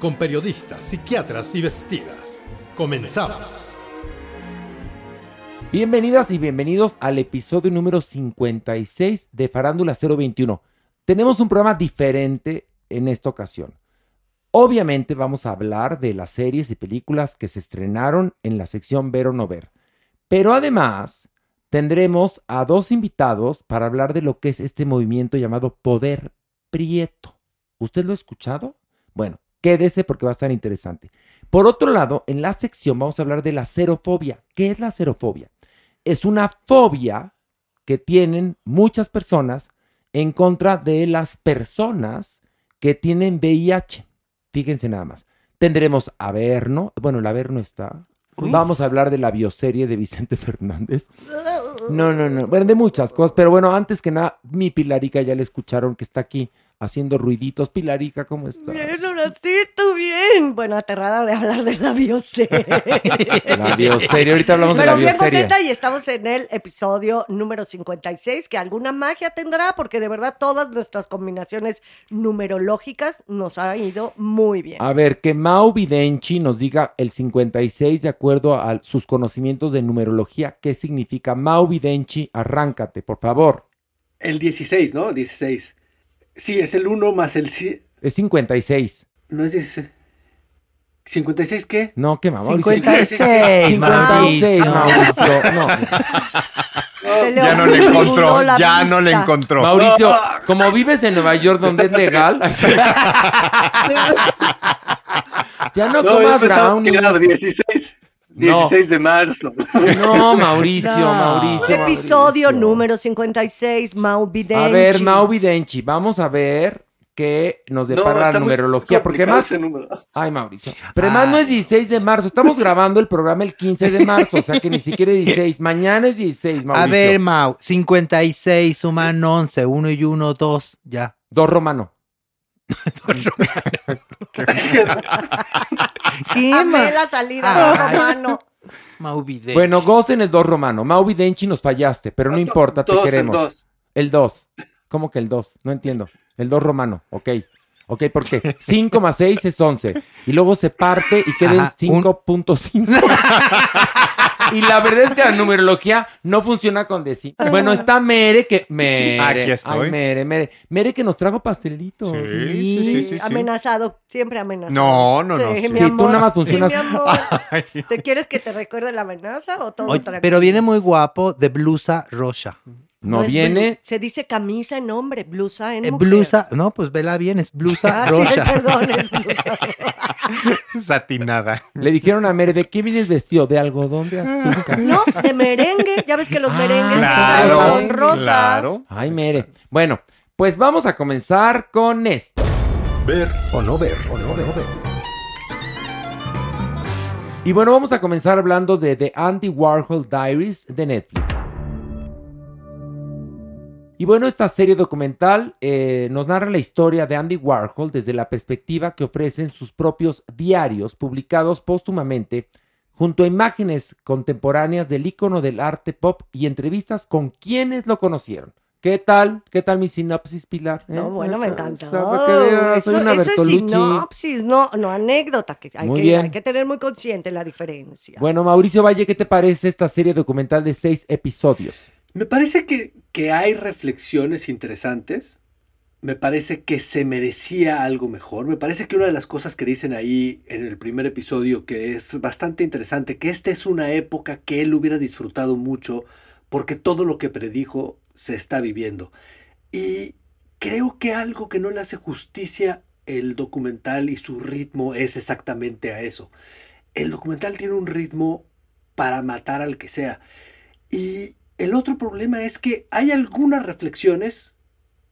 con periodistas, psiquiatras y vestidas. Comenzamos. Bienvenidas y bienvenidos al episodio número 56 de Farándula 021. Tenemos un programa diferente en esta ocasión. Obviamente vamos a hablar de las series y películas que se estrenaron en la sección Ver o No Ver. Pero además tendremos a dos invitados para hablar de lo que es este movimiento llamado Poder Prieto. ¿Usted lo ha escuchado? Bueno, quédese porque va a estar interesante. Por otro lado, en la sección vamos a hablar de la xerofobia. ¿Qué es la xerofobia? Es una fobia que tienen muchas personas en contra de las personas que tienen VIH. Fíjense nada más. Tendremos Averno. Bueno, el Averno está. Vamos a hablar de la bioserie de Vicente Fernández. No, no, no. Bueno, de muchas cosas. Pero bueno, antes que nada, mi Pilarica ya le escucharon que está aquí haciendo ruiditos. Pilarica, ¿cómo está? Bien, Horacito, bien. Bueno, aterrada de hablar de la bioserie. La bioserie. Ahorita hablamos Pero de la bien bioserie. contenta y estamos en el episodio número 56, que alguna magia tendrá, porque de verdad todas nuestras combinaciones numerológicas nos ha ido muy bien. A ver, que Mau Videnchi nos diga el 56 de acuerdo a sus conocimientos de numerología. ¿Qué significa? Mau Videnchi, arráncate, por favor. El 16, ¿no? 16. Sí, es el 1 más el... Es 56. No es 16. ¿56 qué? No, qué mamá. 56, 56, Mauricio. Mauricio. No. Ya no le encontró, ya no le encontró. Mauricio, como vives en Nueva York donde es legal, ya no, No, comas brownies. que era 16. No. 16 de marzo. No, Mauricio, No. Mauricio. Episodio Mauricio. número 56, Mau Videnchi. A ver, Mau Videnchi, vamos a ver qué nos depara la está muy numerología, porque más... ese número. Ay, Mauricio. Pero además no es Ay. 16 de marzo. Estamos grabando el programa el 15 de marzo, o sea que ni siquiera es 16. Mañana es 16, Mauricio. A ver, Mau, 56 suman 11, 1 y 1, 2, ya. Dos romano. ¿Qué, Amé la salida Ay. Romano. Bueno, gocen el 2 romano. Mau Videnchi nos fallaste, pero no importa, te dos, el queremos. dos. El 2. ¿Cómo que el 2? No entiendo. El 2 romano, ok. Ok, ¿por qué? 5 más 6 es 11. Y luego se parte y queda en Ajá, un- 5.5. y la verdad es que la numerología no funciona con decir. Bueno, está Mere que... Mere. Aquí estoy. Ay, Mere, Mere. Mere que nos trajo pastelitos. Sí, sí, sí, sí, sí. Amenazado, siempre amenazado. No, no, no, sí. mi Sí, tú amor. nada más funcionas- Sí, mi amor. Ay. ¿Te quieres que te recuerde la amenaza o todo Oye, tranquilo? pero viene muy guapo de blusa roja. No, viene... blu- Se dice camisa en hombre, blusa en Eh, mujer. blusa, no, pues vela bien, es blusa Ah, sí, roja. perdón, es blusa. Satinada. Le dijeron a Mere, ¿de qué vienes vestido? De algodón de azúcar. No, de merengue. Ya ves que los Ah, merengues claro, son rosas. claro. Ay, Mere. Bueno, pues vamos a comenzar con esto. Ver o no ver. O no ver. Y bueno, vamos a comenzar hablando de The Andy Warhol Diaries de Netflix. Y bueno, esta serie documental eh, nos narra la historia de Andy Warhol desde la perspectiva que ofrecen sus propios diarios publicados póstumamente junto a imágenes contemporáneas del ícono del arte pop y entrevistas con quienes lo conocieron. ¿Qué tal? ¿Qué tal mi sinopsis, Pilar? ¿Eh? No, bueno, me veas, soy Eso, eso es sinopsis, no, no anécdota, que hay que tener muy consciente la diferencia. Bueno, Mauricio Valle, ¿qué te parece esta serie documental de seis episodios? Me parece que, que hay reflexiones interesantes. Me parece que se merecía algo mejor. Me parece que una de las cosas que dicen ahí en el primer episodio que es bastante interesante, que esta es una época que él hubiera disfrutado mucho porque todo lo que predijo se está viviendo. Y creo que algo que no le hace justicia el documental y su ritmo es exactamente a eso. El documental tiene un ritmo para matar al que sea. Y el otro problema es que hay algunas reflexiones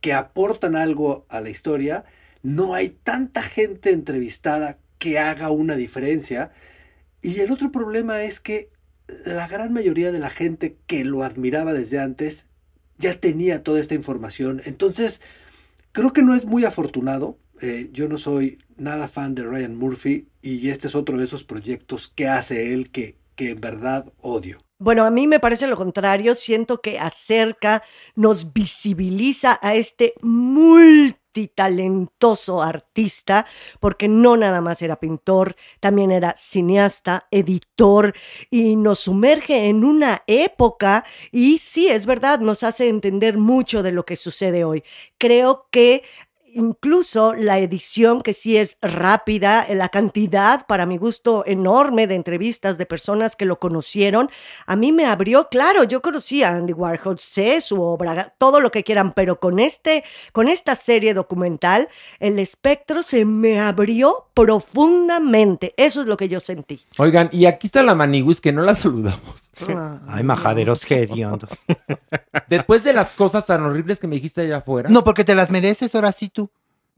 que aportan algo a la historia. No hay tanta gente entrevistada que haga una diferencia. Y el otro problema es que la gran mayoría de la gente que lo admiraba desde antes ya tenía toda esta información. Entonces, creo que no es muy afortunado. Eh, yo no soy nada fan de Ryan Murphy y este es otro de esos proyectos que hace él que, que en verdad odio. Bueno, a mí me parece lo contrario. Siento que acerca, nos visibiliza a este multitalentoso artista, porque no nada más era pintor, también era cineasta, editor, y nos sumerge en una época y sí, es verdad, nos hace entender mucho de lo que sucede hoy. Creo que incluso la edición que sí es rápida, la cantidad, para mi gusto, enorme de entrevistas de personas que lo conocieron, a mí me abrió, claro, yo conocí a Andy Warhol, sé su obra, todo lo que quieran, pero con este, con esta serie documental, el espectro se me abrió profundamente. Eso es lo que yo sentí. Oigan, y aquí está la Maniwis que no la saludamos. Ah. Ay, majaderos hediondos. Después de las cosas tan horribles que me dijiste allá afuera. No, porque te las mereces, ahora sí tú.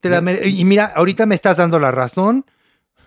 Te las mere- y mira, ahorita me estás dando la razón.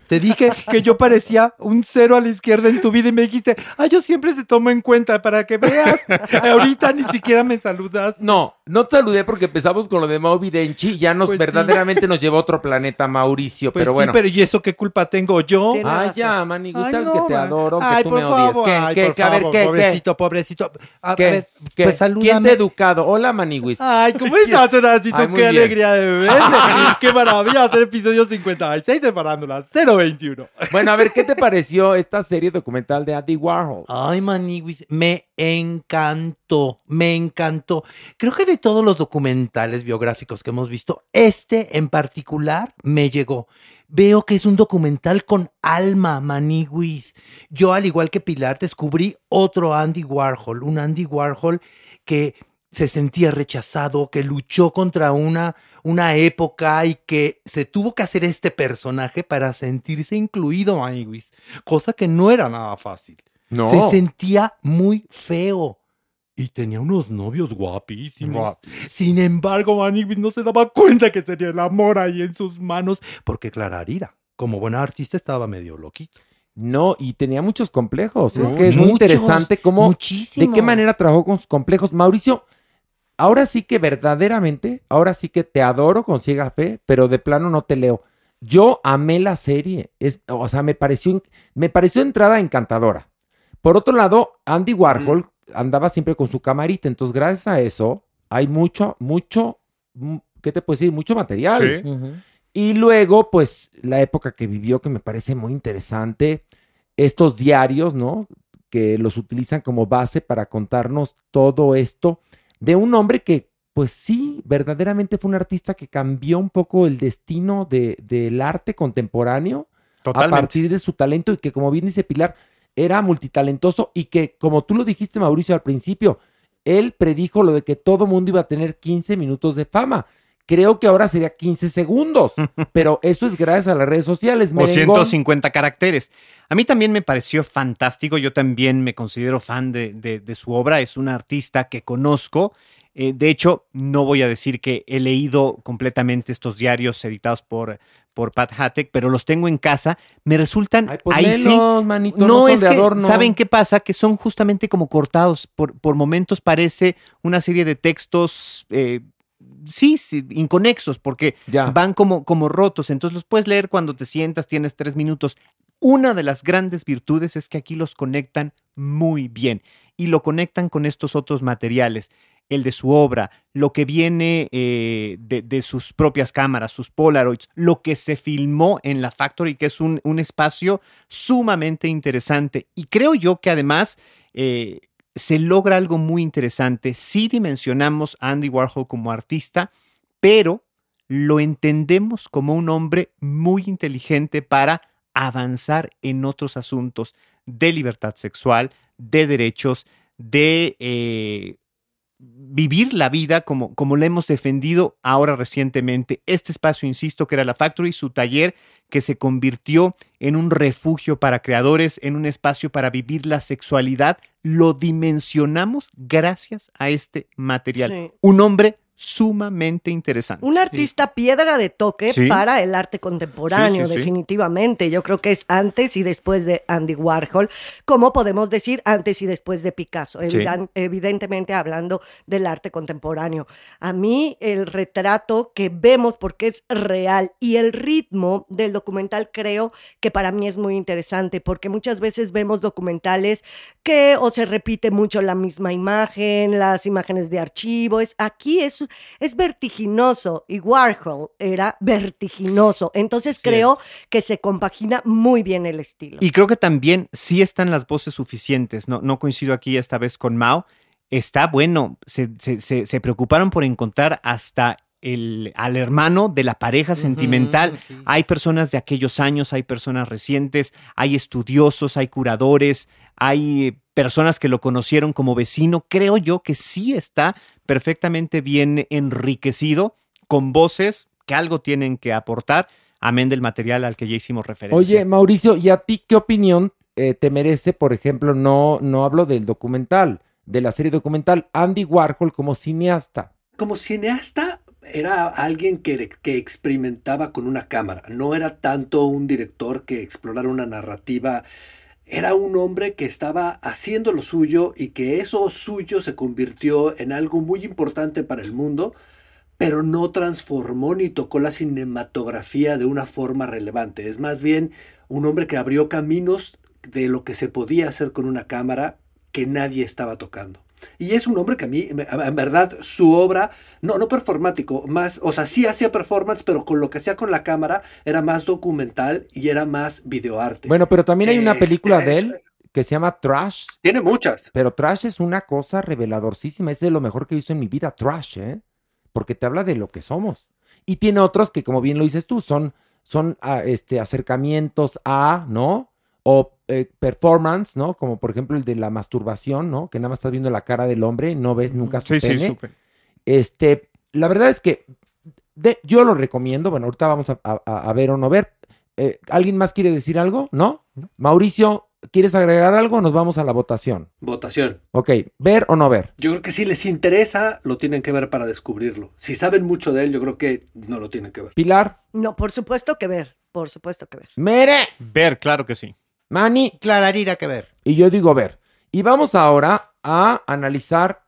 Te dije que yo parecía un cero a la izquierda en tu vida y me dijiste, ah, yo siempre te tomo en cuenta para que veas. Ahorita ni siquiera me saludas. No, no te saludé porque empezamos con lo de Mau Denchi y ya nos Pues sí. verdaderamente nos llevó a otro planeta, Mauricio. Pues pero sí, bueno. pero ¿y eso qué culpa tengo yo? Ay, razón. ya, Ay, sabes no, que te man. adoro, Ay, que tú por me odies. favor, ¿Qué, ay, qué, por qué? a ver, favor, ¿qué, pobrecito, pobrecito. A, a qué? ver, ¿Qué? pues ¿Quién te ha salúdame. educado? Hola, Maniwis. Ay, ¿cómo estás, Horacito? Ay, Qué bien. alegría de verte. Qué maravilla hacer episodio 56 de Farándula 021. Bueno, a ver, ¿qué te pareció esta serie documental de Andy Warhol? Ay, Maniwis, me encantó, me encantó. Creo que de todos los documentales biográficos que hemos visto, este en particular me llegó. Veo que es un documental con alma, Maniwis. Yo, al igual que Pilar, descubrí otro Andy Warhol, un Andy Warhol que se sentía rechazado, que luchó contra una, una época y que se tuvo que hacer este personaje para sentirse incluido, Maniwis. Cosa que no era nada fácil. No. Se sentía muy feo. Y tenía unos novios guapísimos. Sin embargo, Maniwis no se daba cuenta que tenía el amor ahí en sus manos. Porque Clararira, como buena artista, estaba medio loquito. No, y tenía muchos complejos. es que es muy interesante cómo, Muchísimo. de qué manera trabajó con sus complejos. Mauricio, ahora sí que verdaderamente, ahora sí que te adoro con ciega fe, pero de plano no te leo. Yo amé la serie. Es, o sea, me pareció, me pareció entrada encantadora. Por otro lado, Andy Warhol andaba siempre con su camarita. Entonces, gracias a eso, hay mucho, mucho, mm, ¿qué te puedo decir? Mucho material. Ujú. Y luego, pues, la época que vivió, que me parece muy interesante, estos diarios, ¿no? Que los utilizan como base para contarnos todo esto de un hombre que, pues sí, verdaderamente fue un artista que cambió un poco el destino de- del arte contemporáneo a partir de su talento y que, como bien dice Pilar, era multitalentoso y que, como tú lo dijiste, Mauricio, al principio, él predijo lo de que todo mundo iba a tener 15 minutos de fama. Creo que ahora sería 15 segundos, pero eso es gracias a las redes sociales. O merengón. 150 caracteres. A mí también me pareció fantástico. Yo también me considero fan de, de- de su obra. Es una artista que conozco. Eh, de hecho, no voy a decir que he leído completamente estos diarios editados por, por Pat Hatek, pero los tengo en casa, me resultan Ay, ahí sí. manito, no, es de que, adorno. ¿saben qué pasa? Que son justamente como cortados. Por, por momentos parece una serie de textos, eh, sí, sí, inconexos, porque Ya. van como, como rotos. Entonces los puedes leer cuando te sientas, tienes tres minutos. Una de las grandes virtudes es que aquí los conectan muy bien y lo conectan con estos otros materiales. El de su obra, lo que viene eh, de, de sus propias cámaras, sus Polaroids, lo que se filmó en la Factory, que es un, un espacio sumamente interesante. Y creo yo que además eh, se logra algo muy interesante. Sí dimensionamos a Andy Warhol como artista, pero lo entendemos como un hombre muy inteligente para avanzar en otros asuntos de libertad sexual, de derechos, de eh, vivir la vida como, como la hemos defendido ahora recientemente. Este espacio, insisto, que era la Factory, su taller que se convirtió en un refugio para creadores, en un espacio para vivir la sexualidad, lo dimensionamos gracias a este material. Sí. Un hombre sumamente interesante. Un artista piedra de toque Sí. para el arte contemporáneo, Sí, definitivamente. Yo creo que es antes y después de Andy Warhol, como podemos decir antes y después de Picasso, evidentemente hablando del arte contemporáneo. A mí el retrato que vemos, porque es real, y el ritmo del documental creo que para mí es muy interesante, porque muchas veces vemos documentales que o se repite mucho la misma imagen, las imágenes de archivo, es, aquí es, es vertiginoso y Warhol era vertiginoso, entonces creo que se compagina muy bien el estilo. Y creo que también sí están las voces suficientes. No, no coincido aquí esta vez con Mao. Está bueno. Se, se- se- se preocuparon por encontrar hasta el, al hermano de la pareja sentimental. sí. Hay personas de aquellos años, hay personas recientes, hay estudiosos, hay curadores, hay eh, personas que lo conocieron como vecino. Creo yo que sí está perfectamente bien enriquecido con voces que algo tienen que aportar, amén del material al que ya hicimos referencia. Oye, Mauricio, ¿y a ti qué opinión eh, te merece, por ejemplo, no, no hablo del documental, de la serie documental, Andy Warhol como cineasta? Como cineasta era alguien que, que experimentaba con una cámara, no era tanto un director que explorara una narrativa, era un hombre que estaba haciendo lo suyo y que eso suyo se convirtió en algo muy importante para el mundo, pero no transformó ni tocó la cinematografía de una forma relevante. Es más bien un hombre que abrió caminos de lo que se podía hacer con una cámara que nadie estaba tocando. Y es un hombre que a mí, en verdad, su obra, no, no performático, más, o sea, sí hacía performance, pero con lo que hacía con la cámara era más documental y era más videoarte. Bueno, pero también hay una Este, película de él que se llama Trash, Tiene muchas. pero Trash es una cosa reveladorcísima, es de lo mejor que he visto en mi vida, Trash, ¿eh? Porque te habla de lo que somos. Y tiene otros que, como bien lo dices tú, son, son ah, este, acercamientos a, ¿no? O eh, performance, ¿no? Como por ejemplo el de la masturbación, ¿no? Que nada más estás viendo la cara del hombre, no ves nunca su Sí, sí, pene. súper. Este, la verdad es que de- yo lo recomiendo. Bueno, ahorita vamos a, a- a ver o no ver. Eh, ¿Alguien más quiere decir algo? ¿No? Mauricio, ¿quieres agregar algo? Nos vamos a la votación. Votación. Ok, ¿ver o no ver? Yo creo que si les interesa, lo tienen que ver para descubrirlo. Si saben mucho de él, yo creo que no lo tienen que ver. Pilar, No, por supuesto que ver, por supuesto que ver. Mere, Ver, claro que sí. Manny, Clararira que ver. y yo digo ver. Y vamos ahora a analizar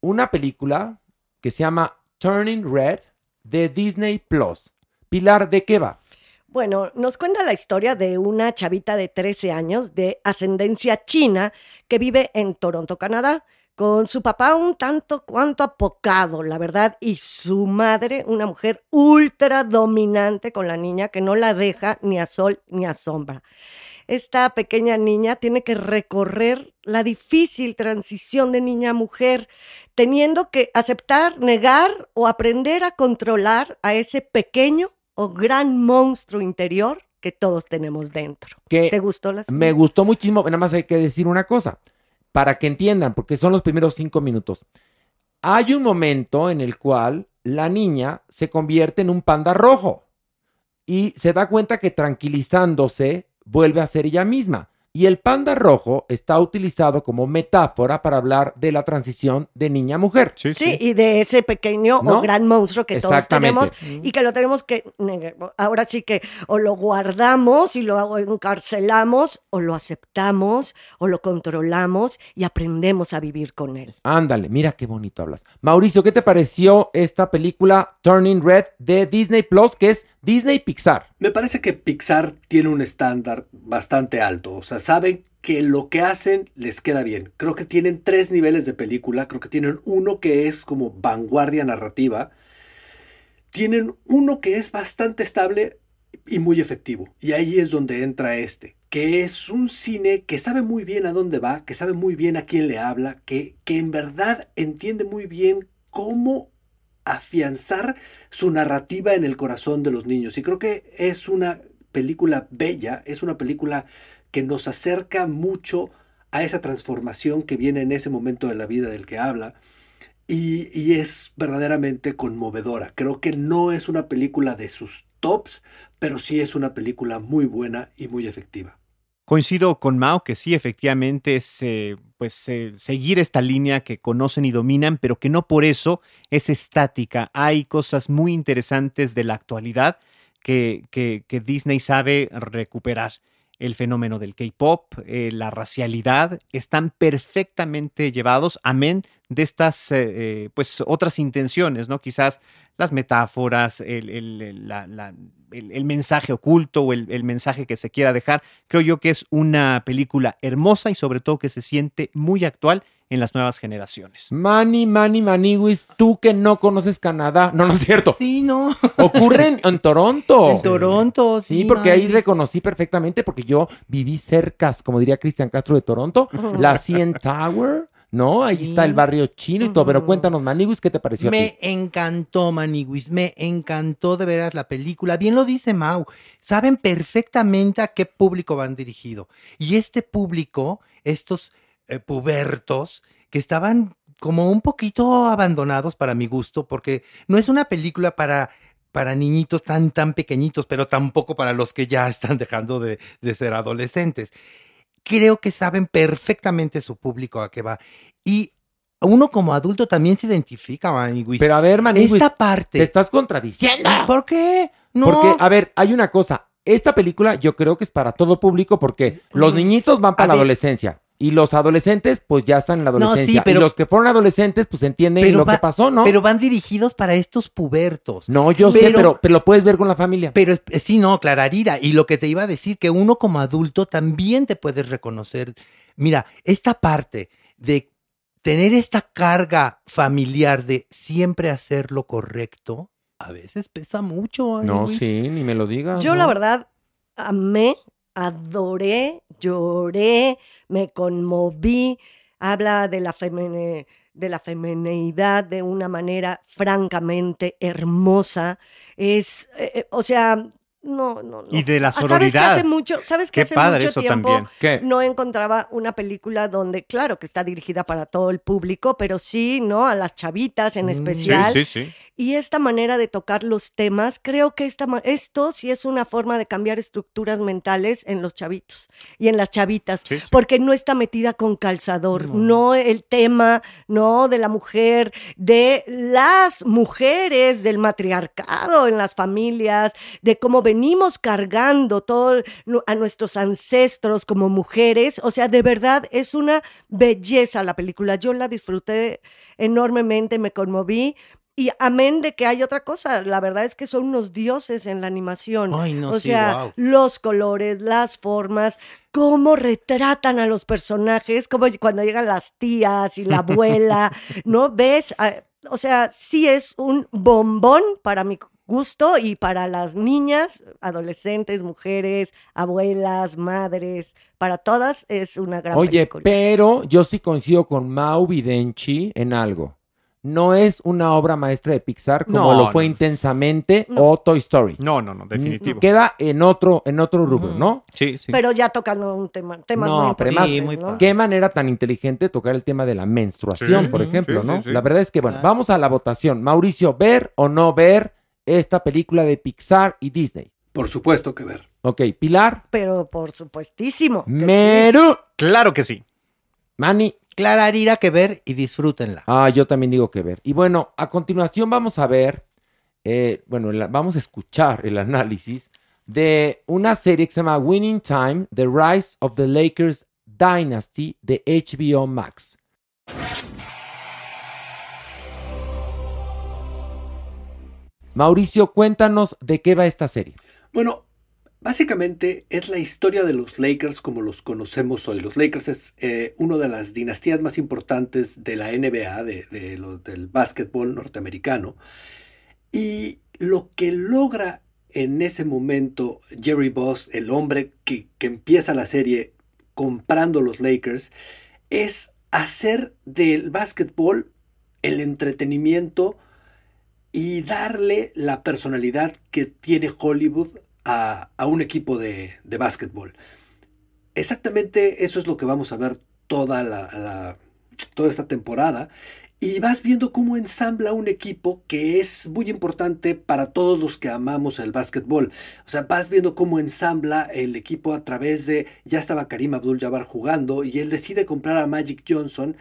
una película que se llama Turning Red de Disney Plus. Pilar, ¿de qué va? Bueno, nos cuenta la historia de una chavita de 13 años de ascendencia china que vive en Toronto, Canadá, con su papá un tanto cuanto apocado, la verdad, y su madre, una mujer ultra dominante con la niña que no la deja ni a sol ni a sombra. Esta pequeña niña tiene que recorrer la difícil transición de niña a mujer, teniendo que aceptar, negar o aprender a controlar a ese pequeño o gran monstruo interior que todos tenemos dentro. Que ¿Te gustó la Me gustó muchísimo, nada más hay que decir una cosa, para que entiendan, porque son los primeros cinco minutos. Hay un momento en el cual la niña se convierte en un panda rojo y se da cuenta que tranquilizándose vuelve a ser ella misma. Y el panda rojo está utilizado como metáfora para hablar de la transición de niña a mujer. Sí, Sí, y de ese pequeño ¿No? o gran monstruo que todos tenemos y que lo tenemos que, ahora sí que o lo guardamos y lo encarcelamos o lo aceptamos o lo controlamos y aprendemos a vivir con él. Ándale, mira qué bonito hablas. Mauricio, ¿qué te pareció esta película Turning Red de Disney Plus, que es Disney Pixar? Me parece que Pixar tiene un estándar bastante alto. O sea, saben que lo que hacen les queda bien. Creo que tienen tres niveles de película. Creo que tienen uno que es como vanguardia narrativa. Tienen uno que es bastante estable y muy efectivo. Y ahí es donde entra este, que es un cine que sabe muy bien a dónde va, que sabe muy bien a quién le habla, que, que en verdad entiende muy bien cómo afianzar su narrativa en el corazón de los niños. Y creo que es una película bella, es una película que nos acerca mucho a esa transformación que viene en ese momento de la vida del que habla. Y, es verdaderamente conmovedora. Creo que no es una película de sus tops, pero sí es una película muy buena y muy efectiva. Coincido con Mao que sí, efectivamente es pues seguir esta línea que conocen y dominan, pero que no por eso es estática. Hay cosas muy interesantes de la actualidad que, que- que Disney sabe recuperar. El fenómeno del K-pop, eh, la racialidad, están perfectamente llevados, amén de estas eh, eh, pues otras intenciones, ¿no? Quizás las metáforas, el, el- el- el- mensaje oculto o el mensaje que se quiera dejar. Creo yo que es una película hermosa y sobre todo que se siente muy actual en las nuevas generaciones. Mani, Mani, Maniwis, tú que no conoces Canadá. No, no es cierto. Sí, no. Ocurre en, en Toronto. En Toronto, sí. Sí, porque ahí reconocí perfectamente, porque yo viví cerca, como diría Cristian Castro de Toronto, la CN Tower, ¿no? Ahí Sí. está el barrio chino y todo. Pero cuéntanos, Maniwis, ¿qué te pareció a ti? Me encantó, Maniwis, me encantó de veras la película. Bien lo dice Mau, saben perfectamente a qué público van dirigido. Y este público, estos eh, pubertos, que estaban como un poquito abandonados para mi gusto, porque no es una película para para niñitos tan, tan pequeñitos, pero tampoco para los que ya están dejando de, de ser adolescentes. Creo que saben perfectamente su público a qué va. Y uno como adulto también se identifica, Maniwis. Pero a ver, Maniwis, Esta te parte. estás contradiciendo. ¿Por qué? No. Porque, a ver, hay una cosa. Esta película yo creo que es para todo público porque los niñitos van para A la ver. adolescencia y los adolescentes pues ya están en la No, sí, adolescencia. pero- y los que fueron adolescentes pues entienden Pero lo va- que pasó, ¿no? Pero van dirigidos para estos pubertos. no, yo sé, pero- pero, lo puedes ver con la familia. Pero es- sí, no, Clararira. Y lo que te iba a decir, que uno como adulto también te puedes reconocer. Mira, esta parte de tener esta carga familiar de siempre hacer lo correcto, a veces pesa mucho. ¿eh, No, Luis? sí, ni me lo digas. Yo ¿no? la verdad amé, adoré, lloré, me conmoví. Habla de la femine- de femineidad de una manera francamente hermosa. Es, eh, eh, o sea, no, no, no. Y de la Ah, ¿Sabes que sororidad. hace mucho, sabes que Qué hace padre mucho eso tiempo también. ¿Qué? no encontraba una película donde, claro, que está dirigida para todo el público, pero sí, ¿no? A las chavitas en Mm. especial. Sí, sí, sí. Y esta manera de tocar los temas, creo que esta, esto sí es una forma de cambiar estructuras mentales en los chavitos y en las chavitas, Sí, sí. porque no está metida con calzador, No. no. el tema, no de la mujer, de las mujeres, del matriarcado en las familias, de cómo venimos cargando todo a nuestros ancestros como mujeres, o sea, de verdad es una belleza la película. Yo la disfruté enormemente, me conmoví. Y amén de que hay otra cosa, la verdad es que son unos dioses en la animación. Ay, no, o sí, sea, guau. los colores, las formas, cómo retratan a los personajes, como cuando llegan las tías y la abuela, ¿no? ¿Ves? Ah, O sea, sí es un bombón para mi gusto y para las niñas, adolescentes, mujeres, abuelas, madres, para todas es una gran Oye, película. pero yo sí coincido con Mau Videnchi en algo. No es una obra maestra de Pixar como No, lo fue no. intensamente No. o Toy Story. No, no, no, definitivo. Queda en otro, en otro rubro. ¿no? Sí, sí. Pero ya tocando un tema, temas No, muy pero además- importantes, Sí, muy ¿no? padre. Qué manera tan inteligente de tocar el tema de la menstruación, Sí, por ejemplo, sí, ¿no? sí, sí. La verdad es que, bueno, vamos a la votación. Mauricio, ¿ver o no ver esta película de Pixar y Disney? Por supuesto que ver. Ok, Pilar, Pero por supuestísimo. sí. Meru, Claro que sí. Manny. Clararira que ver y disfrútenla. Ah, yo también digo que ver. Y bueno, a continuación vamos a ver, eh, bueno, la- vamos a escuchar el análisis de una serie que se llama Winning Time, The Rise of the Lakers Dynasty de HBO Max. Mauricio, cuéntanos de qué va esta serie. Bueno, básicamente es la historia de los Lakers como los conocemos hoy. Los Lakers es eh, una de las dinastías más importantes de la NBA, de, del básquetbol norteamericano. Y lo que logra en ese momento Jerry Boss, el hombre que, que empieza la serie comprando los Lakers, es hacer del básquetbol el entretenimiento y darle la personalidad que tiene Hollywood a, a un equipo de, de básquetbol. Exactamente eso es lo que vamos a ver toda, la, la- toda esta temporada. Y vas viendo cómo ensambla un equipo que es muy importante para todos los que amamos el básquetbol. O sea, vas viendo cómo ensambla el equipo a través de, ya estaba Karim Abdul-Jabbar jugando y él decide comprar a Magic Johnson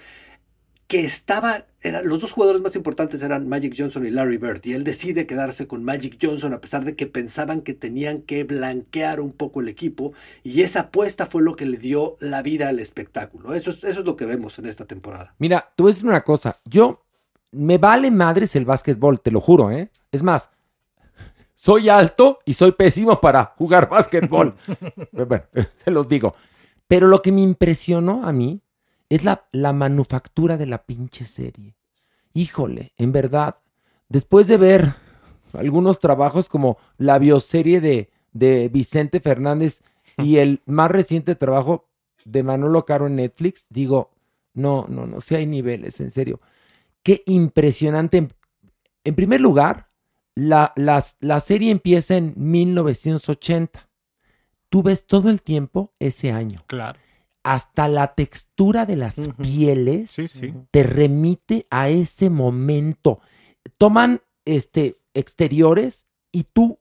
que estaba, era- los dos jugadores más importantes eran Magic Johnson y Larry Bird, y él decide quedarse con Magic Johnson a pesar de que pensaban que tenían que blanquear un poco el equipo, y esa apuesta fue lo que le dio la vida al espectáculo. Eso es, eso es lo que vemos en esta temporada. Mira, te voy a decir una cosa. Yo me vale madres el básquetbol, te lo juro, ¿eh? Es más, soy alto y soy pésimo para jugar básquetbol. bueno, se los digo. Pero lo que me impresionó a mí es la, la manufactura de la pinche serie. Híjole, en verdad, después de ver algunos trabajos como la bioserie de, de Vicente Fernández y el más reciente trabajo de Manolo Caro en Netflix, digo, no, no, no, si hay niveles, en serio. Qué impresionante. En, primer lugar, la, la serie empieza en 1980. Tú ves todo el tiempo ese año. Claro. Hasta la textura de las pieles Sí, sí. te remite a ese momento. Toman este, exteriores y tú,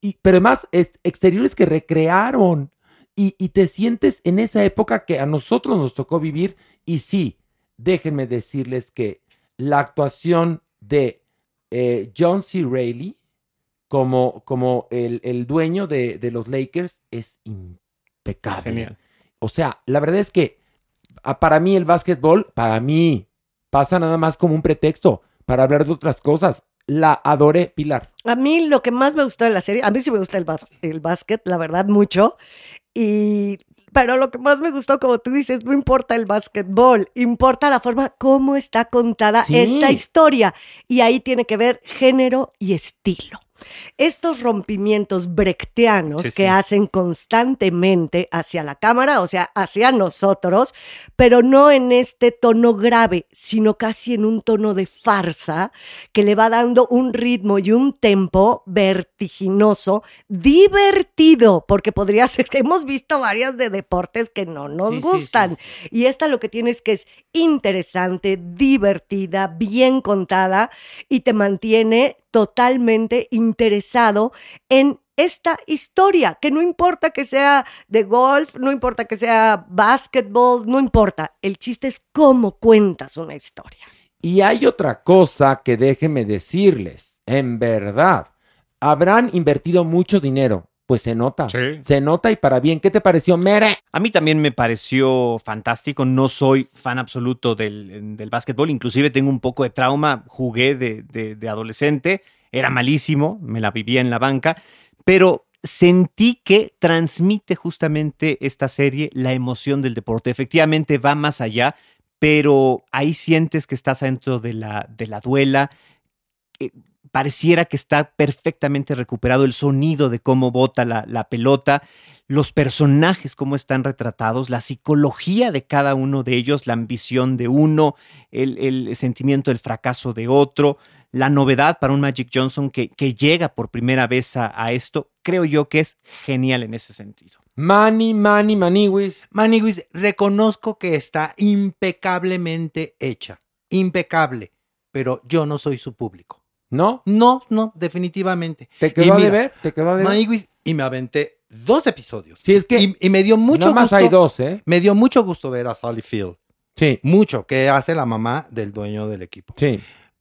y, pero además es- exteriores que recrearon y, y te sientes en esa época que a nosotros nos tocó vivir. Y sí, déjenme decirles que la actuación de eh, John C. Reilly como, como el, el dueño de, de los Lakers es impecable. Genial. O sea, la verdad es que ah, para mí el básquetbol, para mí, pasa nada más como un pretexto para hablar de otras cosas. La adoré, Pilar. A mí lo que más me gustó de la serie, a mí sí me gusta el, bas- el básquet, la verdad, mucho. Y, pero lo que más me gustó, como tú dices, no importa el básquetbol, importa la forma como está contada Sí. esta historia. Y ahí tiene que ver género y estilo. Estos rompimientos brechtianos Sí, que sí. hacen constantemente hacia la cámara, o sea, hacia nosotros, pero no en este tono grave, sino casi en un tono de farsa que le va dando un ritmo y un tempo vertiginoso, divertido, porque podría ser que hemos visto varias de deportes que no nos Sí, gustan. Y esta lo que tiene es que es interesante, divertida, bien contada y te mantiene totalmente interesado en esta historia, que no importa que sea de golf, no importa que sea básquetbol, no importa. El chiste es cómo cuentas una historia. Y hay otra cosa que déjenme decirles, en verdad, habrán invertido mucho dinero. Pues se nota, Sí. se nota y para bien. ¿Qué te pareció, Mere? A mí también me pareció fantástico. No soy fan absoluto del, del básquetbol. Inclusive tengo un poco de trauma. Jugué de, de- de adolescente. Era malísimo. Me la vivía en la banca. Pero sentí que transmite justamente esta serie la emoción del deporte. Efectivamente va más allá, pero ahí sientes que estás dentro de la, de la duela. Eh, pareciera que está perfectamente recuperado el sonido de cómo bota la, la pelota, los personajes, cómo están retratados, la psicología de cada uno de ellos, la ambición de uno, el, el sentimiento del fracaso de otro, la novedad para un Magic Johnson que, que llega por primera vez a, a esto, creo yo que es genial en ese sentido. Manny, Manny, Maniwis. Maniwis, reconozco que está impecablemente hecha. Impecable. Pero yo no soy su público. ¿No? No, no, definitivamente. ¿Te quedó mira, deber? ¿Te quedó deber? Maniwis, y me aventé dos episodios. Sí, es que Y, y me dio mucho más gusto. hay dos, ¿eh? Me dio mucho gusto ver a Sally Field. Sí, Mucho, que hace la mamá del dueño del equipo. sí.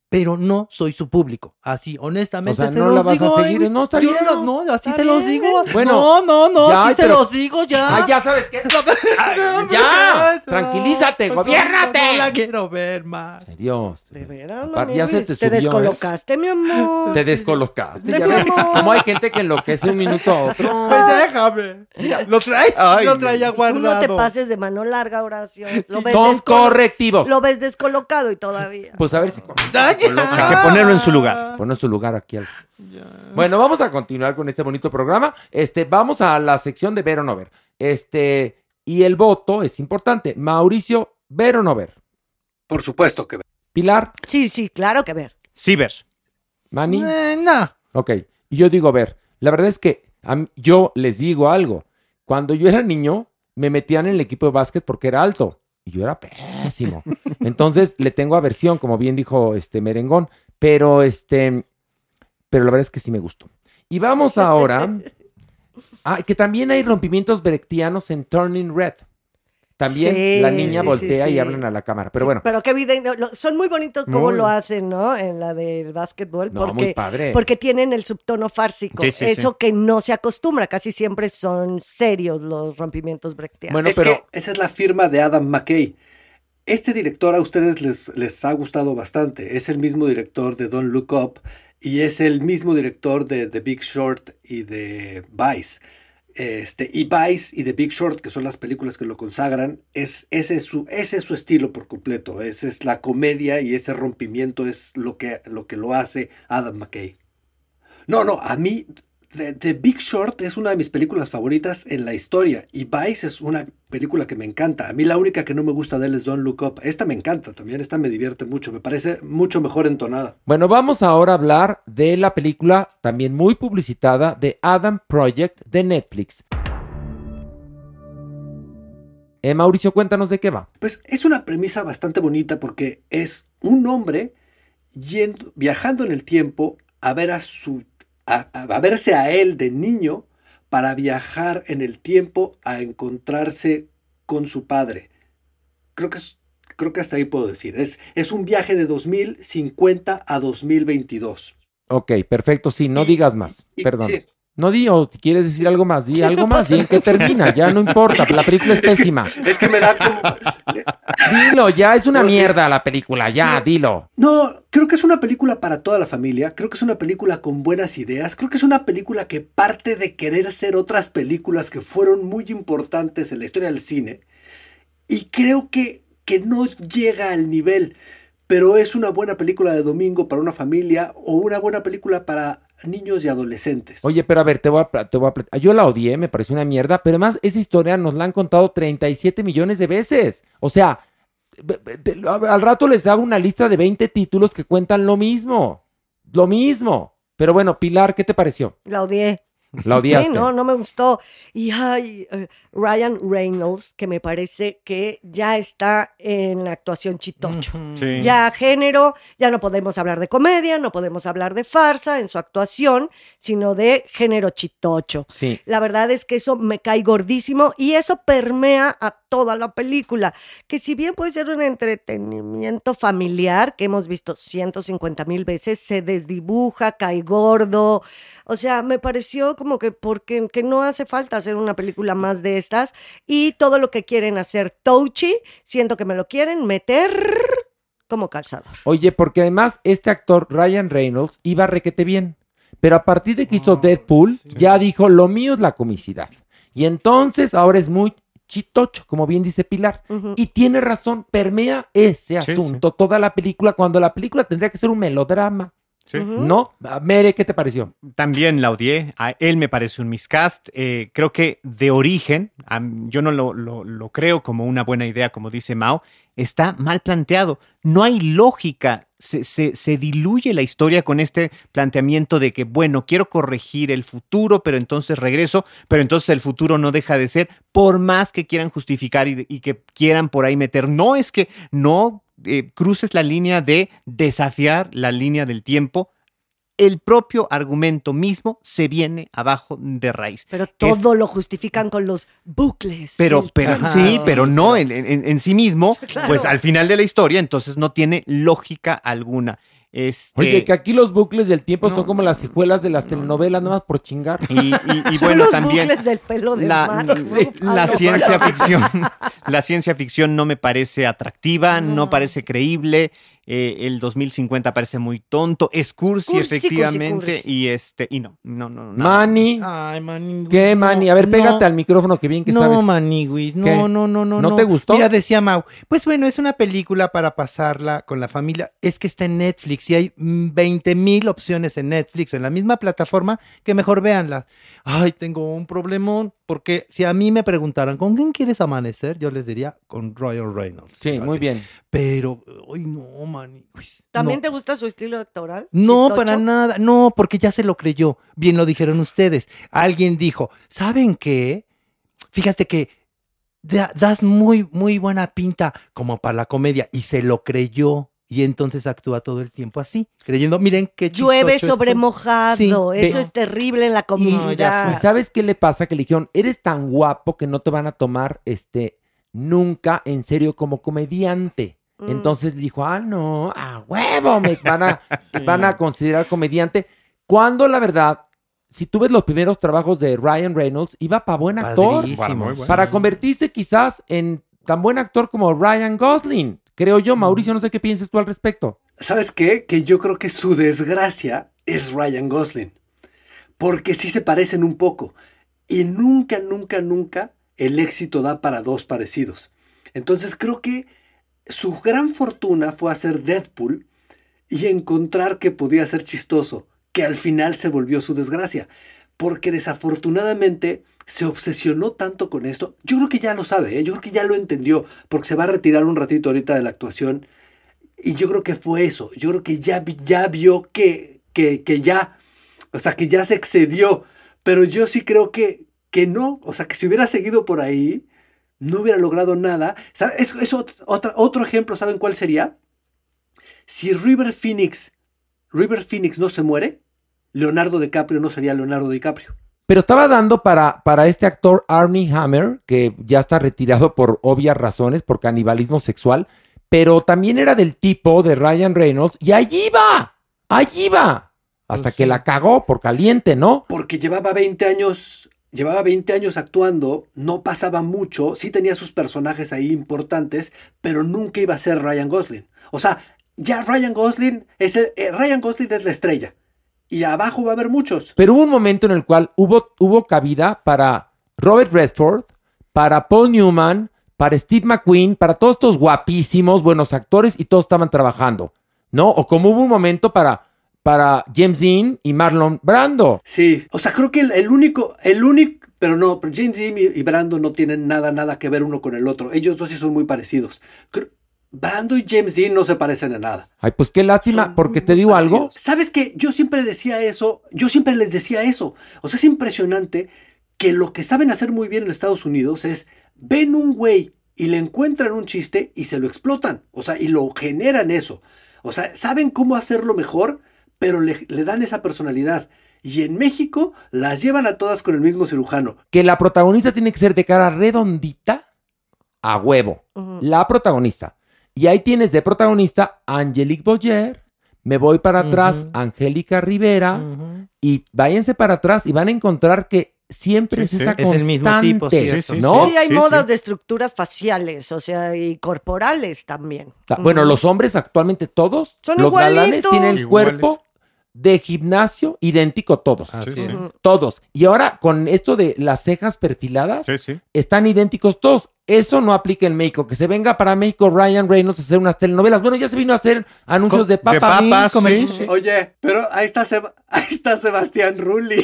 Pero no soy su público. Así, honestamente. O sea, se no los la vas a digo, seguir, ay, no, está yo bien, no, no. no, así se los digo. Bueno, no, no, no, ya, así se los digo ya. Ah, ya sabes qué. Ay, ya, tranquilízate, gobiérnate. No, la quiero ver más. Dios. De veras, ya se te te subió, ¿eh? descolocaste, mi amor. Te descolocaste. Mi Ya ves cómo hay gente que enloquece un minuto a otro. Pues déjame. Mira, lo trae, Ay, lo traía Tú guardado. no te pases de mano larga, Horacio. Lo ves, Son correctivos. lo ves descolocado y todavía. Pues a ver si Ay. Hay que ponerlo en su lugar. Ponlo en su lugar aquí. al- Bueno, vamos a continuar con este bonito programa. Este, vamos a la sección de ver o no ver. Este, y el voto es importante. Mauricio, ver o no ver. Por supuesto que Pilar, Sí, sí, claro que ver. Ciber. Mani. Eh, no. Ok, y yo digo, ver, la verdad es que mí- yo les digo algo. Cuando yo era niño, me metían en el equipo de básquet porque era alto y yo era pésimo. Entonces le tengo aversión, como bien dijo este Merengón, pero este, pero la verdad es que sí me gustó. Y vamos ahora, ah, que también hay rompimientos brechtianos en Turning Red. También Sí, la niña sí, sí, voltea y hablan a la cámara. Pero Sí, bueno, Pero qué lo- Son muy bonitos como Muy. lo hacen, ¿no? En la del básquetbol. no, muy porque, padre. porque tienen el subtono fársico. Sí, sí, Eso sí. que no se acostumbra. Casi siempre son serios los rompimientos brechtianos. Bueno, es pero que esa es la firma de Adam McKay. Este director a ustedes les, les ha gustado bastante. Es el mismo director de Don't Look Up y es el mismo director de The Big Short y de Vice. Este, y Vice y The Big Short, que son las películas que lo consagran, es, ese, es su, ese es su estilo por completo. Esa es la comedia y ese rompimiento es lo que lo, que lo hace Adam McKay. No, no, a mí The, The Big Short es una de mis películas favoritas en la historia y Vice es una película que me encanta. A mí la única que no me gusta de él es Don't Look Up. Esta me encanta también, esta me divierte mucho, me parece mucho mejor entonada. Bueno, vamos ahora a hablar de la película también muy publicitada de Adam Project de Netflix. Eh, Mauricio, cuéntanos de qué va. Pues es una premisa bastante bonita porque es un hombre yendo, viajando en el tiempo a ver a su a, verse a él de niño para viajar en el tiempo a encontrarse con su padre. Creo que es- creo que hasta ahí puedo decir. Es, es un viaje de 2050 a 2022. Ok, perfecto, sí, no Y- digas más. y- Perdón. sí. No di, o quieres decir algo más, di algo más, di en qué termina, ya no importa, la película es pésima. Es que me da como... Dilo, ya es una No, sí. mierda la película, ya, No. dilo. No, creo que es una película para toda la familia, creo que es una película con buenas ideas, creo que es una película que parte de querer ser otras películas que fueron muy importantes en la historia del cine y creo que, que no llega al nivel, pero es una buena película de domingo para una familia o una buena película para niños y adolescentes. Oye, pero a ver, te voy a, te voy a Yo la odié, me pareció una mierda, pero además esa historia nos la han contado 37 millones de veces. O sea, al rato les hago una lista de 20 títulos que cuentan lo mismo. Lo mismo. Pero bueno, Pilar, ¿qué te pareció? La odié. La odiaste. Sí, no, no me gustó. Y ay, eh, Ryan Reynolds, que me parece que ya está en la actuación chitocho. Sí. Ya género, ya no podemos hablar de comedia, no podemos hablar de farsa en su actuación, sino de género chitocho. Sí. La verdad es que eso me cae gordísimo y eso permea a toda la película, que si bien puede ser un entretenimiento familiar que hemos visto 150 mil veces, se desdibuja, cae gordo, o sea, me pareció como que porque que no hace falta hacer una película más de estas y todo lo que quieren hacer Touchy, siento que me lo quieren meter como calzador. Oye, porque además este actor, Ryan Reynolds, iba requete bien. Pero a partir de que hizo Deadpool, ya dijo, lo mío es la comicidad. Y entonces ahora es muy chitocho, como bien dice Pilar. Y tiene razón, permea ese Sí, asunto, toda la película, cuando la película tendría que ser un melodrama. Sí. ¿No? Mere, ¿qué te pareció? También la odié. A él me parece un miscast. Eh, creo que de origen, yo no lo, lo- lo creo como una buena idea, como dice Mao, está mal planteado. No hay lógica. Se, se- se diluye la historia con este planteamiento de que, bueno, quiero corregir el futuro, pero entonces regreso, pero entonces el futuro no deja de ser, por más que quieran justificar y, y que quieran por ahí meter. No es que no eh, cruces la línea de desafiar la línea del tiempo el propio argumento mismo se viene abajo de raíz. Pero Es- todo lo justifican con los bucles. pero, pero sí, pero no en, en- en sí mismo, Claro. pues al final de la historia, entonces no tiene lógica alguna. Este, Oye, que aquí los bucles del tiempo No, son como las hijuelas de las telenovelas, nomás por chingar. y, y- y Son bueno, los también bucles del pelo de la, sí, la ciencia ficción, la ciencia ficción no me parece atractiva, no, No. parece creíble. Eh, el 2050 parece muy tonto, es cursi, efectivamente, cursi. y este, y no, no, no, no. Manny, Ay, Maniguis. ¿qué, no, Manny? A ver, no. pégate al micrófono, que bien que no, sabes. Maniguis, no, ¿Qué? no, no, no, ¿No te gustó? Mira, decía Mau, pues bueno, es una película para pasarla con la familia. Es que está en Netflix y hay mm, 20 mil opciones en Netflix, en la misma plataforma, que mejor véanla. Ay, tengo un problemón, porque si a mí me preguntaran, ¿con quién quieres amanecer? Yo les diría, con Royal Reynolds. Sí, muy bien. Pero, ay, no, ¿También no. te gusta su estilo actoral? No, ¿Chitocho? para nada. No, porque ya se lo creyó. Bien lo dijeron ustedes. Alguien dijo, ¿saben qué? Fíjate que da- das muy, muy buena pinta como para la comedia. Y se lo creyó. Y entonces actúa todo el tiempo así, creyendo, miren qué Llueve sobre estoy". mojado. Sí, Eso es terrible en la Y, comunidad. y ¿sabes qué le pasa? Que le dijeron, eres tan guapo que no te van a tomar este nunca en serio como comediante. Mm. Entonces dijo, ah, no, a huevo, me van a, van a considerar comediante. Cuando la verdad, si tú ves los primeros trabajos de Ryan Reynolds, iba para buen actor. Padrísimo. Para convertirse quizás en tan buen actor como Ryan Gosling. Creo yo, Mauricio, no sé qué piensas tú al respecto. ¿Sabes qué? Que yo creo que su desgracia es Ryan Gosling. Porque sí se parecen un poco. Y nunca, nunca, nunca el éxito da para dos parecidos. Entonces creo que su gran fortuna fue hacer Deadpool y encontrar que podía ser chistoso, que al final se volvió su desgracia. Porque desafortunadamente se obsesionó tanto con esto. Yo creo que ya lo sabe, ¿eh? yo creo que ya lo entendió, porque se va a retirar un ratito ahorita de la actuación. Y yo creo que fue eso. Yo creo que ya, ya vio que, que, que ya, o sea, que ya se excedió. Pero yo sí creo que, que no. O sea, que si hubiera seguido por ahí, no hubiera logrado nada. Es, es ot- otra- otro ejemplo, ¿saben cuál sería? Si River Phoenix, River Phoenix no se muere, Leonardo DiCaprio no sería Leonardo DiCaprio. Pero estaba dando para, para este actor Armie Hammer, que ya está retirado por obvias razones, por canibalismo sexual, pero también era del tipo de Ryan Reynolds, y allí va, allí va, hasta Pues que la cagó por caliente, ¿no? porque llevaba 20 años, llevaba 20 años actuando, no pasaba mucho, sí tenía sus personajes ahí importantes, pero nunca iba a ser Ryan Gosling. O sea, ya Ryan Gosling es eh, Ryan Gosling es la estrella y abajo va a haber muchos. Pero hubo un momento en el cual hubo, hubo cabida para Robert Redford, para Paul Newman, para Steve McQueen, para todos estos guapísimos, buenos actores y todos estaban trabajando, ¿no? O como hubo un momento para, para James Dean y Marlon Brando. Sí, o sea, creo que el, el único, el único, pero no, James Dean y, Brando no tienen nada, nada que ver uno con el otro. Ellos dos sí son muy parecidos. Creo- Brando y James Dean no se parecen en nada. Ay, pues qué lástima, Son porque te digo algo. ¿Sabes qué? Yo siempre decía eso, yo siempre les decía eso. O sea, es impresionante que lo que saben hacer muy bien en Estados Unidos es ven un güey y le encuentran un chiste y se lo explotan. O sea, y lo generan eso. O sea, saben cómo hacerlo mejor, pero le, le dan esa personalidad. Y en México las llevan a todas con el mismo cirujano. que la protagonista tiene que ser de cara redondita a huevo. La protagonista. Y ahí tienes de protagonista Angelique Boyer, me voy para atrás. Angélica Rivera, y váyanse para atrás y van a encontrar que siempre Sí, es sí. esa Es el mismo constante, tipo, sí, Sí, sí, ¿no? Sí, hay Sí, modas sí. de estructuras faciales, o sea, y corporales también. Ta- Bueno, los hombres actualmente todos, Son los galanes igualitos. tienen el Iguales. cuerpo de gimnasio idéntico todos. Sí, sí. Ujú. Todos. Y ahora con esto de las cejas perfiladas, Sí, sí. están idénticos todos. Eso no aplica en México. Que se venga para México Ryan Reynolds a hacer unas telenovelas. Bueno, ya se vino a hacer anuncios Co- de de papas. Oye, pero ahí está, Seb- ahí está Sebastián Rulli.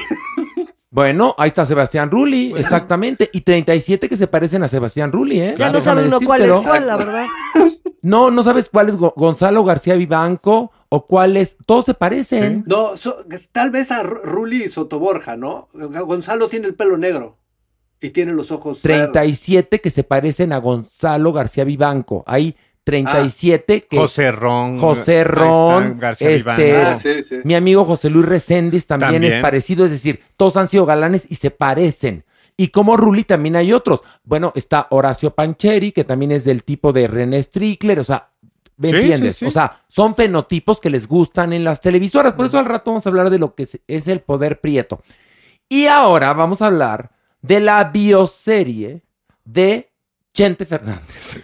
Bueno, ahí está Sebastián Rulli, exactamente. Y 37 que se parecen a Sebastián Rulli, ¿eh? Ya no Déjame sabe uno cuál decírtelo. es cuál, la verdad. No, no sabes cuál es Go- Gonzalo García Vivanco o cuál es. Todos se parecen. No, so- tal vez a Ru- Rulli y Sotoborja, ¿no? Gonzalo tiene el pelo negro y tiene los ojos verdes. 37 que se parecen a Gonzalo García Vivanco. Hay 37, que José Ron. José Ron, está, García este. Ah, sí, sí. mi amigo José Luis Reséndiz también, También. es parecido, es decir, todos han sido galanes y se parecen. Y como Ruli también hay otros. Bueno, está Horacio Pancheri, que también es del tipo de René Strickler, o sea, ¿me Sí, entiendes? sí, sí. O sea, son fenotipos que les gustan en las televisoras. Por eso al rato vamos a hablar de lo que es, el poder prieto. Y ahora vamos a hablar de la bioserie de Chente Fernández.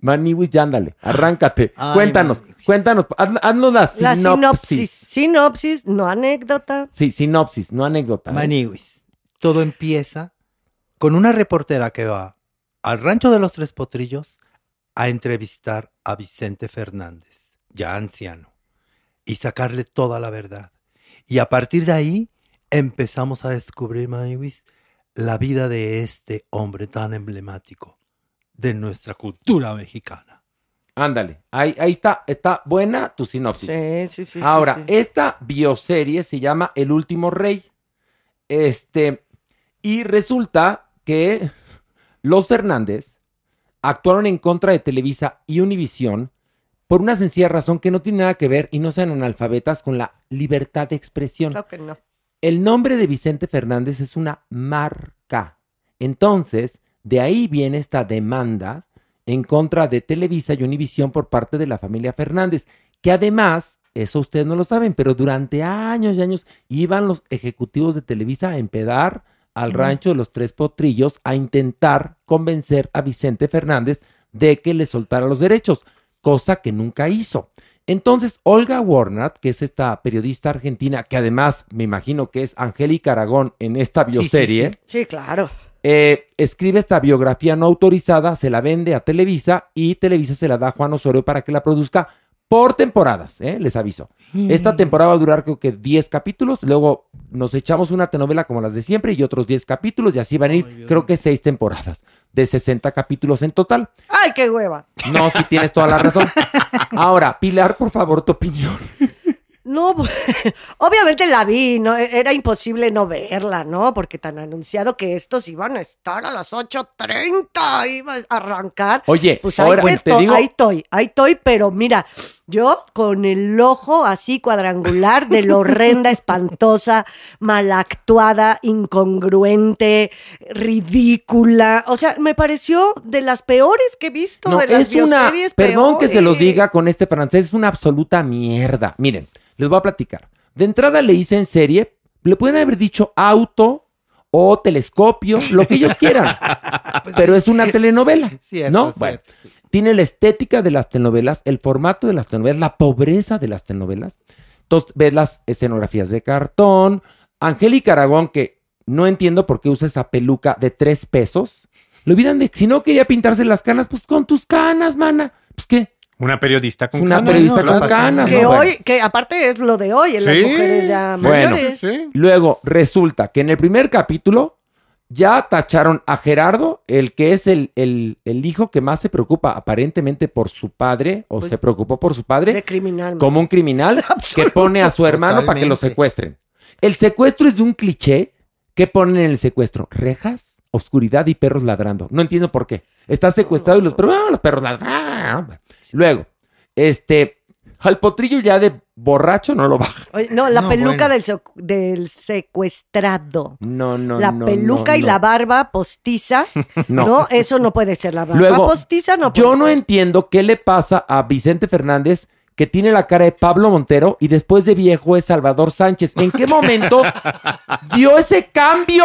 Maniwis, ya ándale, arráncate. Ay, cuéntanos, cuéntanos, haz- haznos la La sinopsis. sinopsis. Sinopsis, no anécdota. Sí, sinopsis, no anécdota. ¿eh? Maniwis. Todo empieza con una reportera que va al rancho de los Tres Potrillos a entrevistar a Vicente Fernández, ya anciano, y sacarle toda la verdad. Y a partir de ahí empezamos a descubrir, Maniwis, la vida de este hombre tan emblemático de nuestra cultura mexicana. Ándale, ahí, ahí está, está buena tu sinopsis. Sí, sí, sí. sí, Ahora, sí. esta bioserie se llama El último rey. Este, y resulta que los Fernández actuaron en contra de Televisa y Univisión por una sencilla razón que no tiene nada que ver y no sean analfabetas con la libertad de expresión. Claro que no. El nombre de Vicente Fernández es una marca. Entonces, de ahí viene esta demanda en contra de Televisa y Univisión por parte de la familia Fernández, que además, eso ustedes no lo saben, pero durante años y años iban los ejecutivos de Televisa a empedar al rancho de los Tres Potrillos a intentar convencer a Vicente Fernández de que le soltara los derechos, cosa que nunca hizo. Entonces, Olga Warnat, que es esta periodista argentina, que además me imagino que es Angélica Aragón en esta Sí, sí, bioserie, sí. Sí, claro. eh, escribe esta biografía no autorizada, se la vende a Televisa y Televisa se la da a Juan Osorio para que la produzca por temporadas, ¿eh? les aviso. Esta temporada va a durar creo que 10 capítulos, luego nos echamos una telenovela como las de siempre y otros 10 capítulos y así van a ir, Ay, creo que 6 temporadas de 60 capítulos en total. ¡Ay, qué hueva! No, si tienes toda la razón. Ahora, Pilar, por favor, tu opinión. No, obviamente la vi, no, era imposible no verla, ¿no? Porque tan anunciado que estos iban a estar a las 8.30, iba a arrancar. Oye, Pues ahí, ahora que te to- digo, ahí estoy, ahí estoy, pero mira, yo con el ojo así cuadrangular de lo horrenda, espantosa, mal actuada, incongruente, ridícula. O sea, me pareció de las peores que he visto, No, de las es una, bioseries perdón que se los peores. diga con este francés, es una absoluta mierda. Miren, les voy a platicar. De entrada le hice en serie, le pueden haber dicho auto o telescopio, lo que ellos quieran, pero es una telenovela, Cierto, ¿no? cierto, Bueno, sí. Tiene la estética de las telenovelas, el formato de las telenovelas, la pobreza de las telenovelas. Entonces, ves las escenografías de cartón. Angélica Aragón, que no entiendo por qué usa esa peluca de tres pesos. Le olvidan de si no quería pintarse las canas, pues con tus canas, mana. Pues qué, Una periodista con una canas, periodista ¿no? con canas, Que ¿no? Bueno. hoy, que aparte es lo de hoy, en las Sí, mujeres ya Bueno. mayores. Sí. Luego resulta que en el primer capítulo ya tacharon a Gerardo, el que es el, el- el hijo que más se preocupa aparentemente por su padre, o Pues, se preocupó por su De padre, criminal. como un criminal que pone a su hermano para que lo secuestren. El secuestro es de un cliché que ponen en el secuestro. Rejas, oscuridad y perros ladrando. No entiendo por qué. Está secuestrado y los perros, ah, los perros ladrando. Luego, este, al potrillo ya de borracho no lo baja. Oye, no, la No, peluca bueno. del, sec- del secuestrado. No, no, la no, peluca no, y no. la barba postiza. No. No. eso no puede ser. La barba Luego, postiza no puede Yo no ser. entiendo qué le pasa a Vicente Fernández que tiene la cara de Pablo Montero y después de viejo es Salvador Sánchez. ¿En qué momento dio ese cambio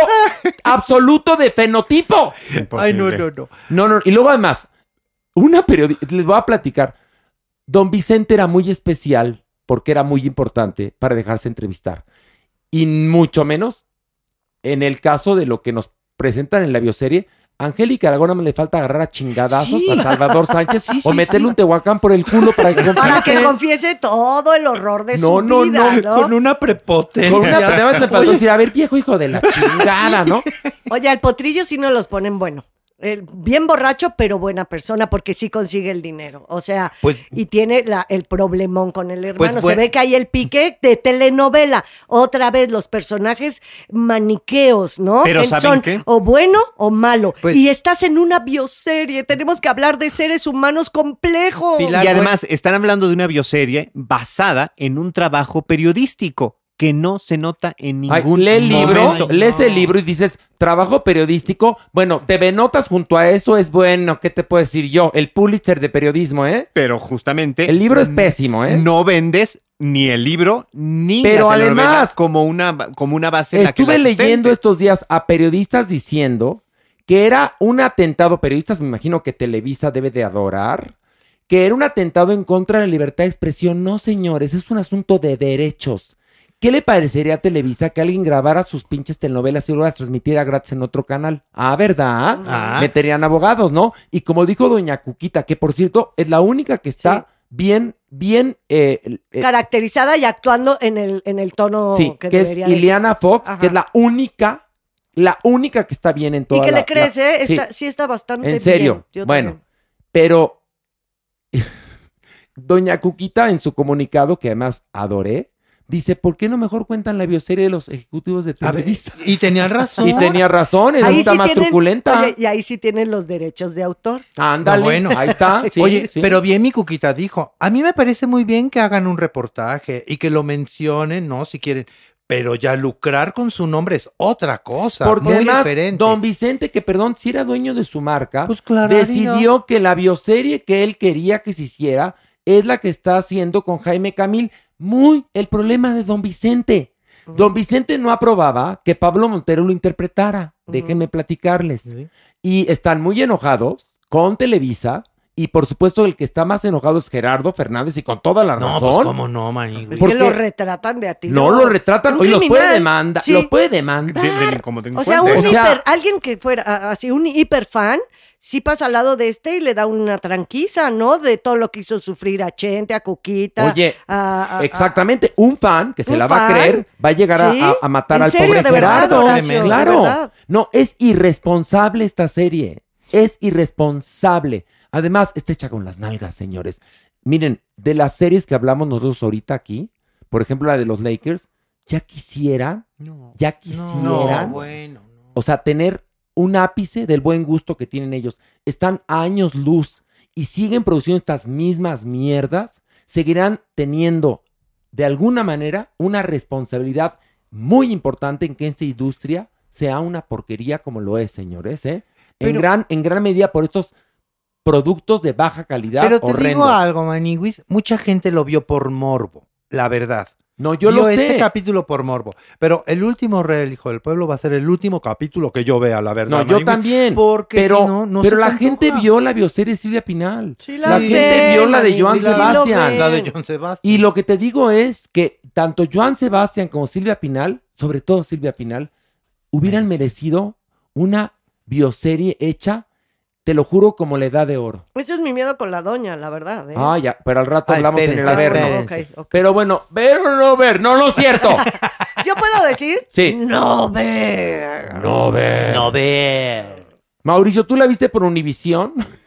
absoluto de fenotipo? Ay, no, no, no. No, no. Y luego además, una periodista, les voy a platicar. Don Vicente era muy especial porque era muy importante para dejarse entrevistar. Y mucho menos en el caso de lo que nos presentan en la bioserie. Angélica Aragón nada más le falta agarrar a chingadazos Sí. a Salvador Sánchez Sí, o meterle sí. un tehuacán por el culo para que Para que confiese. todo el horror de No, su no, vida, no, ¿no? Con una prepotencia. Con una además le faltó decir, a ver, viejo hijo de la chingada, ¿no? Oye, al potrillo sí no los ponen bueno. El- bien borracho, pero buena persona, porque sí consigue el dinero. O sea, Pues- y tiene la- el problemón con el hermano. Pues, Se ve que hay el pique de telenovela. Otra vez los personajes maniqueos, ¿no? Pero ¿saben son qué? o bueno o malo. Pues- y estás en una bioserie. Tenemos que hablar de seres humanos complejos. Pilar, y además están hablando de una bioserie basada en un trabajo periodístico que no se nota en Ay, ningún lee el libro, momento. lees el libro y dices, trabajo periodístico. Bueno, TV Notas junto a eso es bueno. ¿Qué te puedo decir yo? El Pulitzer de periodismo, ¿eh? Pero justamente El libro es pésimo, ¿eh? no vendes ni el libro ni Pero la además- como una, como una base en la que Estuve leyendo estos días a periodistas diciendo que era un atentado, periodistas me imagino que Televisa debe de adorar, que era un atentado en contra de la libertad de expresión. No, señores, es un asunto de derechos. ¿Qué le parecería a Televisa que alguien grabara sus pinches telenovelas y luego las transmitiera gratis en otro canal? Ah, ¿verdad? Ah. Meterían abogados, ¿no? Y como dijo doña Cuquita, que por cierto es la única que está bien, bien... eh, eh, Caracterizada y actuando en el, en el tono Sí, que, que, es debería de ser. Ileana Fox, Ajá. que es la única, la única que está bien en toda Y que la- le crees, la- ¿eh? sí, Está- sí. está bastante en serio. bien. Yo bueno, también. pero Doña Cuquita en su comunicado, que además adoré, dice, ¿por qué no mejor cuentan la bioserie de los ejecutivos de Televisa? y tenían razón. Y tenía razón, es Ahí está sí más tienen- truculenta. oye, y ahí sí tienen los derechos de autor. Ándale, No, bueno. ahí está. sí, Oye, sí. pero bien mi cuquita dijo, a mí me parece muy bien que hagan un reportaje y que lo mencionen, ¿no? Si quieren, pero ya lucrar con su nombre es otra cosa, Porque muy además, diferente. don Vicente, que perdón, si era dueño de su marca, Pues claro, decidió que la bioserie que él quería que se hiciera es la que está haciendo con Jaime Camil. Muy el problema de don Vicente. Don Vicente no aprobaba que Pablo Montero lo interpretara. Déjenme platicarles. Y están muy enojados con Televisa. Y por supuesto, el que está más enojado es Gerardo Fernández y con toda la No, razón. pues cómo no, maní. Es ¿Por que lo retratan de a ti. No lo retratan. Hoy los puede demandar. sí. Los puede demandar. De- de- como te O sea, un O sea- hiper, alguien que fuera así, un hiper fan, sí pasa al lado de este y le da una tranquiza, ¿no? De todo lo que hizo sufrir a Chente, a Cuquita. Oye, a- a- Exactamente, un fan que se ¿Un la va a creer va a llegar a- Sí. a, a matar ¿En al serio? pobre ¿De verdad, Gerardo. Horacio? ¿De Claro. verdad? No, es irresponsable esta serie. Es irresponsable. Además, está hecha con las nalgas, señores. Miren, de las series que hablamos nosotros ahorita aquí, por ejemplo, la de los Lakers, ya quisiera, No, ya no, quisieran, bueno. no. o sea, tener un ápice del buen gusto que tienen ellos. Están a años luz y siguen produciendo estas mismas mierdas, seguirán teniendo de alguna manera una responsabilidad muy importante en que esta industria sea una porquería como lo es, señores, ¿eh? En, gran, en gran medida por estos productos de baja calidad Pero te digo horrendos. algo, Maniguis, mucha gente lo vio por morbo, la verdad. No, yo Vio lo este sé. capítulo por morbo. Pero el último Rey, el Hijo del Pueblo, va a ser el último capítulo que yo vea, la verdad. No, yo también. Porque pero si no, no pero la te gente vio la bioserie de Silvia Pinal. Sí La ven, gente vio la de Joan sí Sebastián. La de John Sebastián. Y lo que te digo es que tanto Joan Sebastián como Silvia Pinal, sobre todo Silvia Pinal, hubieran merecido una bioserie hecha, te lo juro, como la edad de oro. Ese es mi miedo con la doña, la verdad. ¿eh? Ah, ya, pero al rato Ah, hablamos en el espérense, averno. espérense. Ok, ok. Pero bueno, ver o no ver, no, no es cierto. ¿Yo puedo decir? Sí. No ver. no ver. No ver. Mauricio, ¿tú la viste por Univisión?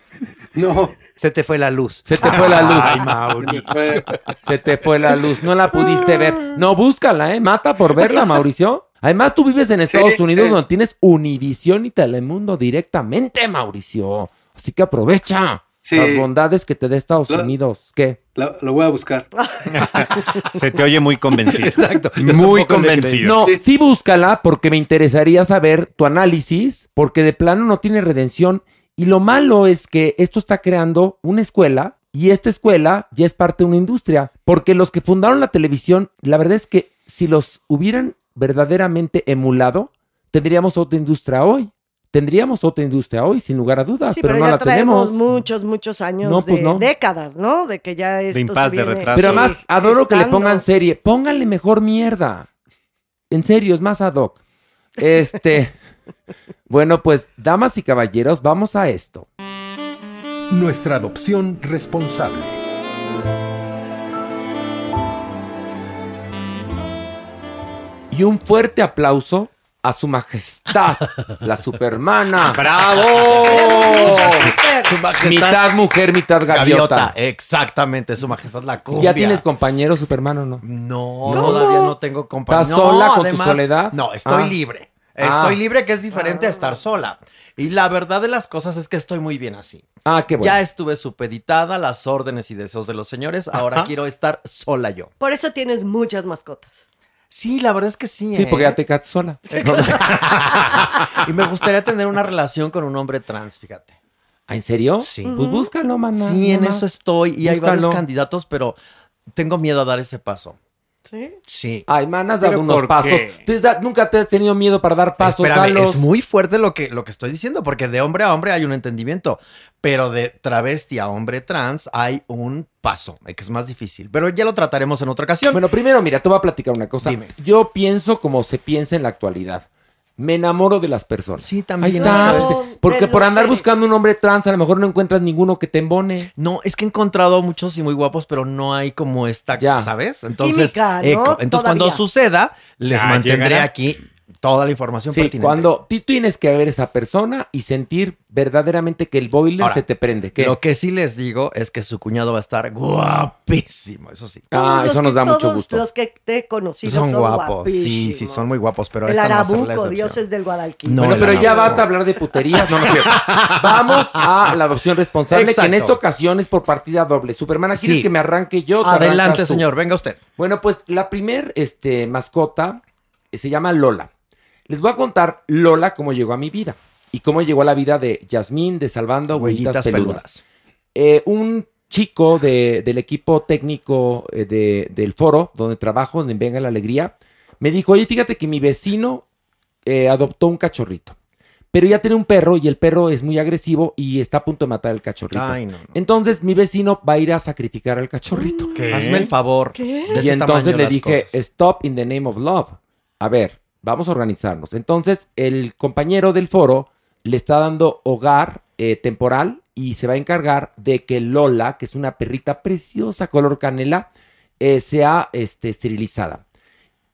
No, Se te fue la luz. Se te fue la luz. Ay, Mauri. fue- Se te fue la luz, no la pudiste ver. No, búscala, ¿eh? Mata por verla, Mauricio. Además, tú vives en Estados Sí, Unidos eh. donde tienes Univisión y Telemundo directamente, Mauricio. Así que aprovecha Sí. las bondades que te da Estados Lo- Unidos. ¿Qué? la- lo voy a buscar. Se te oye muy convencido. Exacto. Muy convencido. No, Sí. sí búscala porque me interesaría saber tu análisis, porque de plano no tiene redención. Y lo malo es que esto está creando una escuela y esta escuela ya es parte de una industria. Porque los que fundaron la televisión, la verdad es que si los hubieran verdaderamente emulado, tendríamos otra industria hoy. Tendríamos otra industria hoy, sin lugar a dudas, Sí, pero, pero, no ya la traemos tenemos. muchos, muchos años No, pues de no. décadas, ¿no? De que ya esto impas, se de viene- retraso. Pero además, adoro que le pongan serie. Pónganle mejor mierda. En serio, es más ad hoc. Este. bueno, pues, damas y caballeros, vamos a esto. Nuestra adopción responsable. Y un fuerte aplauso a su majestad, la supermana. Súper. Su majestad. Mitad mujer, mitad gaviota. Gaviota, exactamente, su majestad la cumbia. ¿Ya tienes compañero superman o no? No, ¿Cómo? todavía no tengo compañía. ¿Estás No, sola con tu soledad? No, estoy Ah. libre. Ah. Estoy libre, que es diferente a estar sola. Y la verdad de las cosas es que estoy muy bien así. Ah, qué bueno. Ya estuve supeditada a las órdenes y deseos de los señores. Ahora Ajá. quiero estar sola yo. Por eso tienes muchas mascotas. Sí, la verdad es que sí. Sí, ¿eh? porque ya te quedas sola. y me gustaría tener una relación con un hombre trans, fíjate. ¿Ah, ¿En serio? Sí. Pues búscalo, maná. Sí, en eso estoy. Y hay varios candidatos, pero tengo miedo a dar ese paso. ¿Sí? Sí. Ay, man, has dado ¿Pero unos pasos. nunca te has tenido miedo para dar pasos, Espérame, es muy fuerte lo que, lo que estoy diciendo, porque de hombre a hombre hay un entendimiento, pero de travesti a hombre trans hay un paso, eh, que es más difícil. Pero ya lo trataremos en otra ocasión. Bueno, primero, mira, te voy a platicar una cosa. Dime. Yo pienso como se piensa en la actualidad. Me enamoro de las personas. sí, Ahí también. está. Claro. pues, porque por andar seres. buscando un hombre trans, a lo mejor no encuentras ninguno que te embone. No, es que he encontrado muchos y muy guapos, pero no hay como esta, Ya. ¿sabes? Entonces, Química, ¿no? eco. Entonces, cuando suceda, les Ya mantendré llegará. aquí toda la información Sí, pertinente. cuando tú tienes que ver esa persona y sentir verdaderamente que el boiler Ahora, se te prende. ¿Qué? Lo que sí les digo es que su cuñado va a estar guapísimo, eso sí. Ah, Todos eso nos da mucho todos gusto. Los que te he conocido Son, son, guapos, sí, sí, son muy guapos, pero El esta no va a ser la arabuco, excepción. dioses del Guadalquivir. No, bueno, pero ya basta hablar de puterías. No, no quiero. Vamos a la adopción responsable, que en esta ocasión es por partida doble. Supermana, ¿quieres Sí. que me arranque yo? Adelante, señor, venga usted. Bueno, pues la primer este, mascota eh, se llama Lola. Les voy a contar Lola cómo llegó a mi vida y cómo llegó a la vida de Yasmín, de Salvando Huellitas, Huellitas Peludas. peludas. Eh, un chico de- del equipo técnico eh, de- del foro donde trabajo, donde Venga la Alegría, me dijo, oye, fíjate que mi vecino eh, adoptó un cachorrito, pero ya tiene un perro y el perro es muy agresivo y está a punto de matar al cachorrito. Ay, no. no. Entonces mi vecino va a ir a sacrificar al cachorrito. ¿Qué? Hazme el favor. ¿Qué? Y entonces le dije, cosas. stop in the name of love. A ver, vamos a organizarnos. Entonces, el compañero del foro le está dando hogar eh, temporal y se va a encargar de que Lola, que es una perrita preciosa color canela, eh, sea este, esterilizada.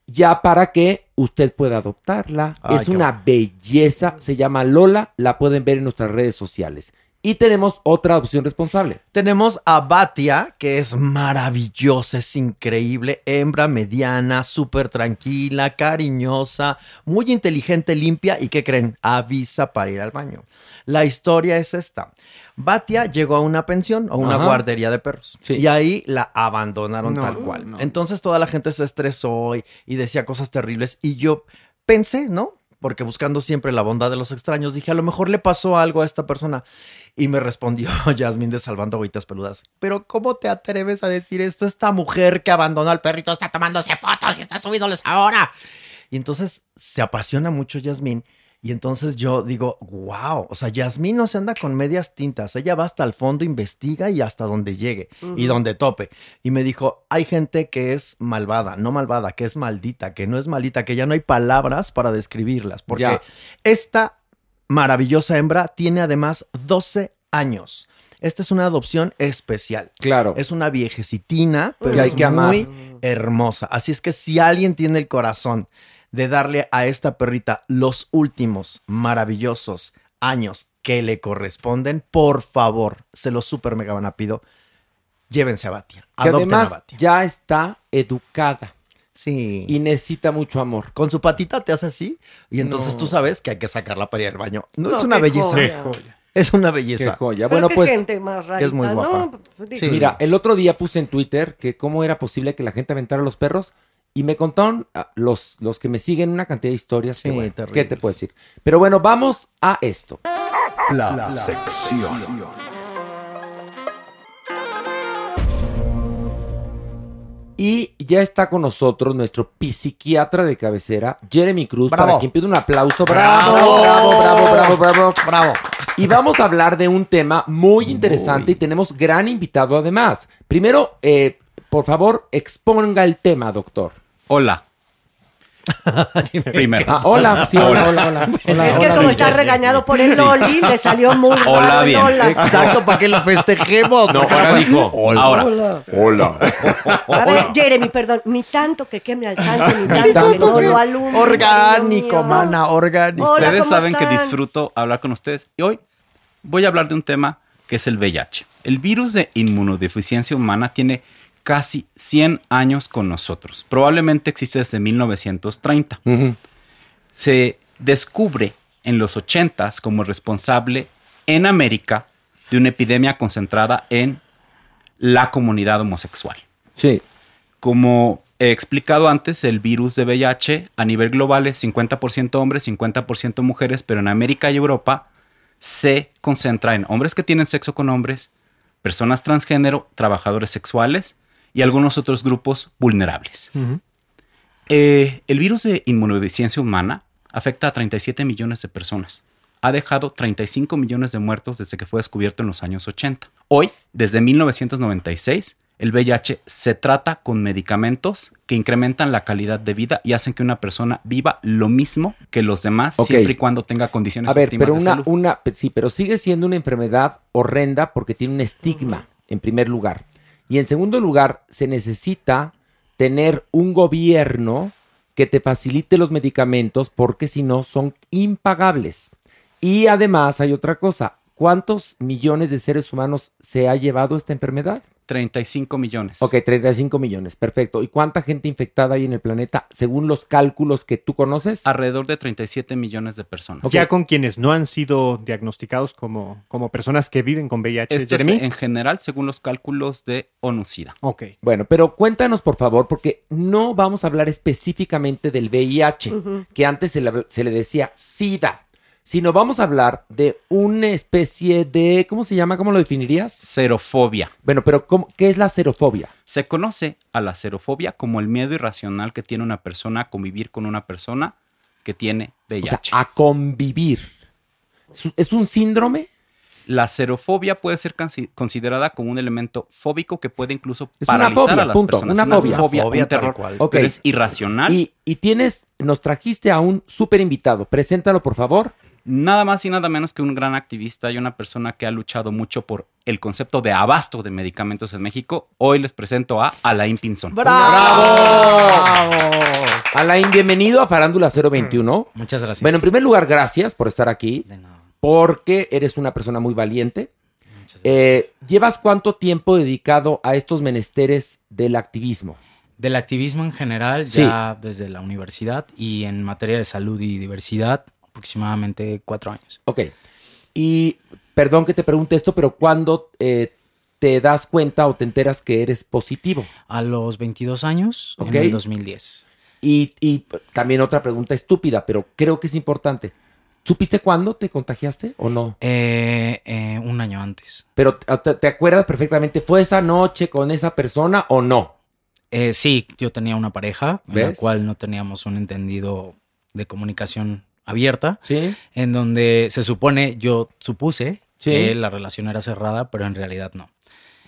Ya para que usted pueda adoptarla. Ay, es una belleza, se llama Lola, la pueden ver en nuestras redes sociales. Y tenemos otra opción responsable. Tenemos a Batia, que es maravillosa, es increíble, hembra mediana, súper tranquila, cariñosa, muy inteligente, limpia y ¿qué creen? Avisa para ir al baño. La historia es esta. Batia llegó a una pensión o una Ajá. guardería de perros Sí. y ahí la abandonaron No, tal cual. no. Entonces toda la gente se estresó y, y decía cosas terribles y yo pensé, ¿no? Porque buscando siempre la bondad de los extraños, dije, a lo mejor le pasó algo a esta persona. Y me respondió Yasmín de Salvando Agüitas Peludas. Pero ¿cómo te atreves a decir esto? Esta mujer que abandonó al perrito está tomándose fotos y está subiéndoles ahora. Y entonces se apasiona mucho Yasmín. Y entonces yo digo, wow, o sea, Yasmín no se anda con medias tintas, ella va hasta el fondo, investiga y hasta donde llegue y donde tope. Y me dijo, hay gente que es malvada, no malvada, que es maldita, que no es maldita, que ya no hay palabras para describirlas, porque Ya. esta maravillosa hembra tiene además 12 años. Esta es una adopción especial. Claro. Es una viejecitina, pero Que hay es que amar. muy hermosa. Así es que si alguien tiene el corazón de darle a esta perrita los últimos maravillosos años que le corresponden, por favor, se los super mega van a pido. Llévense a Batia. que Adopten a Batia. ya está educada Sí. y necesita mucho amor. con su patita te hace así y entonces No. tú sabes que hay que sacarla para ir al baño. No, No, es una qué belleza. joya. Qué joya. Es una Qué belleza. joya. Pero Bueno, qué pues gente más rarita, es muy guapa. ¿no? Pues, Sí. Mira, el otro día puse en Twitter que cómo era posible que la gente aventara a los perros y me contaron ah, los, los que me siguen una cantidad de historias. que, Sí, bueno, ¿Qué te puedo decir? Pero bueno, vamos a esto. La, sección. Y ya está con nosotros nuestro psiquiatra de cabecera, Jeremy Cruz, Bravo. para quien pide un aplauso. Bravo, bravo, bravo, bravo, bravo. Bravo. Y vamos a hablar de un tema muy interesante y tenemos gran invitado además. Primero, eh, por favor, exponga el tema, doctor. Hola. Primero. Ah, hola, sí, hola, hola, hola. hola, es que hola, como está regañado por el Loli, le salió muy Hola, raro el bien. hola. Exacto, para que lo festejemos. No, ahora dijo. Ahora, Hola. Hola. A ver, Jeremy, perdón, ni tanto que queme al santo, ni tanto, tanto que no que- lo alumbre. Orgánico, mana, orgánico. Hola, ustedes ¿cómo saben que disfruto hablar con ustedes. Y hoy voy a hablar de un tema que es el VIH. El virus de inmunodeficiencia humana tiene casi 100 años con nosotros. Probablemente existe desde 1930. Ujú. se descubre en los 80s como responsable en América de una epidemia concentrada en la comunidad homosexual. Sí. Como he explicado antes, el virus de VIH a nivel global es 50% hombres, 50% mujeres, pero en América y Europa se concentra en hombres que tienen sexo con hombres, personas transgénero, trabajadores sexuales y algunos otros grupos vulnerables. Eh, el virus de inmunodeficiencia humana afecta a 37 millones de personas. Ha dejado 35 millones de muertos desde que fue descubierto en los años 80. Hoy, desde 1996, el VIH se trata con medicamentos que incrementan la calidad de vida y hacen que una persona viva lo mismo que los demás, siempre y cuando tenga condiciones A ver, óptimas pero de una, salud. una, sí, pero sigue siendo una enfermedad horrenda porque tiene un estigma, en primer lugar. Y en segundo lugar, se necesita tener un gobierno que te facilite los medicamentos porque si no son impagables. Y además hay otra cosa, ¿cuántos millones de seres humanos se ha llevado esta enfermedad? 35 millones. Ok, 35 millones, perfecto. ¿Y cuánta gente infectada hay en el planeta según los cálculos que tú conoces? Alrededor de 37 millones de personas. Ok. Ya con quienes no han sido diagnosticados como, como personas que viven con VIH, Esto es Jeremy. en general según los cálculos de ONU-SIDA. Ok. Bueno, pero cuéntanos por favor, porque no vamos a hablar específicamente del VIH, que antes se le, se le decía SIDA, sino vamos a hablar de una especie de, ¿cómo se llama? ¿Cómo lo definirías? Serofobia. Bueno, pero ¿cómo- ¿qué es la serofobia? Se conoce a la serofobia como el miedo irracional que tiene una persona a convivir con una persona que tiene O VIH. sea, a convivir. ¿Es un- ¿Es un síndrome? La serofobia puede ser consi- considerada como un elemento fóbico que puede incluso Es una paralizar fobia, a las punto, personas. una fobia. fobia, Fobia un tal terror, cual. Es irracional. Y, y tienes, nos trajiste a un súper invitado. Preséntalo, por favor. Nada más y nada menos que un gran activista y una persona que ha luchado mucho por el concepto de abasto de medicamentos en México. Hoy les presento a Alain Pinzón. ¡Bravo! Alain, bienvenido a Farándula 021. Muchas gracias. Bueno, en primer lugar, gracias por estar aquí, De nada. porque eres una persona muy valiente. Muchas gracias. Eh, ¿Llevas cuánto tiempo dedicado a estos menesteres del activismo? Del activismo en general, Sí. ya desde la universidad y en materia de salud y diversidad, aproximadamente cuatro años. Ok. Y perdón que te pregunte esto, pero ¿cuándo eh, te das cuenta o te enteras que eres positivo? A los 22 años, Ok. en el 2010. Y, y también otra pregunta estúpida, pero creo que es importante. ¿Supiste cuándo te contagiaste o no? Eh, eh, un año antes. Pero te, te acuerdas perfectamente, ¿fue esa noche con esa persona o no? Eh, sí, yo tenía una pareja en la cual no teníamos un entendido de comunicación abierta, Sí. en donde se supone, yo supuse Sí. que la relación era cerrada, pero en realidad no.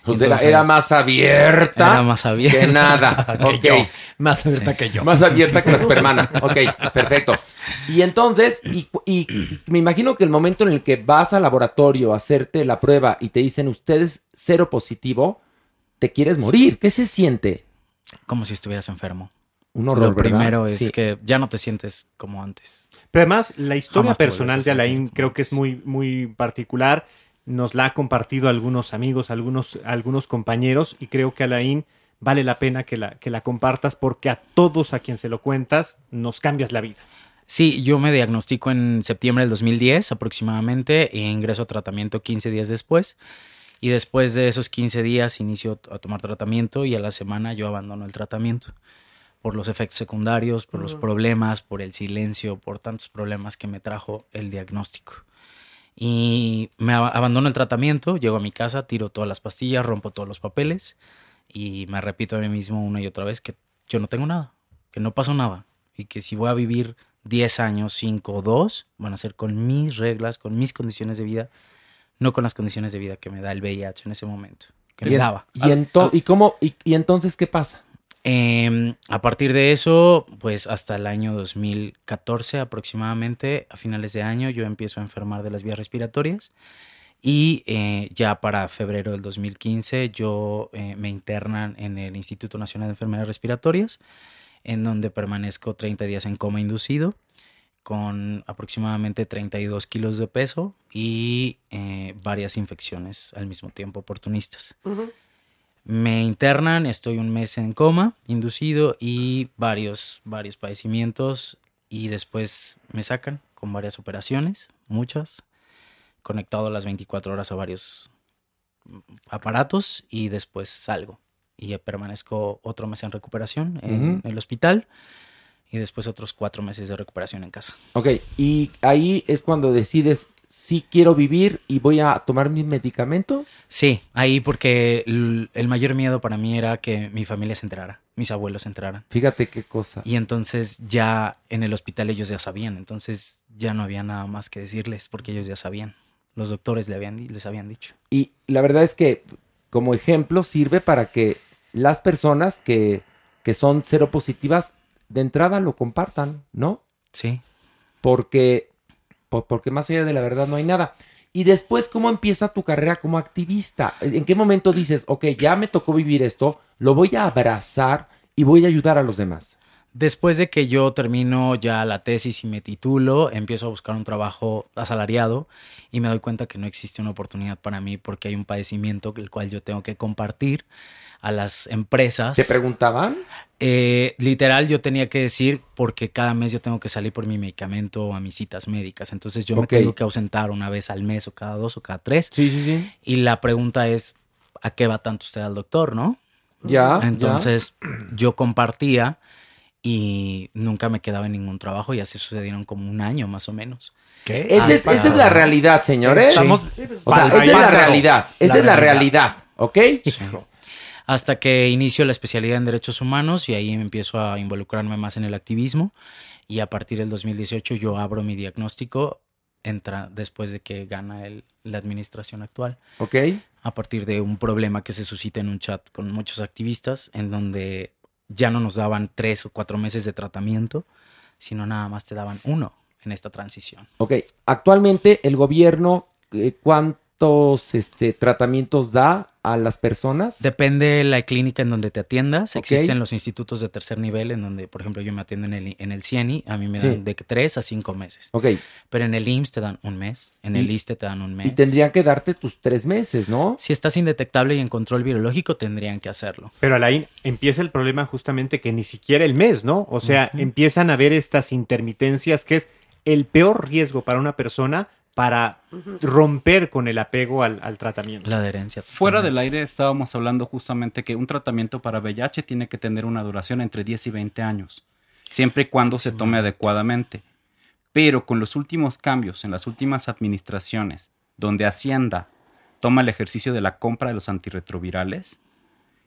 Pues era, Entonces, era más abierta Era más abierta. que nada. Que ok. yo. Más abierta que yo. Más abierta que la supermana. Ok, perfecto. Y entonces, y, y- y me imagino que el momento en el que vas al laboratorio a hacerte la prueba y te dicen ustedes cero positivo, te quieres morir. ¿Qué se siente? Como si estuvieras enfermo. Un horror, Lo ¿verdad? primero es Sí. que ya no te sientes como antes. Pero además, la historia personal de Alain creo que es muy, muy particular. Nos la ha compartido algunos amigos, algunos, algunos compañeros, y creo que Alain vale la pena que la, que la compartas porque a todos a quien se lo cuentas nos cambias la vida. Sí, yo me diagnostico en septiembre del 2010 aproximadamente e ingreso a tratamiento 15 días después. Y después de esos 15 días inicio a tomar tratamiento y a la semana yo abandono el tratamiento por los efectos secundarios, por los problemas, por el silencio, por tantos problemas que me trajo el diagnóstico. Y me ab- abandono el tratamiento, llego a mi casa, tiro todas las pastillas, rompo todos los papeles y me repito a mí mismo una y otra vez que yo no tengo nada, que no pasó nada y que si voy a vivir 10 años, 5 o 2, van a ser con mis reglas, con mis condiciones de vida, no con las condiciones de vida que me da el VIH en ese momento, que me Y, en- daba. y, ento- ¿y cómo, y, y entonces qué pasa? Em, a partir de eso, pues hasta el año 2014 aproximadamente, a finales de año, yo empiezo a enfermar de las vías respiratorias. Y eh, ya para febrero del 2015 yo eh, me internan en el Instituto Nacional de Enfermedades Respiratorias, en donde permanezco 30 días en coma inducido, con aproximadamente 32 kilos de peso y eh, varias infecciones al mismo tiempo oportunistas. Me internan, estoy un mes en coma inducido y varios, varios padecimientos y después me sacan con varias operaciones, muchas, conectado a las 24 horas a varios aparatos y después salgo y permanezco otro mes en recuperación en el hospital y después otros cuatro meses de recuperación en casa. Ok, y ahí es cuando decides si quiero vivir y voy a tomar mis medicamentos. Sí, ahí porque el, el mayor miedo para mí era que mi familia se enterara, mis abuelos se enteraran. Fíjate qué cosa. Y entonces ya en el hospital ellos ya sabían, entonces ya no había nada más que decirles porque ellos ya sabían. Los doctores le habían, les habían dicho. Y la verdad es que como ejemplo sirve para que las personas que, que son seropositivas de entrada lo compartan, ¿no? Sí. Porque, po- porque más allá de la verdad no hay nada. Y después, ¿cómo empieza tu carrera como activista? ¿En qué momento dices, ok, ya me tocó vivir esto, lo voy a abrazar y voy a ayudar a los demás? Después de que yo termino ya la tesis y me titulo, empiezo a buscar un trabajo asalariado y me doy cuenta que no existe una oportunidad para mí porque hay un padecimiento el cual yo tengo que compartir a las empresas. ¿Te preguntaban? Eh, literal, yo tenía que decir porque cada mes yo tengo que salir por mi medicamento o a mis citas médicas. Entonces yo Ok. me tengo que ausentar una vez al mes o cada dos o cada tres. Sí, sí, sí. Y la pregunta es, ¿a qué va tanto usted al doctor, no? Ya, ya. Entonces yo compartía y nunca me quedaba en ningún trabajo y así sucedieron como un año más o menos. Esa es, esa es la realidad, señores. Estamos- o sea, esa es la realidad. Esa la es la realidad. realidad, ¿ok? Hasta que inicio la especialidad en derechos humanos y ahí empiezo a involucrarme más en el activismo y a partir del 2018 yo abro mi diagnóstico entra después de que gana el- la administración actual. Ok. A partir de un problema que se suscita en un chat con muchos activistas en donde ya no nos daban tres o cuatro meses de tratamiento, sino nada más te daban uno en esta transición. Ok, actualmente el gobierno, eh, ¿cuántos este, tratamientos da a las personas? Depende de la clínica en donde te atiendas. Existen los institutos de tercer nivel en donde, por ejemplo, yo me atiendo en el, en el CIENI, a mí me Sí. dan de tres a cinco meses. Ok. Pero en el IMSS te dan un mes, en el ISTE te dan un mes. Y tendrían que darte tus tres meses, ¿no? Si estás indetectable y en control virológico, tendrían que hacerlo. Pero Alain, empieza el problema justamente que ni siquiera el mes, ¿no? O sea, empiezan a haber estas intermitencias que es el peor riesgo para una persona para romper con el apego al, al tratamiento. La adherencia. Fuera del aire estábamos hablando justamente que un tratamiento para VIH tiene que tener una duración entre 10 y 20 años, siempre y cuando se tome adecuadamente. Pero con los últimos cambios en las últimas administraciones, donde Hacienda toma el ejercicio de la compra de los antirretrovirales,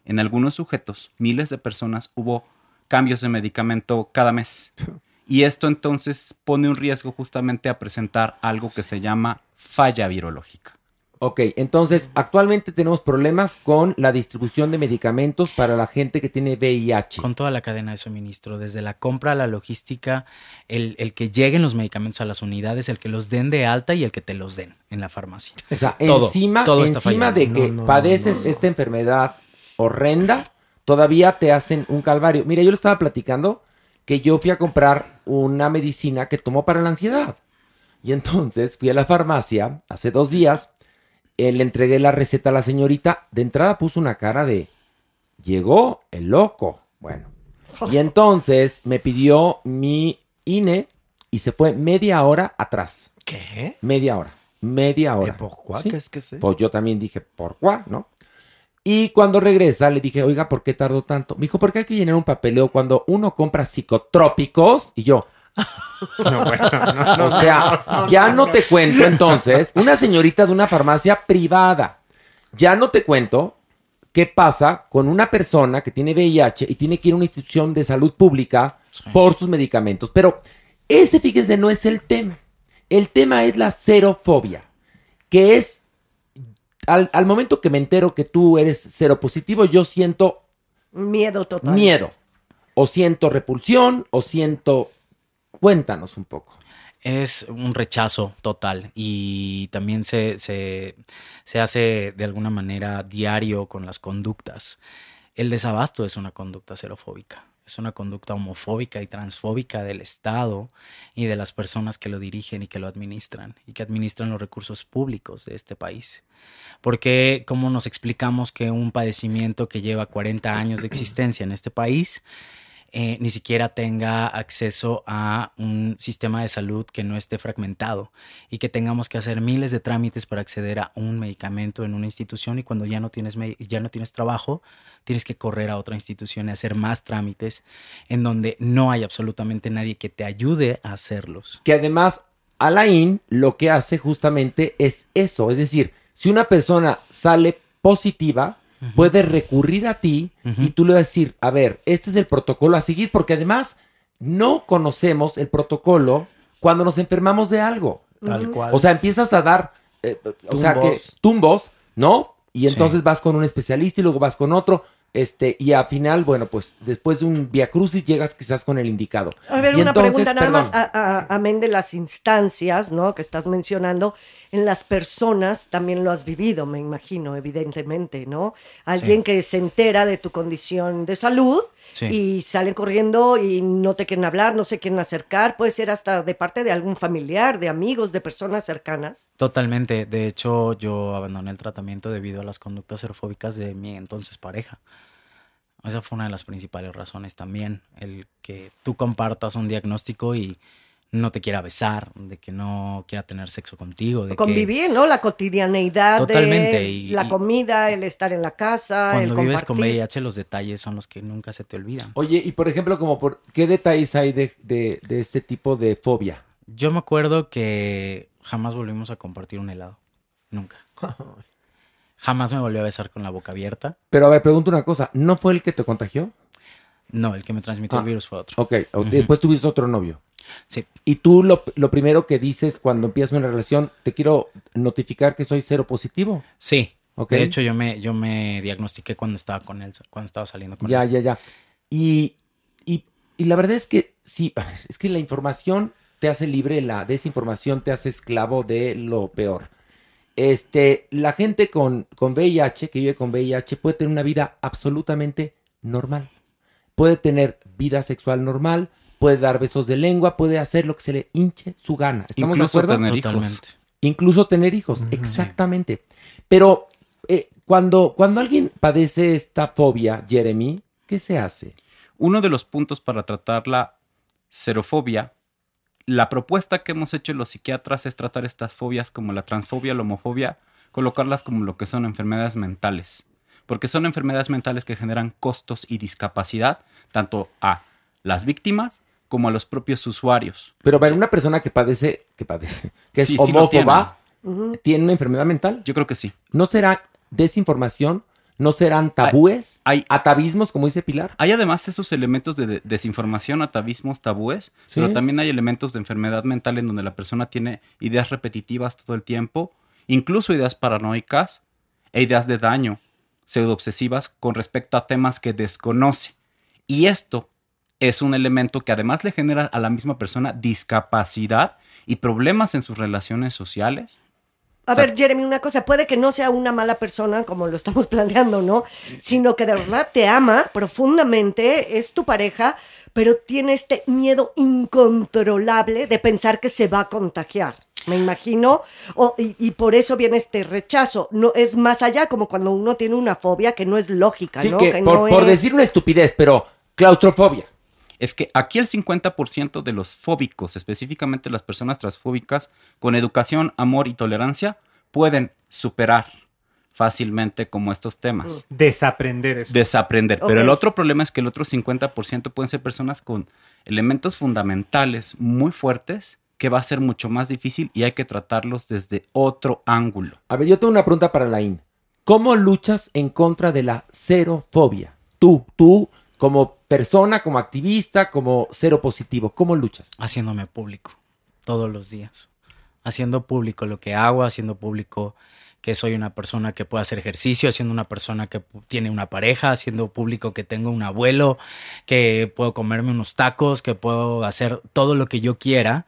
en algunos sujetos, miles de personas, hubo cambios de medicamento cada mes. Y esto entonces pone un riesgo justamente a presentar algo que se llama falla virológica. Ok, entonces actualmente tenemos problemas con la distribución de medicamentos para la gente que tiene VIH. Con toda la cadena de suministro, desde la compra a la logística, el, el que lleguen los medicamentos a las unidades, el que los den de alta y el que te los den en la farmacia. O sea, Todo, encima, todo encima de que No, no, padeces no, no. esta enfermedad horrenda, todavía te hacen un calvario. Mira, yo le estaba platicando que yo fui a comprar una medicina que tomo para la ansiedad. Y entonces fui a la farmacia hace dos días, eh, le entregué la receta a la señorita, de entrada puso una cara de, llegó el loco. Bueno, y entonces me pidió mi INE y se fue media hora atrás. ¿Qué? Media hora. Media hora. por cuá? Sí. ¿Qué es que sé? Pues yo también dije, ¿por cuá? ¿No? Y cuando regresa le dije, oiga, ¿por qué tardó tanto? Me dijo, porque hay que llenar un papeleo cuando uno compra psicotrópicos. Y yo, No, bueno, no, no, o sea, no, ya no, te cuento entonces, una señorita de una farmacia privada. Ya no te cuento qué pasa con una persona que tiene VIH y tiene que ir a una institución de salud pública por sus medicamentos. Pero ese, fíjense, no es el tema. El tema es la serofobia, que es, al, al momento que me entero que tú eres seropositivo, yo siento Miedo total. Miedo. O siento repulsión, o siento... Cuéntanos un poco. Es un rechazo total y también se, se, se hace de alguna manera diario con las conductas. El desabasto es una conducta xerofóbica, es una conducta homofóbica y transfóbica del Estado y de las personas que lo dirigen y que lo administran y que administran los recursos públicos de este país. Porque, ¿cómo nos explicamos que un padecimiento que lleva 40 años de existencia en este país eh, ni siquiera tenga acceso a un sistema de salud que no esté fragmentado y que tengamos que hacer miles de trámites para acceder a un medicamento en una institución y cuando ya no tienes, ya no tienes trabajo, tienes que correr a otra institución y hacer más trámites en donde no hay absolutamente nadie que te ayude a hacerlos. Que además, Alain lo que hace justamente es eso. Es decir, si una persona sale positiva, puede recurrir a ti y tú le vas a decir, a ver, este es el protocolo a seguir, porque además no conocemos el protocolo cuando nos enfermamos de algo. Tal cual. O sea, empiezas a dar, eh, o sea, que Tumbos. tumbos, ¿no? Y Sí. entonces vas con un especialista y luego vas con otro. Este, y al final, bueno, pues después de un via crucis llegas quizás con el indicado. A ver, Y una entonces, pregunta nada más, a- a- amén de las instancias, ¿no? Que estás mencionando, en las personas también lo has vivido, me imagino, evidentemente, ¿no? Alguien Sí. que se entera de tu condición de salud Sí. y salen corriendo y no te quieren hablar, no se quieren acercar, puede ser hasta de parte de algún familiar, de amigos, de personas cercanas. Totalmente. De hecho, yo abandoné el tratamiento debido a las conductas xerofóbicas de mi entonces pareja. Esa fue una de las principales razones también, el que tú compartas un diagnóstico y no te quiera besar, de que no quiera tener sexo contigo, de que Convivir, ¿no? La cotidianeidad Totalmente, de y- la y- comida, el estar en la casa, el cuando vives con. VIH los detalles son los que nunca se te olvidan. Oye, y por ejemplo, como por ¿qué detalles hay de, de- de este tipo de fobia? Yo me acuerdo que jamás volvimos a compartir un helado. Nunca. Jamás me volvió a besar con la boca abierta. Pero a ver, pregunto una cosa, ¿no fue el que te contagió? No, el que me transmitió Ah, el virus fue otro. Ok, después tuviste otro novio. Sí. Y tú lo, lo primero que dices cuando empiezas una relación, te quiero notificar que soy cero positivo. Sí. Ok. De hecho, yo me, yo me diagnostiqué cuando estaba con él, cuando estaba saliendo con Ya, él. ya, ya. Y, y, y la verdad es que sí, es que la información te hace libre, la desinformación te hace esclavo de lo peor. Este, la gente con, con VIH, que vive con VIH, puede tener una vida absolutamente normal. Puede tener vida sexual normal, puede dar besos de lengua, puede hacer lo que se le hinche su gana. ¿Estamos Incluso de acuerdo? tener hijos. Totalmente. Incluso tener hijos, exactamente. Pero eh, cuando, cuando alguien padece esta fobia, Jeremy, ¿qué se hace? Uno de los puntos para tratar la xerofobia, la propuesta que hemos hecho los psiquiatras es tratar estas fobias como la transfobia, la homofobia, colocarlas como lo que son enfermedades mentales. Porque son enfermedades mentales que generan costos y discapacidad tanto a las víctimas como a los propios usuarios. Pero para una persona que padece, que padece, que es Sí. ¿tiene una enfermedad mental? Yo creo que sí. ¿No será desinformación? ¿No serán tabúes? Hay, ¿Atavismos, como dice Pilar? hay además esos elementos de de- desinformación, atavismos, tabúes, Sí. pero también hay elementos de enfermedad mental en donde la persona tiene ideas repetitivas todo el tiempo, incluso ideas paranoicas e ideas de daño pseudoobsesivas con respecto a temas que desconoce. Y esto es un elemento que además le genera a la misma persona discapacidad y problemas en sus relaciones sociales. A ver, Jeremy, una cosa, puede que no sea una mala persona como lo estamos planteando, ¿no? Sino que de verdad te ama profundamente, es tu pareja, pero tiene este miedo incontrolable de pensar que se va a contagiar. Me imagino, o- y, y por eso viene este rechazo. No es más allá, como cuando uno tiene una fobia que no es lógica, Sí, ¿no? que, Que por, no por es- decir una estupidez, pero claustrofobia. Es que aquí el 50% de los fóbicos, específicamente las personas transfóbicas, con educación, amor y tolerancia, pueden superar fácilmente como estos temas. Desaprender eso. Desaprender. Pero el otro problema es que el otro 50% pueden ser personas con elementos fundamentales muy fuertes que va a ser mucho más difícil y hay que tratarlos desde otro ángulo. A ver, yo tengo una pregunta para Laín. ¿Cómo luchas en contra de la serofobia? Tú, tú, como persona, como activista, como cero positivo, ¿cómo luchas? haciéndome público todos los días, haciendo público lo que hago, haciendo público que soy una persona que puede hacer ejercicio, siendo una persona que tiene una pareja, haciendo público que tengo un abuelo, que puedo comerme unos tacos, que puedo hacer todo lo que yo quiera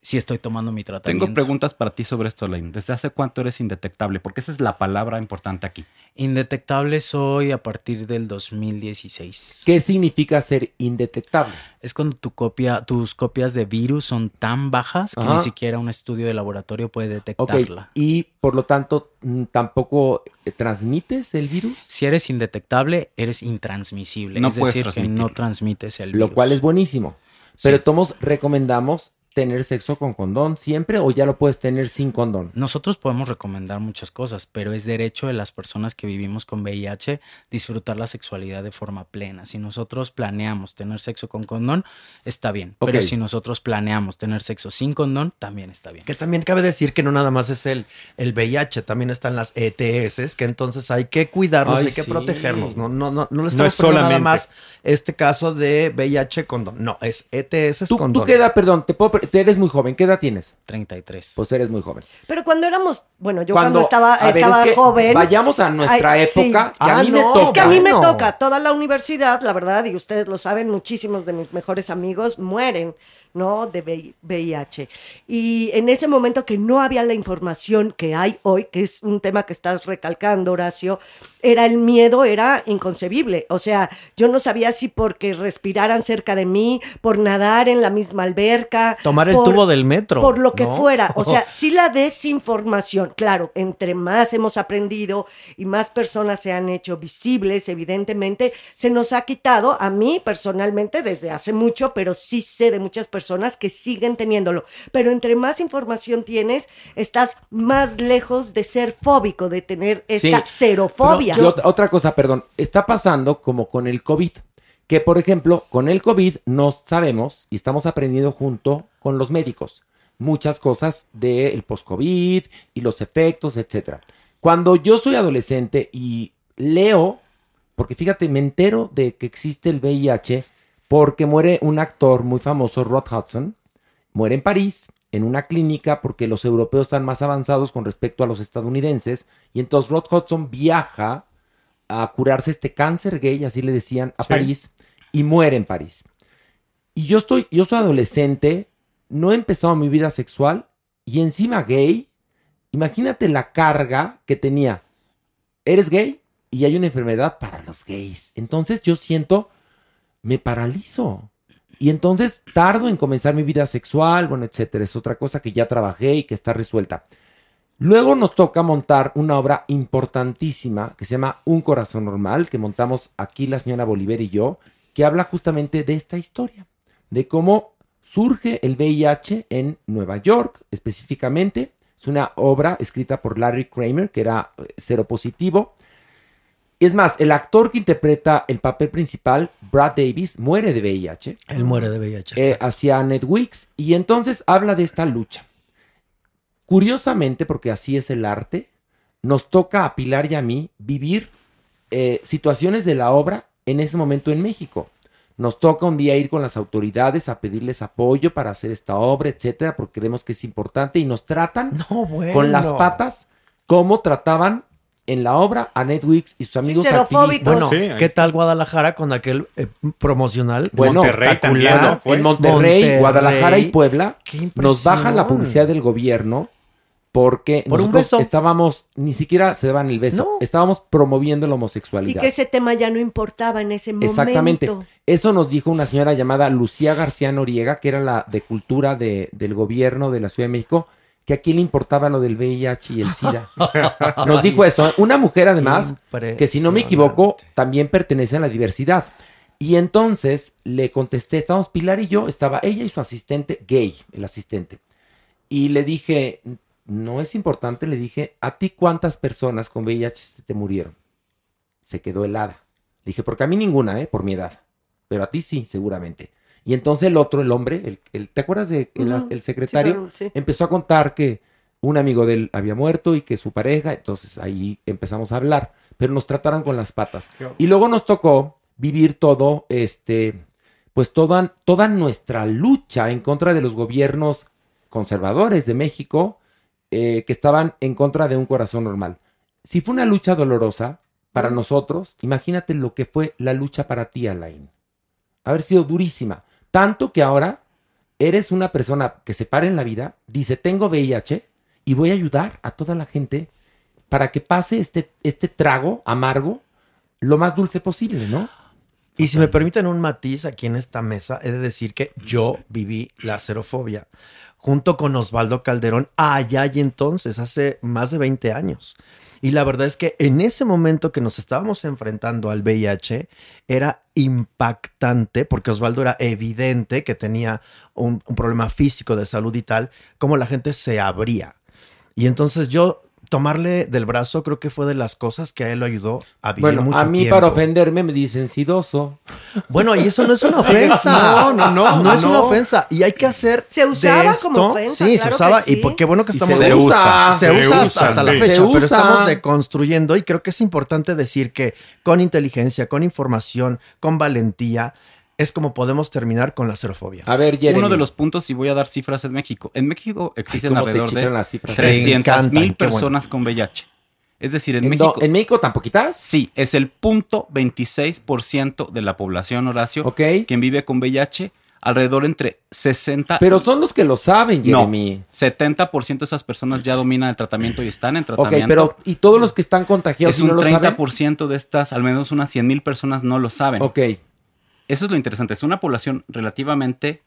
si estoy tomando mi tratamiento. Tengo preguntas para ti sobre esto, Lane. ¿Desde hace cuánto eres indetectable? Porque esa es la palabra importante aquí. Indetectable soy a partir del 2016. ¿Qué significa ser indetectable? Es cuando tu copia, tus copias de virus son tan bajas que Ajá. ni siquiera un estudio de laboratorio puede detectarla. y por lo tanto, mm, ¿tampoco eh, transmites el virus? Si eres indetectable, eres intransmisible. No es puedes decir, que no transmites el Lo virus. cual es buenísimo. Sí. Pero todos recomendamos tener sexo con condón siempre o ya lo puedes tener sin condón. Nosotros podemos recomendar muchas cosas, pero es derecho de las personas que vivimos con VIH disfrutar la sexualidad de forma plena. Si nosotros planeamos tener sexo con condón, está bien. Pero si nosotros planeamos tener sexo sin condón, también está bien. Que también cabe decir que no nada más es el, el VIH, también están las ETS, que entonces hay que cuidarnos, Ay, hay que protegernos. No, no, no, no le No estamos es poniendo nada más este caso de VIH condón. No, es ETS ¿Tú, condón. tú qué edad, perdón, te puedo, eres muy joven, ¿qué edad tienes? 33. Pues eres muy joven. Pero cuando éramos, bueno, yo cuando, Cuando- estaba, a ver, estaba es que joven. vayamos a nuestra Ay, sí. época, a Ah, mí me no, toca. Es que a mí me toca toda la universidad, la verdad, y ustedes lo saben, muchísimos de mis mejores amigos mueren, ¿no? De VI- VIH. Y en ese momento que no había la información que hay hoy, que es un tema que estás recalcando, Horacio, era el miedo, era inconcebible. O sea, yo no sabía si porque respiraran cerca de mí, por nadar en la misma alberca. Tomar el por- tubo del metro. por lo que ¿no? fuera. O sea, sí la desinformación, claro, entre más hemos aprendido y más personas se han hecho visibles, evidentemente, se nos ha quitado, a mí personalmente desde hace mucho, pero sí sé de muchas personas que siguen teniéndolo. Pero entre más información tienes, estás más lejos de ser fóbico, de tener esta Sí, xerofobia. Otra cosa, perdón, está pasando como con el COVID, que por ejemplo, con el COVID no sabemos y estamos aprendiendo junto con los médicos muchas cosas del post-COVID y los efectos, etcétera. Cuando yo soy adolescente y leo, porque fíjate, me entero de que existe el VIH porque muere un actor muy famoso, Rod Hudson, muere en París, en una clínica, porque los europeos están más avanzados con respecto a los estadounidenses, y entonces Rod Hudson viaja a curarse este cáncer gay, así le decían, a Sí. París, y muere en París. Y yo estoy, yo soy adolescente, no he empezado mi vida sexual, y encima gay, imagínate la carga que tenía. Eres gay y hay una enfermedad para los gays. Entonces yo siento, me paralizo. Y entonces tardo en comenzar mi vida sexual, bueno, etcétera. Es otra cosa que ya trabajé y que está resuelta. Luego nos toca montar una obra importantísima que se llama Un corazón normal, que montamos aquí la señora Bolívar y yo, que habla justamente de esta historia, de cómo surge el VIH en Nueva York, específicamente. Es una obra escrita por Larry Kramer, que era eh, seropositivo. Es más, el actor que interpreta el papel principal, Brad Davis, muere de VIH. Él muere de VIH. eh, hacia Netflix y entonces habla de esta lucha. Curiosamente, porque así es el arte, nos toca a Pilar y a mí vivir eh, situaciones de la obra en ese momento en México. Nos toca un día ir con las autoridades a pedirles apoyo para hacer esta obra, etcétera, porque creemos que es importante y nos tratan No, bueno. con las patas como trataban en la obra a Netflix y sus amigos. Bueno, Sí, ahí ¿qué tal Guadalajara con aquel eh, promocional? Bueno, Monterrey también, espectacular? ¿no? Fue. en Monterrey, Monterrey. Guadalajara y Puebla Qué nos bajan la publicidad del gobierno porque Por un nosotros beso. estábamos, ni siquiera se daban el beso, No. estábamos promoviendo la y homosexualidad. que ese tema ya no importaba en ese momento. Exactamente. Eso nos dijo una señora llamada Lucía García Noriega, que era la de cultura de- del gobierno de la Ciudad de México, que aquí le importaba lo del VIH y el SIDA. Nos dijo eso. ¿eh? Una mujer además, que si no me equivoco, también pertenece a la diversidad. Y entonces le contesté, estábamos Pilar y yo, estaba ella y su asistente gay, el asistente. Y le dije, no es importante, le dije, ¿a ti cuántas personas con VIH te murieron? Se quedó helada. Le dije, porque a mí ninguna, ¿eh? Por mi edad. Pero a ti sí, seguramente. Y entonces el otro, el hombre, el, el- ¿te acuerdas de el, Ujú. el Sí, secretario? claro, sí. empezó a contar que un amigo de él había muerto y que su pareja, entonces ahí empezamos a hablar, pero nos trataron con las patas. Y luego nos tocó vivir todo, este, pues toda, toda nuestra lucha en contra de los gobiernos conservadores de México eh, que estaban en contra de un corazón normal. Si fue una lucha dolorosa para nosotros, imagínate lo que fue la lucha para ti, Alain. Haber sido durísima. Tanto que ahora eres una persona que se para en la vida, dice, tengo VIH y voy a ayudar a toda la gente para que pase este, este trago amargo lo más dulce posible, ¿no? Y si me permiten un matiz aquí en esta mesa, he de decir que yo viví la xerofobia junto con Osvaldo Calderón allá y entonces, hace más de 20 años. Y la verdad es que en ese momento que nos estábamos enfrentando al VIH, era impactante porque Osvaldo era evidente que tenía un, un problema físico de salud y tal, como la gente se abría. Y entonces yo tomarle del brazo creo que fue de las cosas que a él lo ayudó a vivir Bueno, mucho a mí tiempo. para ofenderme me dicen sidoso. Bueno, y eso no es una ofensa. No, no, no, No es no. una ofensa. Y hay que hacer. Se usaba de como ofensa, Sí, claro se que usaba. sí. Y por- qué bueno que Y estamos. se usa. Se, Se usa hasta, la fecha, pero estamos deconstruyendo. Y creo que es importante decir que con inteligencia, con información, con valentía, es como podemos terminar con la xerofobia. A ver, Jeremy. Uno de los puntos, y voy a dar cifras en México. En México existen ¿Cómo te alrededor de las cifras? 300 encantan, mil bueno. personas con VIH. Es decir, en, ¿En, México... do- ¿En México tan poquitas? Sí, es el punto 26% de la población, Horacio, Ok. quien vive con VIH, alrededor entre 60 Pero son los que lo saben, No, Jeremy. 70% de esas personas ya dominan el tratamiento y están en Ok, tratamiento. pero ¿y todos los que están contagiados es y no un lo saben? 30% de estas, al menos unas 100 mil personas no lo saben. Ok, Eso es lo interesante, es una población relativamente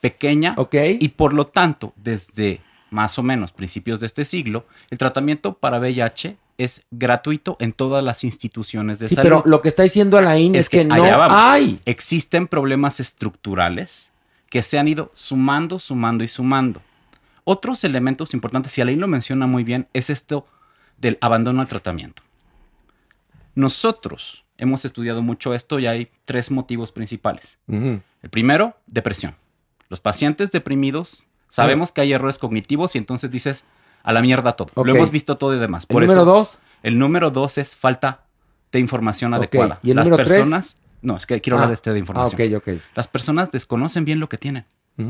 pequeña y por lo tanto, desde más o menos principios de este siglo, el tratamiento para VIH es gratuito en todas las instituciones de Sí, salud. pero lo que está diciendo Alain es, que, no allá vamos. hay. Existen problemas estructurales que se han ido sumando, sumando y sumando. Otros elementos importantes, y Alain lo menciona muy bien, es esto del abandono al tratamiento. Nosotros hemos estudiado mucho esto y hay tres motivos principales. El primero, depresión. Los pacientes deprimidos sabemos que hay errores cognitivos y entonces dices a la mierda todo. Lo hemos visto todo y demás. El número eso, dos. el número dos es falta de información adecuada. ¿Y el Las número tres? personas, no, es que quiero hablar Ah, de este de Ah, información. ok, ok. Las personas desconocen bien lo que tienen.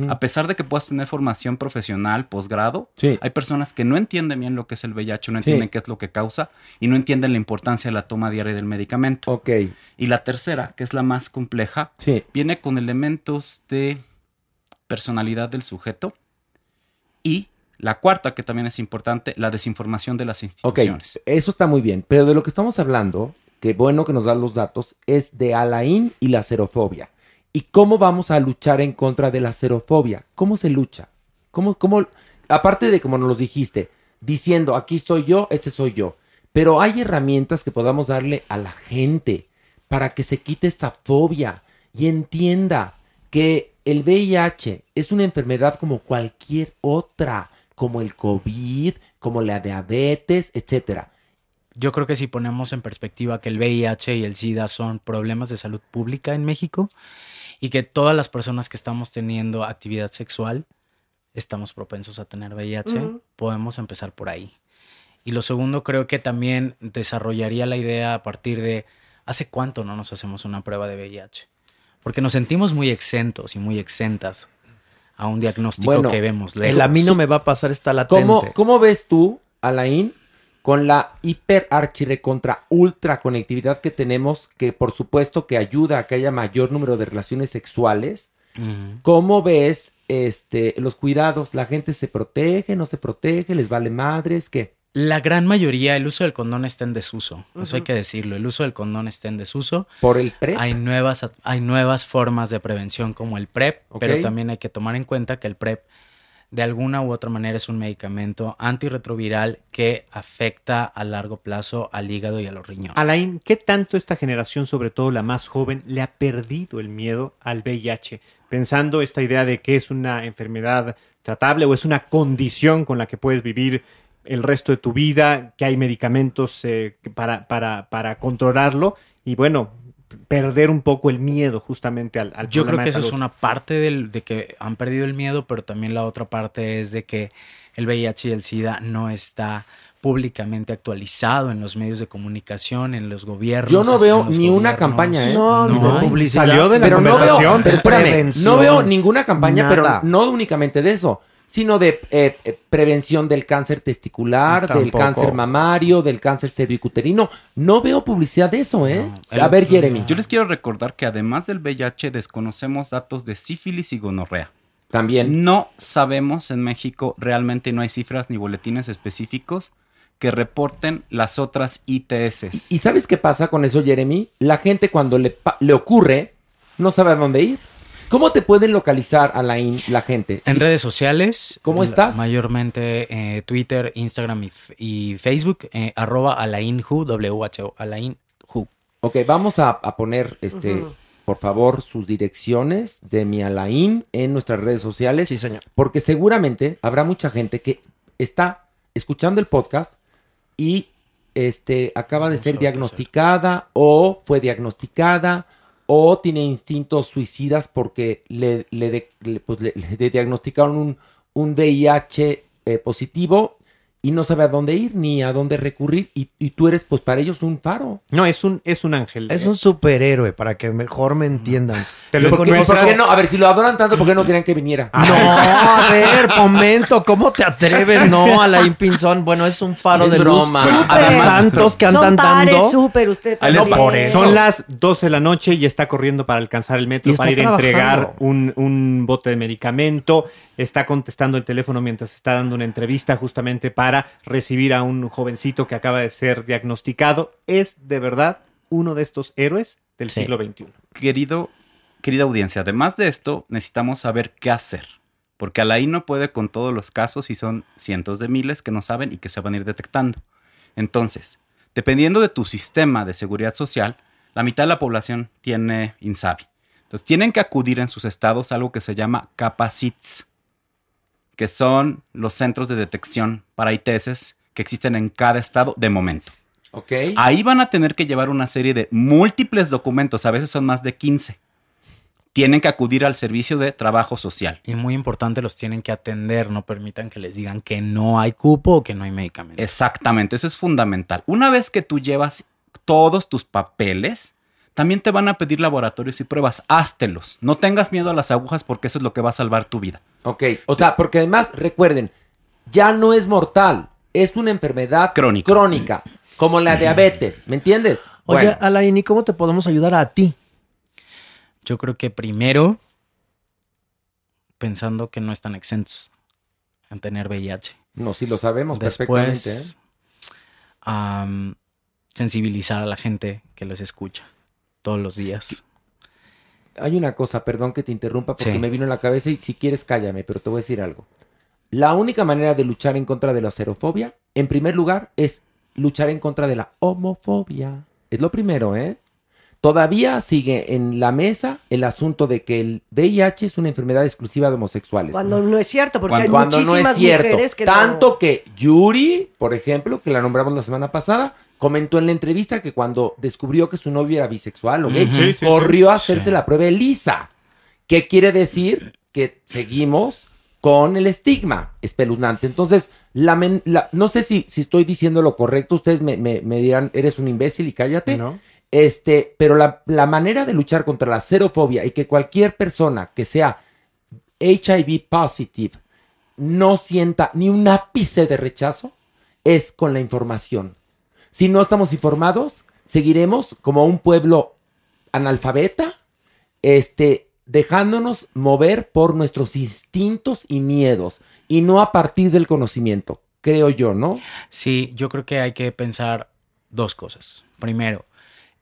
A pesar de que puedas tener formación profesional, posgrado, Sí. hay personas que no entienden bien lo que es el VIH, no Sí. entienden qué es lo que causa y no entienden la importancia de la toma diaria del medicamento. Ok, Y la tercera, que es la más compleja, sí. viene con elementos de personalidad del sujeto. Y la cuarta, que también es importante, la desinformación de las instituciones. eso está muy bien. Pero de lo que estamos hablando, que bueno que nos dan los datos, es de Alain y la xerofobia. ¿Y cómo vamos a luchar en contra de la xerofobia? ¿Cómo se lucha? ¿Cómo, cómo, aparte de como nos lo dijiste, diciendo, aquí estoy yo, este soy yo. Pero hay herramientas que podamos darle a la gente para que se quite esta fobia y entienda que el VIH es una enfermedad como cualquier otra, como el COVID, como la diabetes, etcétera. Yo creo que si ponemos en perspectiva que el VIH y el SIDA son problemas de salud pública en México y que todas las personas que estamos teniendo actividad sexual estamos propensos a tener VIH, podemos empezar por ahí. Y lo segundo, creo que también desarrollaría la idea a partir de hace cuánto no nos hacemos una prueba de VIH. Porque nos sentimos muy exentos y muy exentas a un diagnóstico Bueno, que vemos lejos. El a mí no me va a pasar esta latente. ¿Cómo, ¿Cómo ves tú, Alain, con la hiper archire contra ultra conectividad que tenemos, que por supuesto que ayuda a que haya mayor número de relaciones sexuales? ¿Cómo ves este, los cuidados? ¿La gente se protege, no se protege, les vale madres? ¿Qué? La gran mayoría, el uso del condón está en desuso. Eso hay que decirlo. El uso del condón está en desuso. ¿Por el PrEP? Hay nuevas, hay nuevas formas de prevención como el PrEP, pero también hay que tomar en cuenta que el PrEP de alguna u otra manera es un medicamento antirretroviral que afecta a largo plazo al hígado y a los riñones. Alain, ¿qué tanto esta generación, sobre todo la más joven, le ha perdido el miedo al VIH? Pensando esta idea de que es una enfermedad tratable o es una condición con la que puedes vivir el resto de tu vida, que hay medicamentos eh, para, para, para controlarlo y bueno, perder un poco el miedo justamente al, al Yo creo que de eso es una parte del, de que han perdido el miedo, pero también la otra parte es de que el VIH y el SIDA no está públicamente actualizado en los medios de comunicación, en los gobiernos. Yo no veo ni una campaña, ¿eh? No, No de publicidad. Salió de la pero no veo, conversación. pero espérame, prevención, no veo ninguna campaña, nada. pero no únicamente de eso. Sino de eh, eh, prevención del cáncer testicular, del cáncer mamario, del cáncer cervicuterino. No veo publicidad de eso, ¿eh? No, A ver, Jeremy. Yo les quiero recordar que además del VIH desconocemos datos de sífilis y gonorrea. También. No sabemos en México, realmente no hay cifras ni boletines específicos que reporten las otras ITS. ¿Y sabes qué pasa con eso, Jeremy? La gente cuando le, le ocurre, no sabe a dónde ir. ¿Cómo te pueden localizar a la, in- la gente? En Sí. redes sociales. ¿Cómo estás? Mayormente eh, Twitter, Instagram y, Facebook. eh, arroba alainhu, W-H-O, alainhu. Ok, vamos a, a poner, este, por favor, sus direcciones de mi Alain en nuestras redes sociales. Sí, señor. Porque seguramente habrá mucha gente que está escuchando el podcast y este, acaba de No ser diagnosticada o fue diagnosticada o tiene instintos suicidas porque le, le, de- le- pues, le- diagnosticaron un, un VIH eh, positivo y no sabe a dónde ir ni a dónde recurrir y, y tú eres pues para ellos un faro. No, es un, es un ángel. Es un superhéroe, para que mejor me entiendan. Te lo ¿Por qué- conozco- por qué no? A ver, si lo adoran tanto, ¿por qué no querían que viniera? No, a ver, momento, ¿cómo te atreves? No, Alain Pinzón, bueno, es un faro Es de broma. luz. Además, tantos que Son andan pares dando. súper usted. También. va. por eso. Son las 12 de la noche y está corriendo para alcanzar el metro para ir a entregar un, un bote de medicamento. Está contestando el teléfono mientras está dando una entrevista justamente para recibir a un jovencito que acaba de ser diagnosticado. Es de verdad uno de estos héroes del Sí. siglo XXI. Querido, querida audiencia, además de esto, necesitamos saber qué hacer. Porque Alain no puede con todos los casos y son cientos de miles que no saben y que se van a ir detectando. Entonces, dependiendo de tu sistema de seguridad social, la mitad de la población tiene INSABI. Entonces, tienen que acudir en sus estados a algo que se llama CAPACITS, que son los centros de detección para ITS que existen en cada estado de momento. Ok. Ahí van a tener que llevar una serie de múltiples documentos, a veces son más de 15. Tienen que acudir al servicio de trabajo social. Y muy importante, los tienen que atender. No permitan que les digan que no hay cupo o que no hay medicamento. Exactamente, eso es fundamental. Una vez que tú llevas todos tus papeles, también te van a pedir laboratorios y pruebas. Háztelos. No tengas miedo a las agujas porque eso es lo que va a salvar tu vida. Ok. O sea, porque además, recuerden, ya no es mortal, es una enfermedad Crónica. crónica como la diabetes, ¿me entiendes? Oye, Bueno, Alain, ¿y cómo te podemos ayudar a ti? Yo creo que primero, pensando que no están exentos en tener VIH. no, sí lo sabemos perfectamente. ¿eh? Después, sensibilizar a la gente que los escucha todos los días. Hay una cosa, perdón que te interrumpa porque Sí. me vino en la cabeza y si quieres cállame, pero te voy a decir algo. La única manera de luchar en contra de la xerofobia, en primer lugar, es luchar en contra de la homofobia. Es lo primero, ¿eh? Todavía sigue en la mesa el asunto de que el VIH es una enfermedad exclusiva de homosexuales. Cuando no es cierto, porque hay cuando no muchísimas es cierto. mujeres que no- Tanto que Yuri, por ejemplo, que la nombramos la semana pasada, comentó en la entrevista que cuando descubrió que su novio era bisexual o gay, Ujú. Sí, sí, corrió a hacerse la prueba ELISA. ¿Qué quiere decir? Que seguimos con el estigma espeluznante. Entonces, la men- la- no sé si, si estoy diciendo lo correcto, ustedes me, me- me dirán, eres un imbécil y cállate. ¿No? Este, pero la, la manera de luchar contra la xerofobia y que cualquier persona que sea HIV positive no sienta ni un ápice de rechazo es con la información. Si no estamos informados, seguiremos como un pueblo analfabeta, este, dejándonos mover por nuestros instintos y miedos y no a partir del conocimiento, creo yo, ¿no? Sí, yo creo que hay que pensar dos cosas. Primero,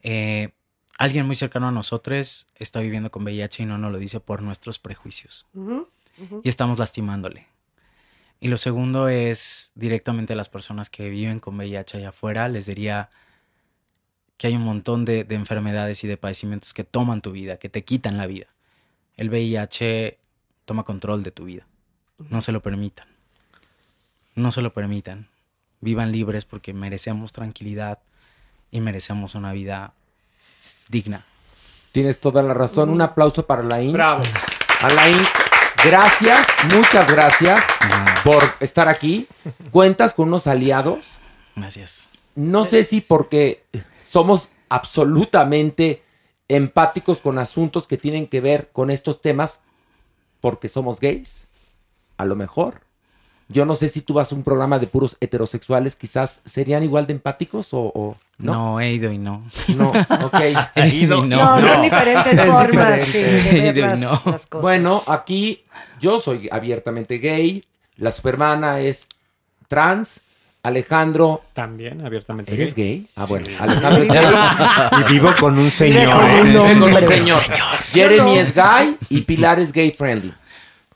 eh, alguien muy cercano a nosotros está viviendo con VIH y no nos lo dice por nuestros prejuicios. Y estamos lastimándole. Y lo segundo es directamente a las personas que viven con VIH allá afuera, les diría que hay un montón de, de enfermedades y de padecimientos que toman tu vida, que te quitan la vida. El VIH toma control de tu vida. No se lo permitan. No se lo permitan. Vivan libres porque merecemos tranquilidad y merecemos una vida digna. Tienes toda la razón. Un aplauso para Alain. Bravo. Alain, gracias, muchas gracias por estar aquí. Cuentas con unos aliados. Gracias. No sé si porque somos absolutamente empáticos con asuntos que tienen que ver con estos temas porque somos gays. a lo mejor. Yo no sé si tú vas a un programa de puros heterosexuales, quizás serían igual de empáticos o, o No. no. he ido y no. No, ok. He ido y no. No, son diferentes Es formas sí, He ido y no. las cosas. Bueno, aquí yo soy abiertamente gay, la supermana es trans, Alejandro, También, abiertamente. ¿eres gay? Ah, bueno, Sí. Alejandro es gay. Y vivo con un señor. con un Vive con un señor. Jeremy no. es gay y Pilar es gay friendly.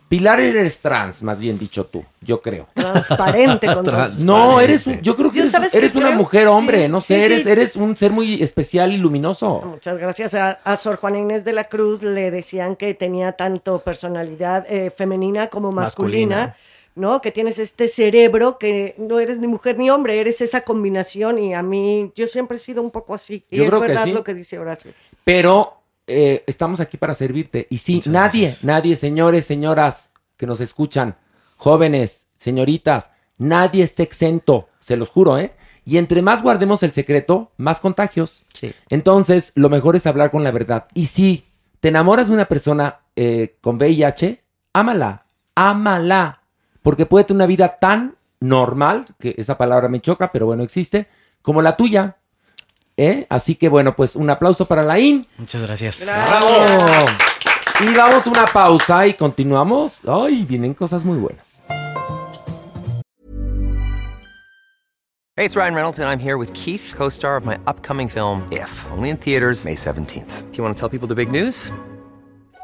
Pilar eres trans, más bien dicho tú, yo creo. Transparente con dos. No, eres un, yo creo que eres, ¿sabes eres qué una creo? mujer hombre, Sí, no sé, sí, eres, sí. eres un ser muy especial y luminoso. Muchas gracias a, a Sor Juana Inés de la Cruz. Le decían que tenía tanto personalidad eh, femenina como masculina, Masculina. ¿no? Que tienes este cerebro que no eres ni mujer ni hombre, eres esa combinación. Y a mí, yo siempre he sido un poco así. Y Yo es creo que verdad sí. lo que dice Horacio. Pero eh, estamos aquí para servirte. Y sí, Muchas nadie, gracias. nadie, señores, señoras que nos escuchan, jóvenes, señoritas, nadie está exento, se los juro, ¿eh? Y entre más guardemos el secreto, más contagios. Sí. Entonces, lo mejor es hablar con la verdad. Y si te enamoras de una persona eh, con VIH, ámala, ámala. Porque puede tener una vida tan normal, que esa palabra me choca, pero bueno, existe, como la tuya. ¿Eh? Así que bueno, pues un aplauso para la IN. Muchas gracias. ¡Bravo! Y vamos a una pausa y continuamos. Ay, vienen cosas muy buenas. Hey, it's Ryan Reynolds, and I'm here with Keith, co star of my upcoming film, If, only in theaters, May 17th. Do you want to tell people the big news?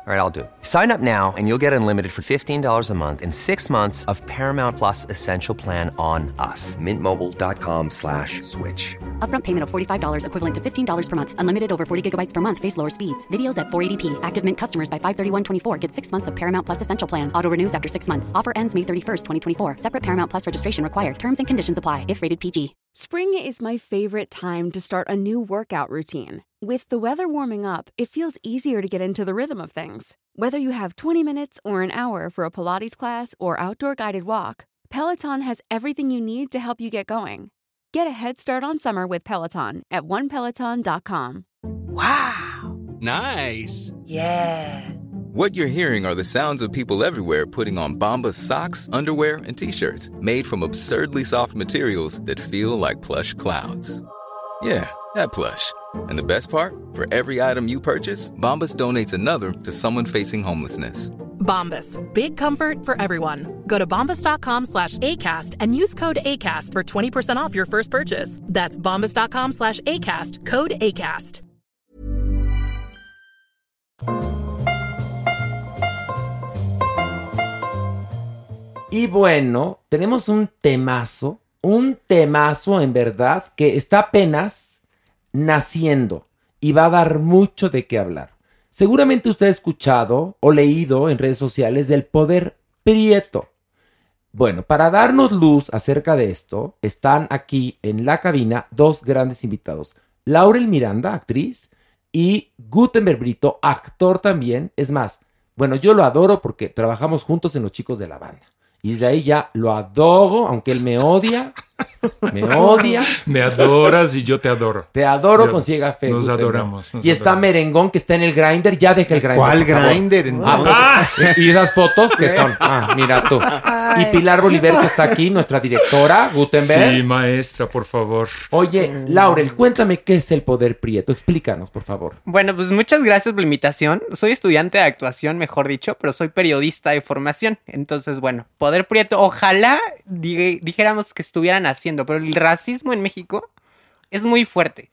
All right, I'll do it. Sign up now and you'll get unlimited for $15 a month and six months of Paramount Plus Essential Plan on us. Mintmobile.com slash switch. Upfront payment of $45 equivalent to $15 per month. Unlimited over 40 gigabytes per month. Face lower speeds. Videos at 480p. Active Mint customers by 531.24 get six months of Paramount Plus Essential Plan. Auto renews after six months. Offer ends May 31st, 2024. Separate Paramount Plus registration required. Terms and conditions apply if rated PG. Spring is my favorite time to start a new workout routine. With the weather warming up, it feels easier to get into the rhythm of things. Whether you have 20 minutes or an hour for a Pilates class or outdoor guided walk, Peloton has everything you need to help you get going. Get a head start on summer with Peloton at onepeloton.com. Wow! Nice. Yeah. What you're hearing are the sounds of people everywhere putting on Bombas socks, underwear, and t-shirts made from absurdly soft materials that feel like plush clouds. Yeah, that plush. And the best part? For every item you purchase, Bombas donates another to someone facing homelessness. Bombas. Big comfort for everyone. Go to bombas.com slash ACAST and use code ACAST for 20% off your first purchase. That's bombas.com slash ACAST. Code ACAST. Y bueno, tenemos un temazo, un temazo en verdad que está apenas naciendo y va a dar mucho de qué hablar. Seguramente usted ha escuchado o leído en redes sociales del poder prieto. Bueno, para darnos luz acerca de esto, están aquí en la cabina dos grandes invitados. Laurel Miranda, actriz, y Gutenberg Brito, actor también. Es más, bueno, yo lo adoro porque trabajamos juntos en Los Chicos de la Banda. Y desde ahí ya lo adoro, aunque él me odia. Me odia. Me adoras y yo te adoro. Te adoro Yo- con ciega fe. Nos Gutenberg. adoramos. nos Y está adoramos. Merengón que está en el grinder. Ya deja el grinder. ¿Cuál grinder? Ah, pues, y esas fotos que son. Ah, mira tú. Y Pilar Bolívar que está aquí, nuestra directora, Gutenberg. Sí, maestra, por favor. Oye, Laurel, cuéntame qué es el poder prieto. Explícanos, por favor. Bueno, pues muchas gracias por la invitación. Soy estudiante de actuación, mejor dicho, pero soy periodista de formación. Entonces, bueno, Poder Prieto, ojalá di- dijéramos que estuvieran haciendo, pero el racismo en México es muy fuerte.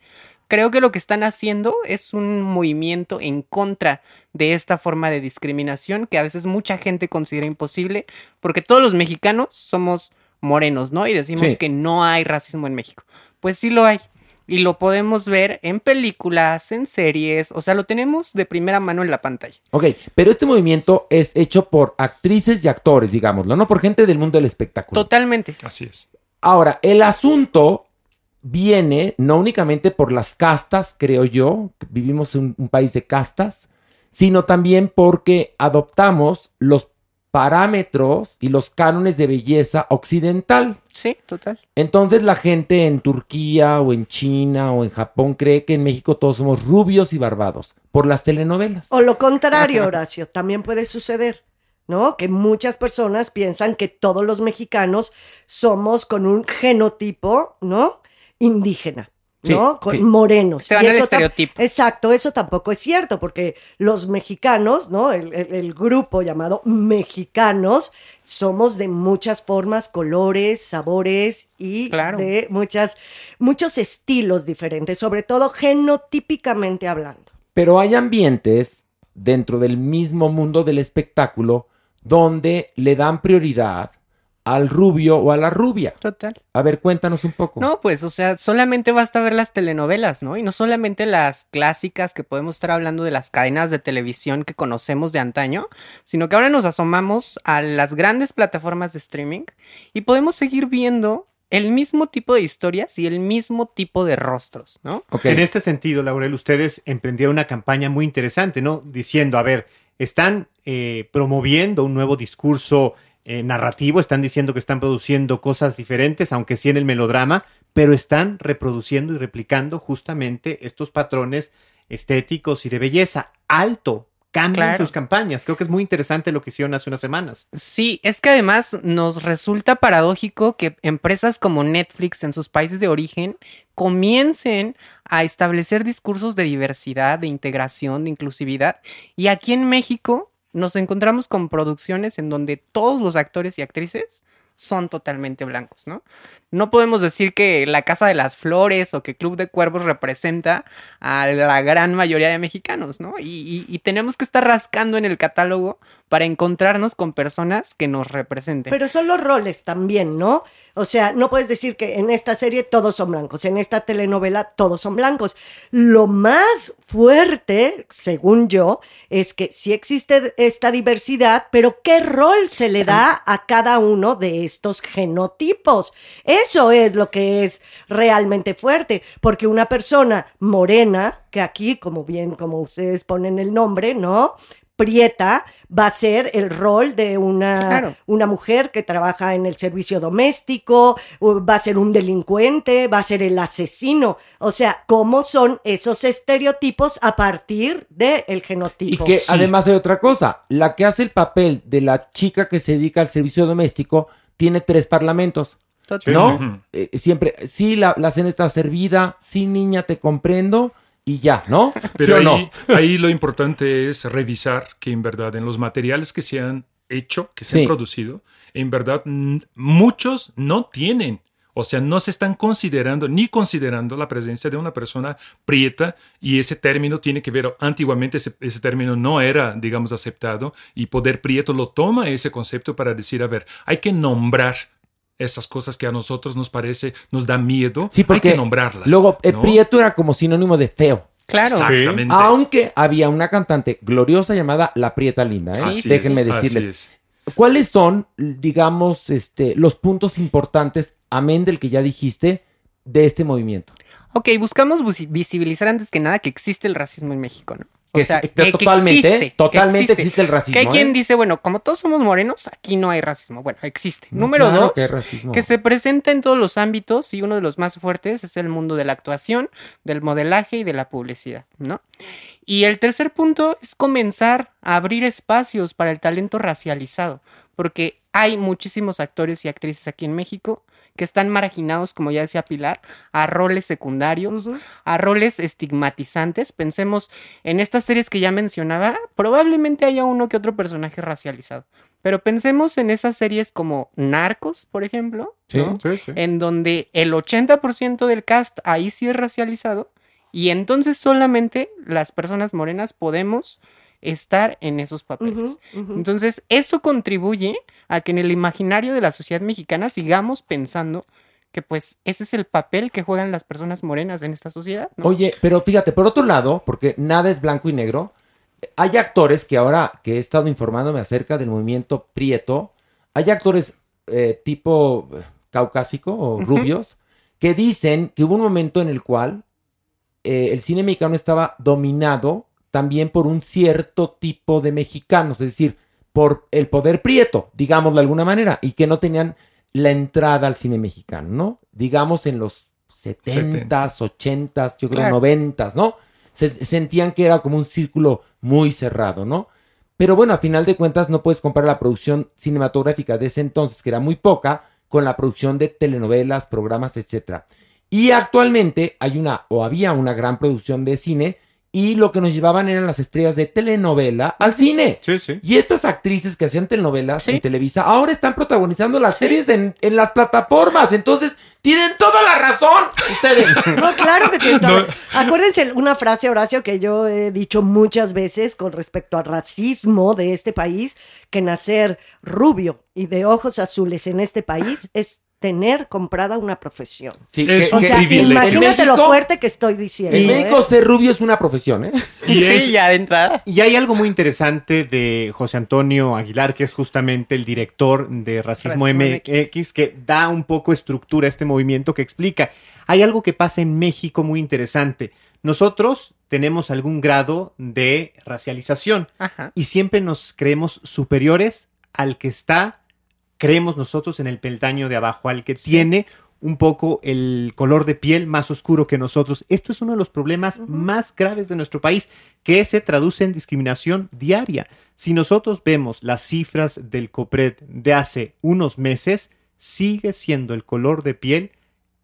Creo que lo que están haciendo es un movimiento en contra de esta forma de discriminación que a veces mucha gente considera imposible, porque todos los mexicanos somos morenos, ¿no? Y decimos Sí. que no hay racismo en México. Pues sí lo hay. Y lo podemos ver en películas, en series, o sea, lo tenemos de primera mano en la pantalla. Ok, pero este movimiento es hecho por actrices y actores, digámoslo, no por gente del mundo del espectáculo. Totalmente. Así es. Ahora, el asunto viene no únicamente por las castas, creo yo, que vivimos en un país de castas, sino también porque adoptamos los parámetros y los cánones de belleza occidental. Sí, total. Entonces la gente en Turquía o en China o en Japón cree que en México todos somos rubios y barbados por las telenovelas. O lo contrario, Horacio, también puede suceder. ¿No? Que muchas personas piensan que todos los mexicanos somos con un genotipo, ¿no? Indígena. Sí, ¿no? Con sí. morenos. Se van Y eso estereotipo. Exacto, eso tampoco es cierto, porque los mexicanos, ¿no? El, el- el grupo llamado mexicanos, somos de muchas formas, colores, sabores y Claro. de muchas, muchos estilos diferentes, sobre todo genotípicamente hablando. Pero hay ambientes dentro del mismo mundo del espectáculo donde le dan prioridad al rubio o a la rubia. Total. A ver, cuéntanos un poco. No, pues, o sea, solamente basta ver las telenovelas, ¿no? Y no solamente las clásicas que podemos estar hablando de las cadenas de televisión que conocemos de antaño, sino que ahora nos asomamos a las grandes plataformas de streaming y podemos seguir viendo el mismo tipo de historias y el mismo tipo de rostros, ¿no? En este sentido, Laurel, ustedes emprendieron una campaña muy interesante, ¿no? Diciendo, a ver, están eh, promoviendo un nuevo discurso eh, narrativo, están diciendo que están produciendo cosas diferentes, aunque sí en el melodrama, pero están reproduciendo y replicando justamente estos patrones estéticos y de belleza. Alto, cambian Claro. sus campañas. Creo que es muy interesante lo que hicieron hace unas semanas. Sí, es que además nos resulta paradójico que empresas como Netflix en sus países de origen comiencen a establecer discursos de diversidad, de integración, de inclusividad. Y aquí en México nos encontramos con producciones en donde todos los actores y actrices son totalmente blancos, ¿no? No podemos decir que La Casa de las Flores o que Club de Cuervos representa a la gran mayoría de mexicanos, ¿no? Y, tenemos que estar rascando en el catálogo para encontrarnos con personas que nos representen. Pero son los roles también, ¿no? O sea, no puedes decir que en esta serie todos son blancos, en esta telenovela todos son blancos. Lo más fuerte, según yo, es que sí existe esta diversidad, pero ¿qué rol se le da a cada uno de estos genotipos? Eso es lo que es realmente fuerte, porque una persona morena, que aquí, como bien, como ustedes ponen el nombre, ¿no? Prieta va a ser el rol de una, Claro. una mujer que trabaja en el servicio doméstico, o va a ser un delincuente, va a ser el asesino. O sea, ¿cómo son esos estereotipos a partir del Y genotipo? que además hay otra cosa, la que hace el papel de la chica que se dedica al servicio doméstico tiene tres parlamentos. ¿No? Eh, siempre, sí, la, la cena está servida, sí, niña, te comprendo, y ya, ¿no? ¿Sí Pero ahí, no? ahí lo importante es revisar que en verdad en los materiales que se han hecho, que se Sí. han producido, en verdad muchos no tienen. O sea, no se están considerando ni considerando la presencia de una persona prieta y ese término tiene que ver, antiguamente ese, ese término no era, digamos, aceptado y Poder Prieto lo toma ese concepto para decir, a ver, hay que nombrar esas cosas que a nosotros nos parece, nos da miedo, Sí, hay que nombrarlas. luego el ¿no? prieto era como sinónimo de feo. Claro. Exactamente. Aunque había una cantante gloriosa llamada La Prieta Linda, ¿eh? Así Déjenme es, así decirles. es. ¿Cuáles son, digamos, este, los puntos importantes, amén del que ya dijiste, de este movimiento? Ok, buscamos visi- visibilizar antes que nada que existe el racismo en México, ¿no? O Que sea, sí, que, que totalmente, existe. Totalmente que existe el racismo, Que hay quien ¿eh? dice, bueno, como todos somos morenos, aquí no hay racismo. Bueno, existe. No, Número claro dos, que que se presenta en todos los ámbitos y uno de los más fuertes es el mundo de la actuación, del modelaje y de la publicidad, ¿no? Y el tercer punto es comenzar a abrir espacios para el talento racializado, porque hay muchísimos actores y actrices aquí en México que están marginados, como ya decía Pilar, a roles secundarios, a roles estigmatizantes. Pensemos en estas series que ya mencionaba, probablemente haya uno que otro personaje racializado. Pero pensemos en esas series como Narcos, por ejemplo, Sí, ¿no? sí, sí. en donde el 80% del cast ahí sí es racializado y entonces solamente las personas morenas podemos estar en esos papeles. Entonces, eso contribuye a que en el imaginario de la sociedad mexicana sigamos pensando que pues ese es el papel que juegan las personas morenas en esta sociedad. ¿no? Oye, pero fíjate, por otro lado, porque nada es blanco y negro, hay actores que ahora que he estado informándome acerca del movimiento Prieto, hay actores eh, tipo caucásico o rubios que dicen que hubo un momento en el cual eh, el cine mexicano estaba dominado también por un cierto tipo de mexicanos, es decir, por el poder prieto, digámoslo de alguna manera, y que no tenían la entrada al cine mexicano, ¿no? Digamos en los 70s, 80s, yo creo Claro. 90s, ¿no? Se sentían que era como un círculo muy cerrado, ¿no? Pero bueno, a final de cuentas no puedes comparar la producción cinematográfica de ese entonces, que era muy poca, con la producción de telenovelas, programas, etc. Y actualmente hay una, o había una gran producción de cine, y lo que nos llevaban eran las estrellas de telenovela al cine. Sí, sí. Y estas actrices que hacían telenovelas en Televisa ahora están protagonizando las series en, en las plataformas. Entonces, tienen toda la razón ustedes. No, claro que toda- Acuérdense una frase, Horacio, que yo he dicho muchas veces con respecto al racismo de este país, que nacer rubio y de ojos azules en este país es tener comprada una profesión. Sí, Es o un sea, privilegio. imagínate lo fuerte que estoy diciendo. En ¿eh? México ser rubio es una profesión, ¿eh? Y es- Sí, ya de entrada. Y hay algo muy interesante de José Antonio Aguilar, que es justamente el director de Racismo Racismo MX, que da un poco estructura a este movimiento que explica. Hay algo que pasa en México muy interesante. Nosotros tenemos algún grado de racialización Ajá. y siempre nos creemos superiores al que está, creemos nosotros en el peldaño de abajo, al que tiene un poco el color de piel más oscuro que nosotros. Esto es uno de los problemas más graves de nuestro país, que se traduce en discriminación diaria. Si nosotros vemos las cifras del COPRED de hace unos meses, sigue siendo el color de piel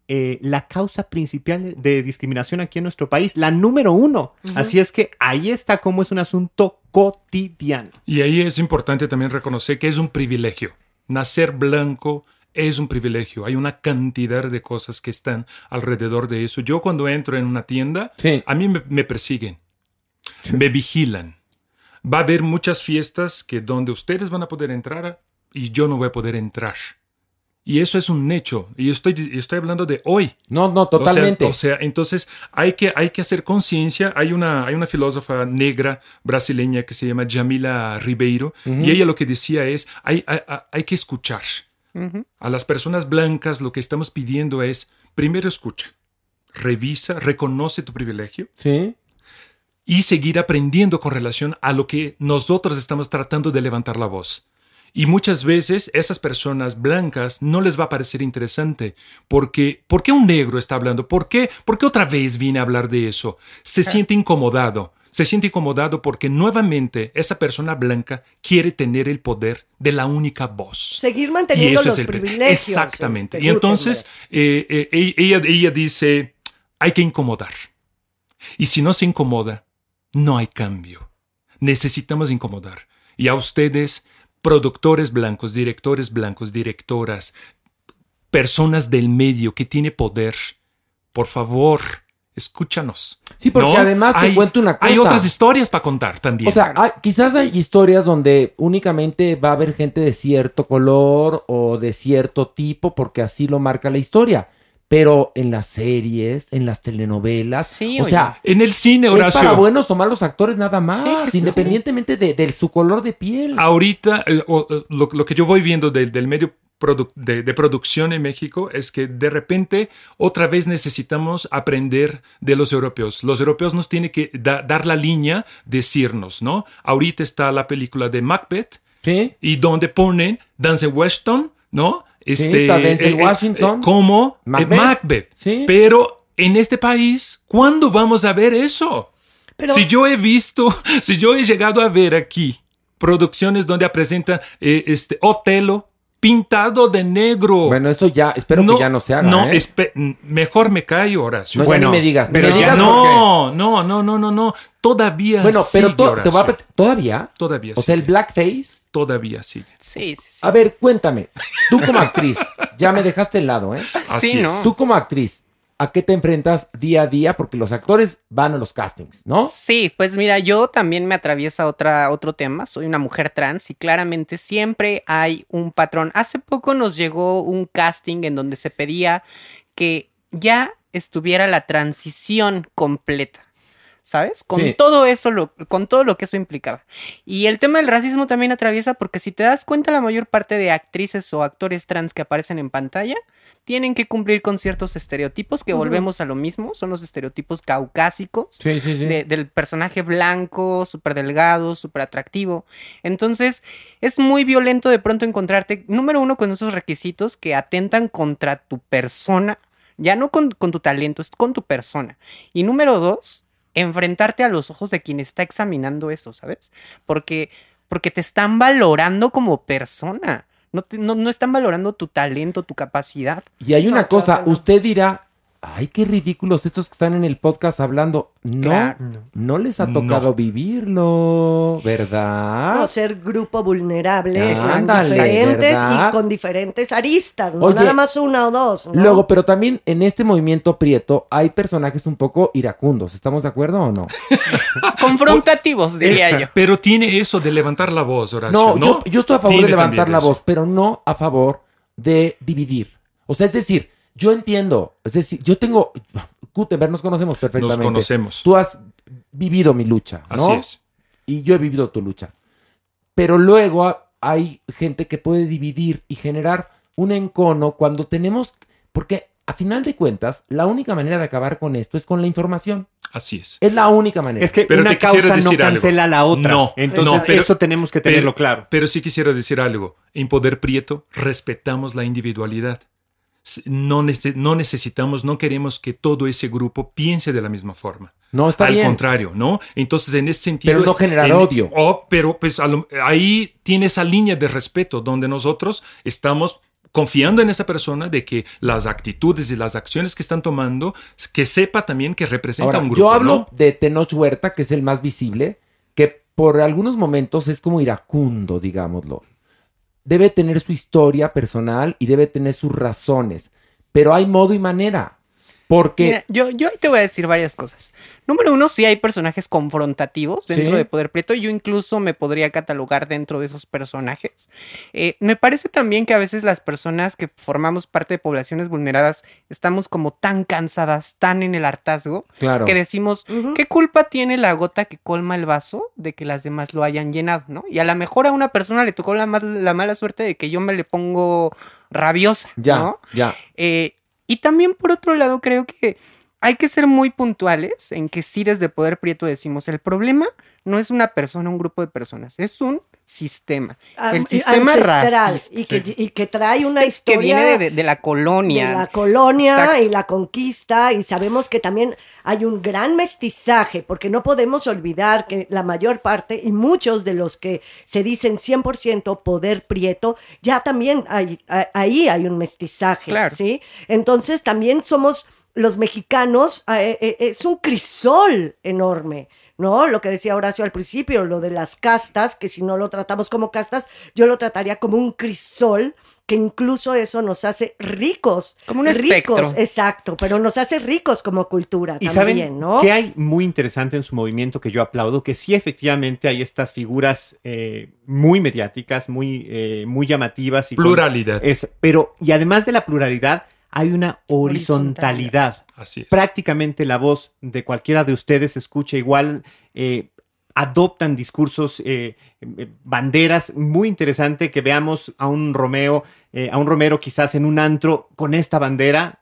eh, la causa principal de discriminación aquí en nuestro país, la número uno. Así es que ahí está como es un asunto cotidiano. Y ahí es importante también reconocer que es un privilegio. Nacer blanco es un privilegio. Hay una cantidad de cosas que están alrededor de eso. Yo cuando entro en una tienda, Sí. a mí me, me persiguen, me vigilan. Va a haber muchas fiestas que donde ustedes van a poder entrar y yo no voy a poder entrar. Y eso es un hecho. Y estoy, estoy hablando de hoy. No, no, O sea- totalmente. O sea, entonces hay que, hay que hacer conciencia. Hay una, hay una filósofa negra brasileña que se llama Jamila Ribeiro y ella lo que decía es, hay, hay, hay que escuchar. A las personas blancas lo que estamos pidiendo es, primero escucha, revisa, reconoce tu privilegio Sí. y seguir aprendiendo con relación a lo que nosotros estamos tratando de levantar la voz. Y muchas veces esas personas blancas no les va a parecer interesante porque ¿por qué un negro está hablando? ¿Por qué, ¿Por qué otra vez viene a hablar de eso? Se siente incomodado. Se siente incomodado porque nuevamente esa persona blanca quiere tener el poder de la única voz. Seguir manteniendo los pre- privilegios. Exactamente. este, y entonces eh, eh, ella, ella dice, hay que incomodar. Y si no se incomoda, no hay cambio. Necesitamos incomodar. Y a ustedes, productores blancos, directores blancos, directoras, personas del medio que tiene poder, por favor, escúchanos. Sí, porque además te hay, cuento una Hay cosa. otras historias para contar también. O sea, hay- quizás hay historias donde únicamente va a haber gente de cierto color o de cierto tipo, porque así lo marca la historia. Pero en las series, en las telenovelas, Sí, o oye. sea, en el cine, es Horacio. para buenos o malos actores nada más, Sí, sí, sí. independientemente de, de su color de piel. Ahorita, eh, o, eh, lo, lo que yo voy viendo del, del medio produ- de, de producción en México es que de repente otra vez necesitamos aprender de los europeos. Los europeos nos tienen que da- dar la línea, decirnos, ¿no? Ahorita está la película de Macbeth Sí. y donde ponen Denzel Washington, ¿no? Este, está Denzel Washington. como eh, Macbeth. Macbeth. Sí. Pero en este país, ¿cuándo vamos a ver eso? Pero- si yo he visto, si yo he llegado a ver aquí producciones donde presenta eh, este Otelo pintado de negro. Bueno, eso ya, espero que ya no se haga. No, ¿eh? mejor me callo, Horacio. No, ya ni me digas, pero me ya digas no, no, no, no, no, no. Todavía Bueno, pero sigue, to- te voy a ¿Todavía? Todavía O sea, el blackface. Todavía sigue. Sí, sí, sí. A ver, cuéntame. Tú como actriz, ya me dejaste el lado, ¿eh? Así Sí, es. ¿no? Tú como actriz, ¿a qué te enfrentas día a día? Porque los actores van a los castings, ¿no? Sí, pues mira, yo también me atraviesa otra, otro tema. Soy una mujer trans y claramente siempre hay un patrón. Hace poco nos llegó un casting en donde se pedía que ya estuviera la transición completa. ¿Sabes? Con Sí. todo eso, lo, con todo lo que eso implicaba. Y el tema del racismo también atraviesa porque si te das cuenta, la mayor parte de actrices o actores trans que aparecen en pantalla tienen que cumplir con ciertos estereotipos que volvemos a lo mismo, son los estereotipos caucásicos Sí, sí, sí. de- del personaje blanco, súper delgado, súper atractivo. Entonces, es muy violento de pronto encontrarte, número uno, con esos requisitos que atentan contra tu persona, ya no con, con tu talento, es con tu persona. Y número dos, enfrentarte a los ojos de quien está examinando eso, ¿sabes? Porque porque te están valorando como persona. No, te- no, no están valorando tu talento, tu capacidad. Y hay una cosa, usted dirá, ay, qué ridículos estos que están en el podcast hablando. No, Claro. no les ha tocado vivirlo, ¿verdad? No, ser grupo vulnerable, Ándale, diferentes ¿verdad? y con diferentes aristas, no Oye, nada más una o dos. ¿no? Luego, pero también en este movimiento prieto hay personajes un poco iracundos, ¿estamos de acuerdo o no? Confrontativos, diría Eh, yo. Pero tiene eso de levantar la voz, Horacio. No, No, Yo, yo estoy a favor Tiene de levantar la eso. voz, pero no a favor de dividir. O sea, es decir, yo entiendo, es decir, yo tengo, Gutenberg, nos conocemos perfectamente. conocemos. Tú has vivido mi lucha, ¿no? Así es. Y yo he vivido tu lucha. Pero luego ha- hay gente que puede dividir y generar un encono cuando tenemos, porque a final de cuentas, la única manera de acabar con esto es con la información. Así es. Es la única manera. Es que Pero una causa no decir algo. cancela la otra. No, Entonces, no, pero- eso tenemos que tenerlo pero- claro. Pero sí quisiera decir algo. En Poder Prieto respetamos la individualidad. No, nece- no necesitamos, no queremos que todo ese grupo piense de la misma forma. No, está Al bien. contrario, ¿no? Entonces, en ese sentido... Pero no generar en- odio. oh, pero pues lo- ahí tiene esa línea de respeto donde nosotros estamos confiando en esa persona de que las actitudes y las acciones que están tomando, que sepa también que representa Ahora, un grupo, yo hablo ¿no? de Tenoch Huerta, que es el más visible, que por algunos momentos es como iracundo, digámoslo. Debe tener su historia personal y debe tener sus razones, pero hay modo y manera. Porque Mira, yo, yo ahí te voy a decir varias cosas. Número uno, sí hay personajes confrontativos dentro Sí. de Poder Prieto. Yo incluso me podría catalogar dentro de esos personajes. Eh, me parece también que a veces las personas que formamos parte de poblaciones vulneradas estamos como tan cansadas, tan en el hartazgo, Claro. que decimos, ¿qué culpa tiene la gota que colma el vaso de que las demás lo hayan llenado? ¿no? Y a lo mejor a una persona le tocó la, más, la mala suerte de que yo me le pongo rabiosa. ya, ¿no? ya. Eh, y también por otro lado creo que hay que ser muy puntuales en que sí desde Poder Prieto decimos, el problema no es una persona, un grupo de personas, es un sistema. El sistema ancestral, racista. y que, y que trae una que historia viene de, de- de la colonia. de la colonia Exacto. y la conquista y sabemos que también hay un gran mestizaje porque no podemos olvidar que la mayor parte y muchos de los que se dicen 100% poder prieto ya también hay, a- ahí hay un mestizaje, Claro. ¿sí? Entonces también somos los mexicanos, eh, eh, es un crisol enorme. ¿No? Lo que decía Horacio al principio, lo de las castas, que si no lo tratamos como castas, yo lo trataría como un crisol, que incluso eso nos hace ricos. Como un ricos, espectro. exacto, pero nos hace ricos como cultura Y también, saben ¿no? que hay muy interesante en su movimiento que yo aplaudo, que sí efectivamente hay estas figuras eh, muy mediáticas, muy, eh, muy llamativas. Y con- Pluralidad. es, pero, y además de la pluralidad, hay una horizontalidad. Así es. Prácticamente la voz de cualquiera de ustedes se escucha igual. eh, adoptan discursos, eh, eh, banderas, muy interesante que veamos a un Romeo, eh, a un Romero quizás en un antro con esta bandera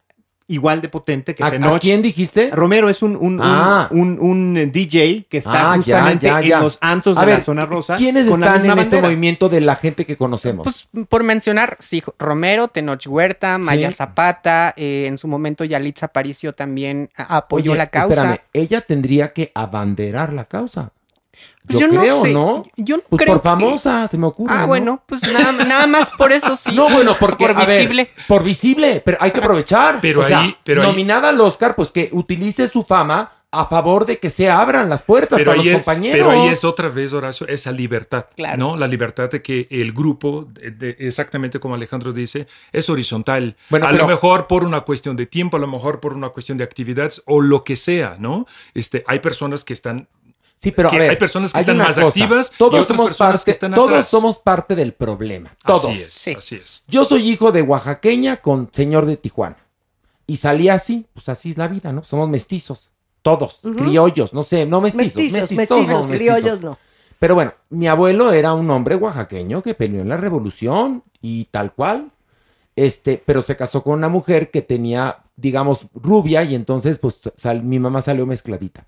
igual de potente que ¿A, a Tenoch. quién dijiste? Romero es un, un, un- Ah. un- un, eh, DJ que está Ah, justamente ya, ya. en los antos de ver, la zona rosa. ¿Quiénes con la están en misma este bandera. movimiento de la gente que conocemos? Pues por mencionar, sí, Romero, Tenoch Huerta, Maya Sí. Zapata, eh, en su momento Yalitza Aparicio también apoyó Oye, la causa. Espérame, ella tendría que abanderar la causa. Pues yo, yo no creo, sé, ¿no? yo no Pues creo por que- famosa, se me ocurre. Ah, ¿no? bueno, pues nada, nada más por eso sí. No, bueno, porque por a ver, visible. por visible, pero hay que aprovechar. Pero O sea, ahí- pero ahí- nominada al Oscar, pues que utilice su fama a favor de que se abran las puertas Pero para los es, compañeros. pero ahí es otra vez, Horacio, esa libertad, Claro. ¿no? La libertad de que el grupo, de- de- exactamente como Alejandro dice, es horizontal. Bueno, a pero- lo mejor por una cuestión de tiempo, a lo mejor por una cuestión de actividades o lo que sea, ¿no? Este, hay personas que están... Sí, pero que a ver, hay personas que hay están más cosa, activas y Todos otras somos personas parte, que están todos atrás. somos parte del problema. Todos. Así es, Sí. así es. Yo soy hijo de oaxaqueña con señor de Tijuana. Y salí así, pues así es la vida, ¿no? Somos mestizos. Todos, criollos, no sé, no mestizos. Mestizos, mestizos, criollos mestizos. no. Pero bueno, mi abuelo era un hombre oaxaqueño que peleó en la revolución y tal cual. Este, pero se casó con una mujer que tenía, digamos, rubia y entonces pues sal- mi mamá salió mezcladita.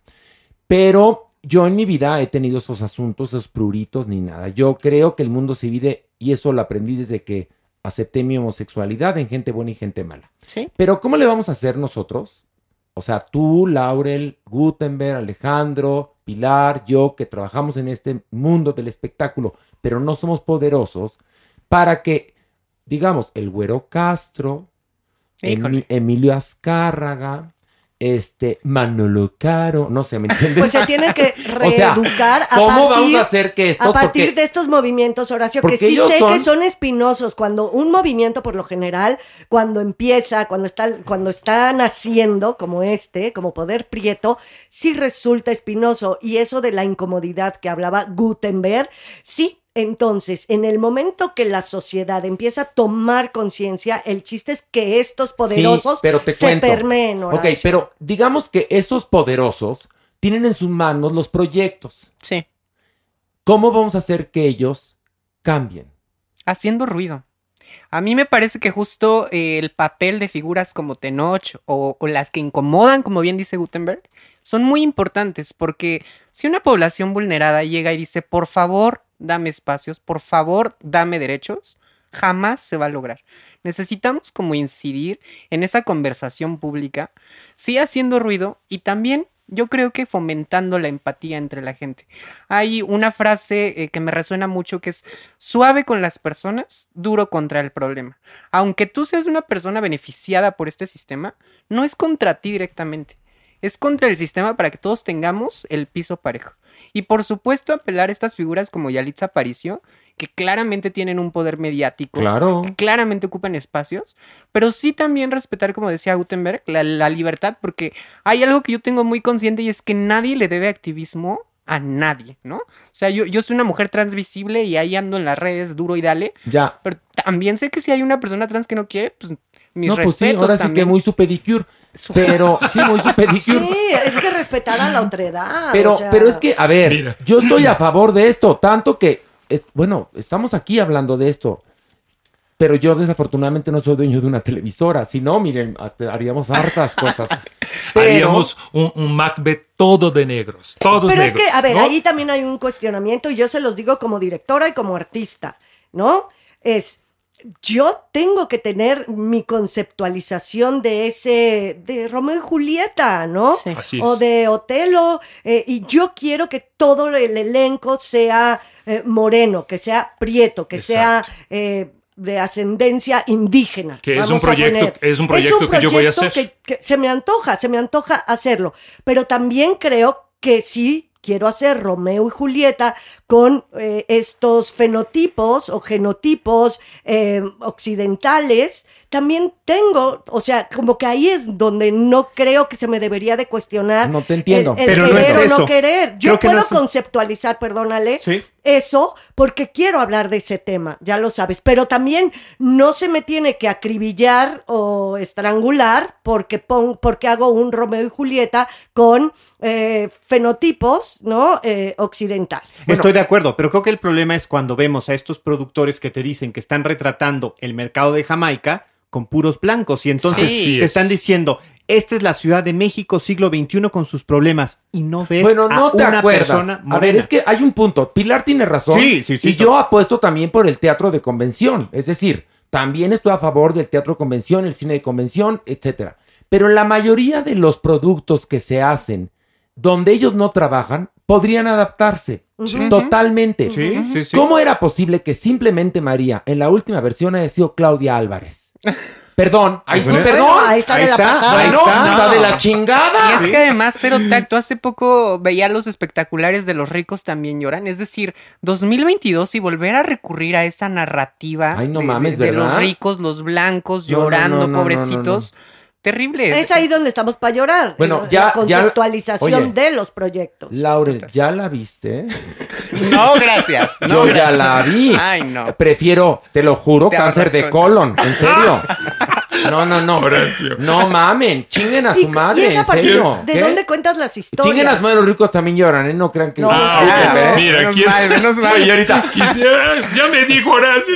Pero yo en mi vida he tenido esos asuntos, esos pruritos ni nada. Yo creo que el mundo se divide y eso lo aprendí desde que acepté mi homosexualidad en gente buena y gente mala. Sí. Pero ¿cómo le vamos a hacer nosotros? O sea, tú, Laurel, Gutenberg, Alejandro, Pilar, yo, que trabajamos en este mundo del espectáculo, pero no somos poderosos, para que, digamos, el Güero Castro, Emilio Azcárraga, este, Manolo Caro, no sé, ¿me entiendes? Pues se tiene que O sea, reeducar a ¿cómo partir, vamos a hacer que estos- a partir porque- de estos movimientos, Horacio, que sí sé son- que son espinosos. Cuando un movimiento, por lo general, cuando empieza, cuando está, cuando está naciendo, como este, como Poder Prieto, sí resulta espinoso. Y eso de la incomodidad que hablaba Gutenberg, sí. Entonces, en el momento que la sociedad empieza a tomar conciencia, el chiste es que estos poderosos Sí, pero te se cuento. permeen, Ok, Horacio. pero digamos que esos poderosos tienen en sus manos los proyectos. Sí. ¿Cómo vamos a hacer que ellos cambien? haciendo ruido. A mí me parece que justo eh, el papel de figuras como Tenoch o, o las que incomodan, como bien dice Gutenberg, son muy importantes porque si una población vulnerada llega y dice, por favor, dame espacios, por favor, dame derechos, jamás se va a lograr. Necesitamos como incidir en esa conversación pública, sí haciendo ruido y también yo creo que fomentando la empatía entre la gente. Hay una frase eh, que me resuena mucho que es suave con las personas, duro contra el problema. Aunque tú seas una persona beneficiada por este sistema, no es contra ti directamente. Es contra el sistema para que todos tengamos el piso parejo. Y por supuesto apelar a estas figuras como Yalitza Aparicio, que claramente tienen un poder mediático, Claro. que claramente ocupan espacios, pero sí también respetar, como decía Gutenberg, la, la libertad, porque hay algo que yo tengo muy consciente y es que nadie le debe activismo a nadie, ¿no? O sea, yo, yo soy una mujer transvisible y ahí ando en las redes duro y dale, Ya. pero también sé que si hay una persona trans que no quiere, pues mis no, pues sí, ahora sí que muy su pedicure. Pero, sí, muy su pedicure. Sí, es que respetar a la otredad. Pero, o sea, pero es que, a ver, Mira. yo estoy a favor de esto, tanto que, es- bueno, estamos aquí hablando de esto, pero yo desafortunadamente no soy dueño de una televisora, si no, miren, ha- haríamos hartas cosas. Pero- Haríamos un, un Macbeth todo de negros, todos Pero es negros. que, a ver, ¿no? ahí también hay un cuestionamiento y yo se los digo como directora y como artista, ¿no? Es, yo tengo que tener mi conceptualización de ese, de Romeo y Julieta, ¿no? Así O es. de Otelo, eh, y yo quiero que todo el elenco sea eh, moreno, que sea prieto, que sea... eh, de ascendencia indígena. Que es un proyecto- poner. es un proyecto que yo voy a proyecto hacer. que- que se me antoja, se me antoja hacerlo. Pero también creo que sí quiero hacer Romeo y Julieta con eh, estos fenotipos o genotipos eh, occidentales. También tengo, o sea, como que ahí es donde no creo que se me debería de cuestionar. No te entiendo. El, el Pero no querer es o no querer. Yo Creo que no puedo es- conceptualizar, perdónale, Sí. eso porque quiero hablar de ese tema, ya lo sabes, pero también no se me tiene que acribillar o estrangular porque, pon- porque hago un Romeo y Julieta con eh, fenotipos, ¿no? Eh, occidentales. Estoy de acuerdo, pero creo que el problema es cuando vemos a estos productores que te dicen que están retratando el mercado de Jamaica con puros blancos y entonces Sí. te están diciendo, esta es la Ciudad de México siglo XXI con sus problemas y no ves Bueno, no a te una acuerdas. persona A ver, es que hay un punto. Pilar tiene razón. Sí, sí, sí, Y yo apuesto también por el teatro de convención. Es decir, también estoy a favor del teatro de convención, el cine de convención, etcétera. Pero la mayoría de los productos que se hacen donde ellos no trabajan podrían adaptarse totalmente. Sí, sí, sí. ¿Cómo era posible que simplemente María en la última versión haya sido Claudia Álvarez? Perdón, ahí sí, Bueno, perdón. ahí está Ahí de la está, patada. ahí Bueno, está. está de la Y chingada. es que además, cero tacto. Hace poco veía los espectaculares de los ricos también lloran. Es decir, 2022 y volver a recurrir a esa narrativa Ay, no de, mames, de- de los ricos, los blancos No, no, llorando, no, no, no, pobrecitos. Terrible. Es ahí donde estamos para llorar. Bueno, la- ya- la ya- conceptualización oye. de los proyectos. Laurel, ¿ya la viste? No, gracias. No, Yo ya la vi. Ay, no. Prefiero, te lo juro, Te cáncer de colon. En serio. No, no, no. Horacio. No mamen, chinguen a ¿Y, su y madre, serio. ¿De ¿Qué? dónde cuentas las historias? Chinguen a su madre, los ricos también lloran, ¿eh? No crean que... No, Ah, claro. Mira, Menos ¿quién- mal, menos mal. Oye, ahorita, Quisiera- ya me dijo Horacio.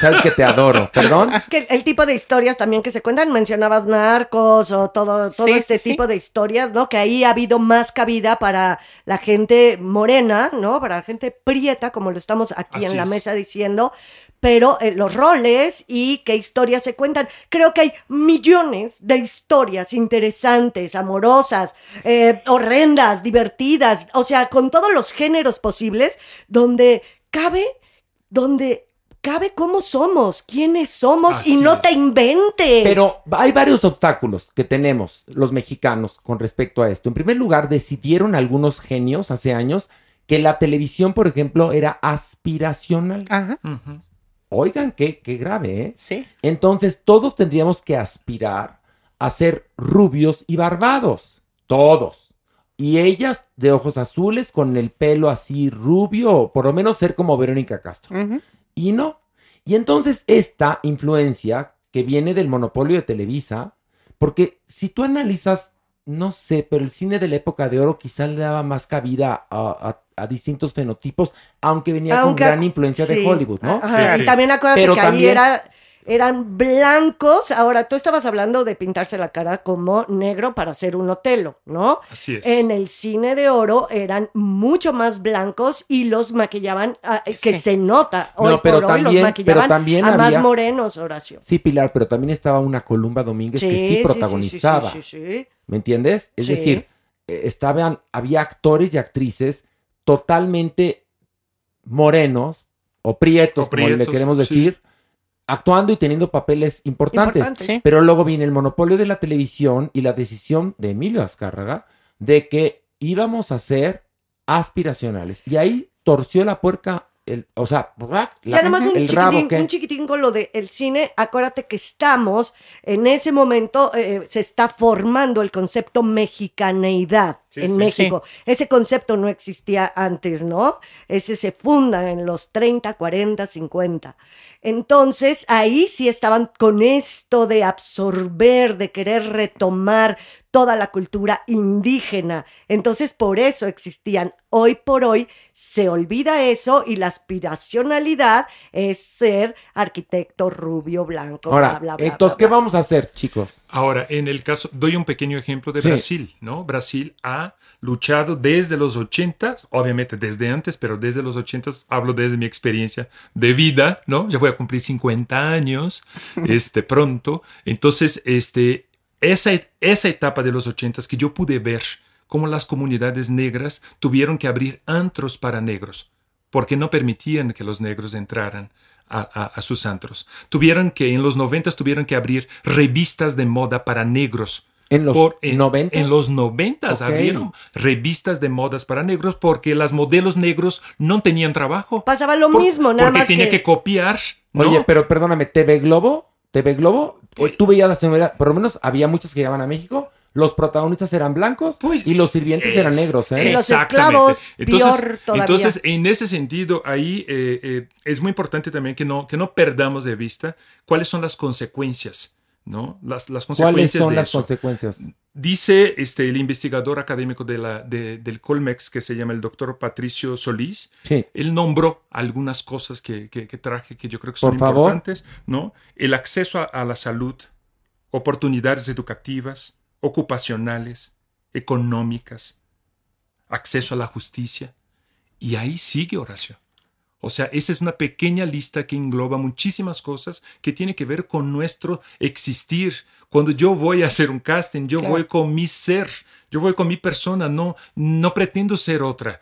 sabes que te adoro, ¿perdón? Que el, tipo de historias también que se cuentan, mencionabas narcos o todo, todo Sí, este sí, sí. tipo de historias, ¿no? Que ahí ha habido más cabida para la gente morena, ¿no? Para la gente prieta, como lo estamos aquí Así en la es. mesa diciendo. Pero eh, los roles y qué historias se cuentan. Creo que hay millones de historias interesantes, amorosas, eh, horrendas, divertidas, o sea, con todos los géneros posibles, donde cabe, donde cabe cómo somos, quiénes somos y no es. te inventes. Pero hay varios obstáculos que tenemos los mexicanos con respecto a esto. En primer lugar, decidieron algunos genios hace años que la televisión, por ejemplo, era aspiracional. Oigan, qué, qué grave, ¿eh? Sí. Entonces, todos tendríamos que aspirar a ser rubios y barbados. Todos. Y ellas de ojos azules, con el pelo así rubio, o por lo menos ser como Verónica Castro. Y no. Y entonces esta influencia que viene del monopolio de Televisa, porque si tú analizas, no sé, pero el cine de la época de oro quizá le daba más cabida a, a- a distintos fenotipos, aunque venía Aunque con gran influencia de sí. Hollywood, ¿no? Ajá, Y también acuérdate Pero que ahí también- era, eran blancos. Ahora, tú estabas hablando de pintarse la cara como negro para hacer un Otelo, ¿no? Así es. En el cine de oro eran mucho más blancos y los maquillaban, ah, que Sí. se nota. Hoy No, pero por hoy los también- maquillaban pero también a más había- morenos, Horacio. Sí, Pilar, pero también estaba una Columba Domínguez que Sí, sí sí, sí, protagonizaba. sí, sí, sí. ¿Me entiendes? Es Sí. decir, eh, estaban, había actores y actrices totalmente morenos o prietos, O como le queremos sí. decir, actuando y teniendo papeles importantes. Importantes. Sí. Pero luego viene el monopolio de la televisión y la decisión de Emilio Azcárraga de que íbamos a ser aspiracionales. Y ahí torció la puerca, el, o sea, la- Ya nada más un el rabo chiquitín, que... un chiquitín con lo del cine. Acuérdate que estamos, en ese momento eh, se está formando el concepto mexicaneidad Sí, en sí. México. Ese concepto no existía antes, ¿no? Ese se funda en los 30, 40, 50. Entonces ahí sí estaban con esto de absorber, de querer retomar toda la cultura indígena. Entonces por eso existían. Hoy por hoy se olvida eso y la aspiracionalidad es ser arquitecto rubio, blanco, Ahora, bla, bla, bla. entonces, bla, ¿qué bla. vamos a hacer, chicos? Ahora, en el caso, doy un pequeño ejemplo de Sí. Brasil, ¿no? Brasil ha luchado desde los 80, obviamente desde antes, pero desde los 80, hablo desde mi experiencia de vida, ¿no? Ya voy a cumplir 50 años, este, pronto. Entonces, este, esa, esa etapa de los 80 que yo pude ver cómo las comunidades negras tuvieron que abrir antros para negros, porque no permitían que los negros entraran a, a- a sus antros. Tuvieron que, en los 90 tuvieron que abrir revistas de moda para negros. ¿En los en, 90s? En los 90 Ok. abrieron revistas de modas para negros porque las modelos negros no tenían trabajo. Pasaba lo Por- mismo, nada porque más tenía que... que, copiar. ¿no? Oye, pero perdóname, ¿TV Globo? ¿TV Globo? Pues Tú veías la señora, por lo menos había muchas que llegaban a México. Los protagonistas eran blancos y los sirvientes eran negros, ¿eh? Exactamente. entonces, peor todavía. entonces, en ese sentido, ahí eh, eh, es muy importante también que no, que no perdamos de vista cuáles son las consecuencias, ¿no? Las, las ¿Cuáles consecuencias son de las eso. consecuencias? Dice este, el investigador académico de la, de- del Colmex, que se llama el doctor Patricio Solís, Sí. él nombró algunas cosas que, que- que traje que yo creo que son Por favor. importantes, ¿no? El acceso a, a la salud, oportunidades educativas, ocupacionales, económicas, acceso a la justicia. Y ahí sigue Horacio. O sea, esa es una pequeña lista que engloba muchísimas cosas que tiene que ver con nuestro existir. Cuando yo voy a hacer un casting, yo Claro. voy con mi ser, yo voy con mi persona, no, no pretendo ser otra.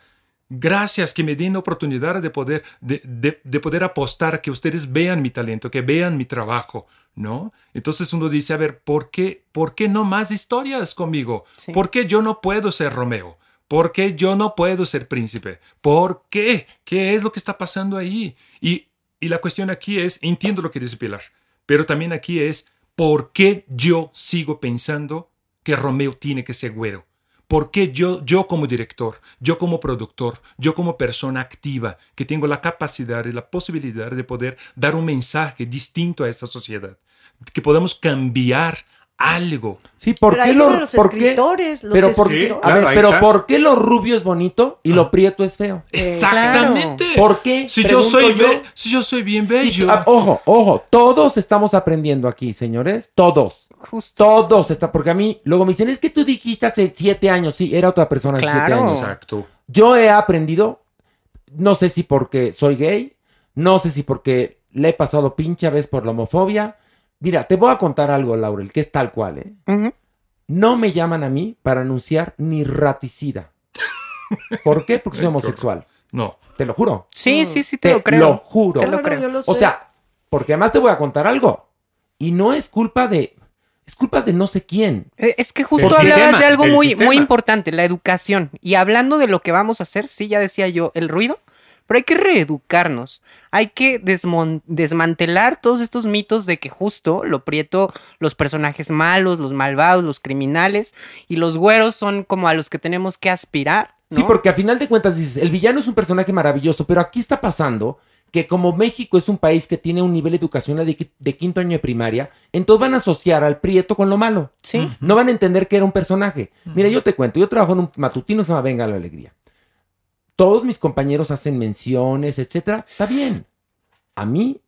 Gracias que me den la oportunidad de poder, de, de- de poder apostar que ustedes vean mi talento, que vean mi trabajo, ¿no? Entonces uno dice, a ver, ¿por qué, por qué no más historias conmigo? Sí. ¿Por qué yo no puedo ser Romeo? ¿Por qué yo no puedo ser príncipe? ¿Por qué? ¿Qué es lo que está pasando ahí? Y, y la cuestión aquí es, entiendo lo que dice Pilar, pero también aquí es, ¿por qué yo sigo pensando que Romeo tiene que ser güero? ¿Por qué yo, yo como director, yo como productor, yo como persona activa, que tengo la capacidad y la posibilidad de poder dar un mensaje distinto a esta sociedad? Que podamos cambiar algo. Sí, ¿por Pero qué los por qué? los pero por a ver, Claro, pero. ¿por qué lo rubio es bonito y lo prieto es feo? Exactamente. ¿Por qué? Si yo, soy yo. be- si yo soy bien bello. Ah, ojo, ojo, todos estamos aprendiendo aquí, señores, todos. Todos está, porque a mí luego me dicen, es que tú dijiste hace siete años, sí, era otra persona hace siete Claro. años. Exacto. Yo he aprendido, no sé si porque soy gay, no sé si porque le he pasado pincha vez por la homofobia. Mira, te voy a contar algo, Laurel, que es tal cual, ¿eh? No me llaman a mí para anunciar ni raticida. ¿Por qué? Porque soy Qué homosexual. No. Te lo juro. Sí, sí, sí, te, lo creo. Lo juro. Te lo creo. O sea, porque además te voy a contar algo. Y no es culpa de. Es culpa de no sé quién. Eh, Es que justo El hablabas sistema, de algo muy, sistema. muy importante, la educación. Y hablando de lo que vamos a hacer, sí, ya decía yo, el ruido, pero hay que reeducarnos. Hay que desmantelar todos estos mitos de que justo lo prieto, los personajes malos, los malvados, los criminales y los güeros son como a los que tenemos que aspirar. ¿no? Sí, porque a final de cuentas dices, el villano es un personaje maravilloso, pero aquí está pasando que como México es un país que tiene un nivel educacional de, de quinto año de primaria, entonces van a asociar al prieto con lo malo. Sí. No van a entender que era un personaje. Mira, yo te cuento, yo trabajo en un matutino que se llama Venga la Alegría. Todos mis compañeros hacen menciones, etcétera. Está bien. A mí,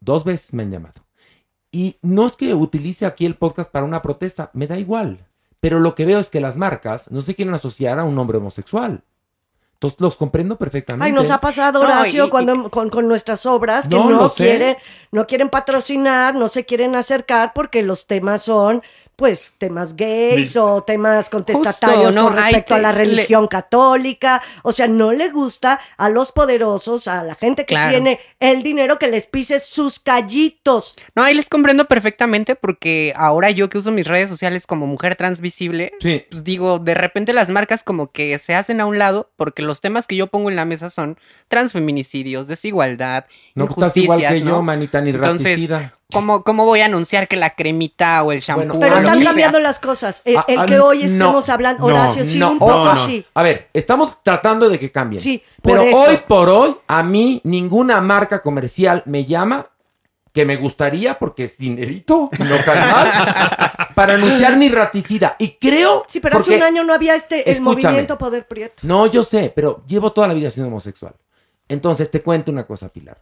dos veces me han llamado. Y no es que utilice aquí el podcast para una protesta, me da igual. Pero lo que veo es que las marcas no se quieren asociar a un hombre homosexual. Entonces los comprendo perfectamente. Ay, nos ha pasado, No, Horacio, y- cuando con, con nuestras obras que No, no, lo sé. quieren, no quieren patrocinar, no se quieren acercar porque los temas son, pues, temas gays o temas contestatarios Justo, ¿no? con respecto a la le- religión católica. O sea, no le gusta a los poderosos, a la gente que Claro. tiene el dinero que les pise sus callitos. No, ahí les comprendo perfectamente porque ahora yo que uso mis redes sociales como mujer transvisible, Sí. pues digo, de repente las marcas como que se hacen a un lado porque los temas que yo pongo en la mesa son transfeminicidios, desigualdad, No pues, estás igual injusticias, que yo, manita ni Entonces, raticida. ¿Cómo, ¿cómo voy a anunciar que la cremita o el shampoo? Bueno, Pero a están cambiando las cosas. El, Ah, el ah, que hoy no, estemos hablando, no, Horacio, sí, no, un poco no. sí. A ver, estamos tratando de que cambien. Sí, por Pero eso. hoy por hoy, a mí ninguna marca comercial me llama que me gustaría, porque es dinerito, no carnal, para anunciar ni raticida. Y creo. Sí, pero hace un año no había este, el movimiento Poder Prieto. No, yo sé, pero llevo toda la vida siendo homosexual. Entonces te cuento una cosa, Pilar.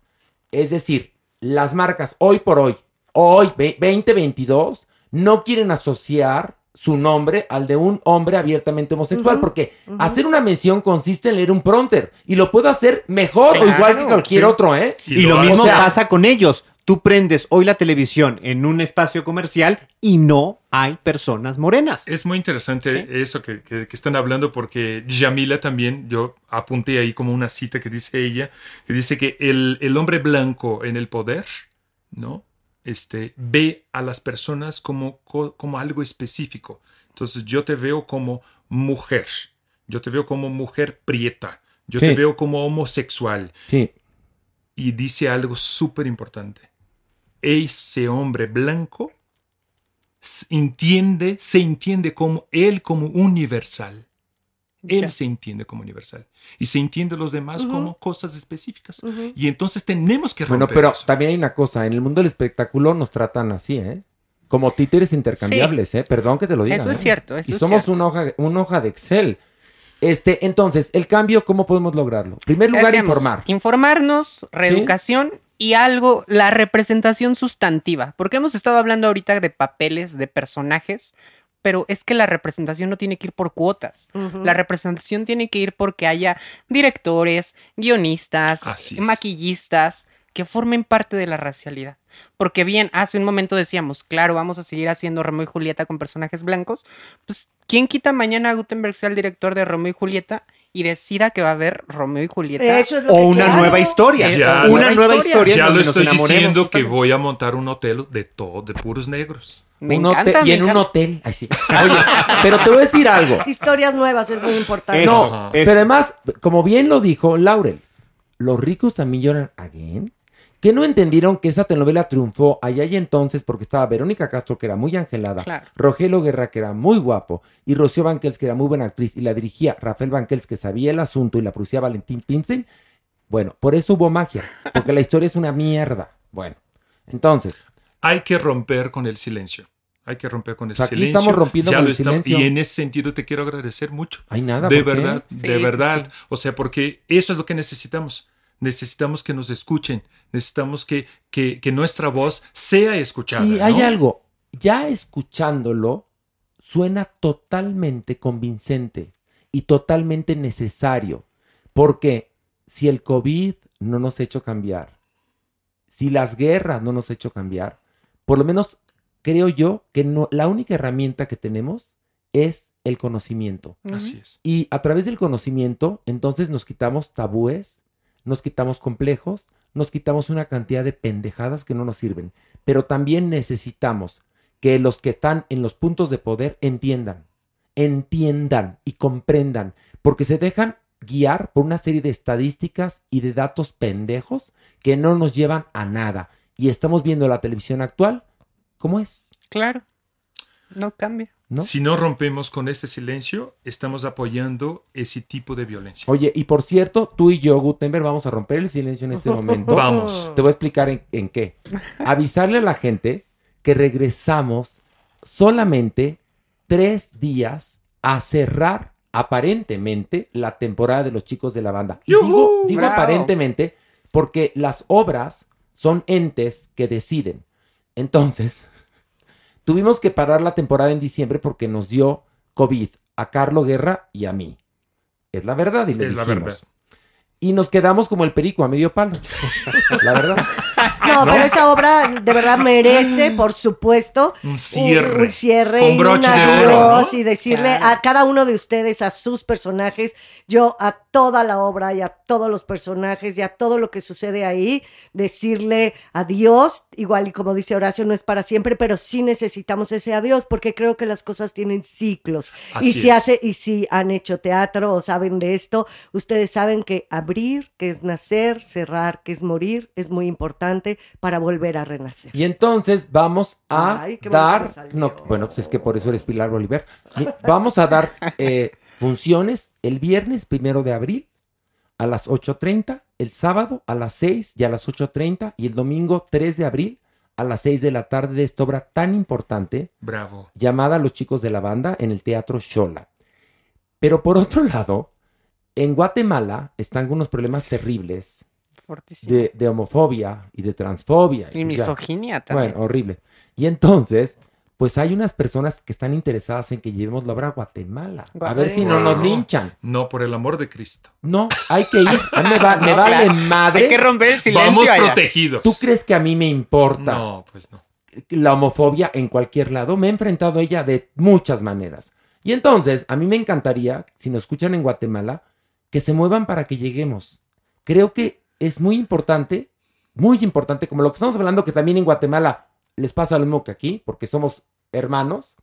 Es decir, las marcas hoy por hoy, hoy, ve- 2022, no quieren asociar su nombre al de un hombre abiertamente homosexual, porque hacer una mención consiste en leer un prompter y lo puedo hacer mejor o igual que cualquier sí. otro, ¿eh? Y, lo mismo O sea, pasa con ellos. Tú prendes hoy la televisión en un espacio comercial y no hay personas morenas. Es muy interesante eso que, que- que están hablando porque Yamila también, yo apunté ahí como una cita que dice ella, que dice que el, el hombre blanco en el poder, ¿no? Este, ve a las personas como, co- como algo específico. Entonces yo te veo como mujer, yo te veo como mujer prieta, yo Sí. te veo como homosexual. Sí. Y dice algo súper importante. Ese hombre blanco entiende, se entiende como él como universal. Él Ya. se entiende como universal. Y se entiende los demás como cosas específicas. Y entonces tenemos que romper Bueno, pero eso. también hay una cosa, en el mundo del espectáculo nos tratan así, ¿eh? Como títeres intercambiables, ¿eh? Perdón que te lo diga. Eso es ¿eh? cierto, eso y es somos cierto. una hoja, una hoja de Excel. Este, entonces, el cambio, ¿cómo podemos lograrlo? En primer lugar, Decíamos, informar. Informarnos, reeducación y algo, la representación sustantiva. Porque hemos estado hablando ahorita de papeles, de personajes, pero es que la representación no tiene que ir por cuotas. La representación tiene que ir porque haya directores, guionistas, maquillistas que formen parte de la racialidad. Porque bien, hace un momento decíamos, claro, vamos a seguir haciendo Romeo y Julieta con personajes blancos. Pues, ¿quién quita mañana a Gutenberg sea el director de Romeo y Julieta y decida que va a haber Romeo y Julieta? Eso es lo O que una quiero. nueva historia. Ya una nueva historia. ya lo estoy diciendo que voy a montar un hotel de todo, de puros negros. Me Un encanta, hotel- y en un hotel. Ay, sí. Oye, pero te voy a decir algo. Historias nuevas es muy importante. Eso. No, pero además, como bien lo dijo Laurel, los ricos también lloran again. Que no entendieron que esa telenovela triunfó allá y entonces porque estaba Verónica Castro, que era muy angelada, Claro. Rogelio Guerra, que era muy guapo, y Rocío Banquels, que era muy buena actriz, y la dirigía Rafael Banquels, que sabía el asunto, y la producía Valentín Pimstein. Bueno, por eso hubo magia, porque la historia es una mierda. Bueno, entonces, Hay que romper con el silencio. Hay que romper con el O sea, aquí silencio. estamos rompiendo Ya con lo el estamos- silencio. Y en ese sentido te quiero agradecer mucho. hay nada. de verdad, Sí, de sí, verdad. sí. O sea, porque eso es lo que necesitamos. Necesitamos que nos escuchen. Necesitamos que, que, que nuestra voz sea escuchada. Y hay ¿no? algo, ya escuchándolo, suena totalmente convincente y totalmente necesario, porque si el COVID no nos ha hecho cambiar, si las guerras no nos ha hecho cambiar, por lo menos creo yo que no, la única herramienta que tenemos es el conocimiento. Así es. Y a través del conocimiento, entonces nos quitamos tabúes, nos quitamos complejos, nos quitamos una cantidad de pendejadas que no nos sirven. Pero también necesitamos que los que están en los puntos de poder entiendan, entiendan y comprendan, porque se dejan guiar por una serie de estadísticas y de datos pendejos que no nos llevan a nada. Y estamos viendo la televisión actual, ¿cómo es? Claro. No cambia. ¿No? Si no rompemos con este silencio, estamos apoyando ese tipo de violencia. Oye, y por cierto, tú y yo, Gutenberg, vamos a romper el silencio en este momento. Vamos. Te voy a explicar en, en qué. Avisarle a la gente que regresamos solamente tres días a cerrar aparentemente la temporada de los chicos de la banda. Y digo aparentemente porque las obras son entes que deciden. Entonces, tuvimos que parar la temporada en diciembre porque nos dio COVID a Carlo Guerra y a mí. Es la verdad y le Es la dijimos. verdad. Y nos quedamos como el perico a medio palo. la verdad. No, pero esa obra de verdad merece, por supuesto, Un cierre. un, cierre Con y broche un de oro, y decirle Claro. a cada uno de ustedes, a sus personajes, yo a toda la obra y a todos los personajes y a todo lo que sucede ahí, decirle adiós, igual y como dice Horacio, no es para siempre, pero sí necesitamos ese adiós porque creo que las cosas tienen ciclos. Así y si es. hace y si han hecho teatro o saben de esto, ustedes saben que abrir, que es nacer, cerrar, que es morir, es muy importante para volver a renacer. Y entonces vamos a Ay, dar. No, bueno, pues es que por eso eres Pilar Bolívar. Vamos a dar eh, funciones el viernes primero de abril a las 8.30, el sábado a las 6 y a las 8.30 y el domingo 3 de abril a las 6 de la tarde de esta obra tan importante Bravo. llamada Los chicos de la banda en el Teatro Shola. Pero por otro lado, en Guatemala están unos problemas terribles Fortísimo. de, de homofobia y de transfobia. Y ya. misoginia también. Bueno, horrible. Y entonces, pues hay unas personas que están interesadas en que llevemos la obra a Guatemala. A ver si no nos linchan. No, por el amor de Cristo. No, hay que ir. A mí me, va- me No, vale claro. madre. Hay que romper el silencio Vamos allá. protegidos. ¿Tú crees que a mí me importa No, pues no. la homofobia en cualquier lado? Me he enfrentado a ella de muchas maneras. Y entonces, a mí me encantaría, si nos escuchan en Guatemala, que se muevan para que lleguemos. Creo que es muy importante, muy importante, como lo que estamos hablando, que también en Guatemala les pasa lo mismo que aquí, porque somos hermanos.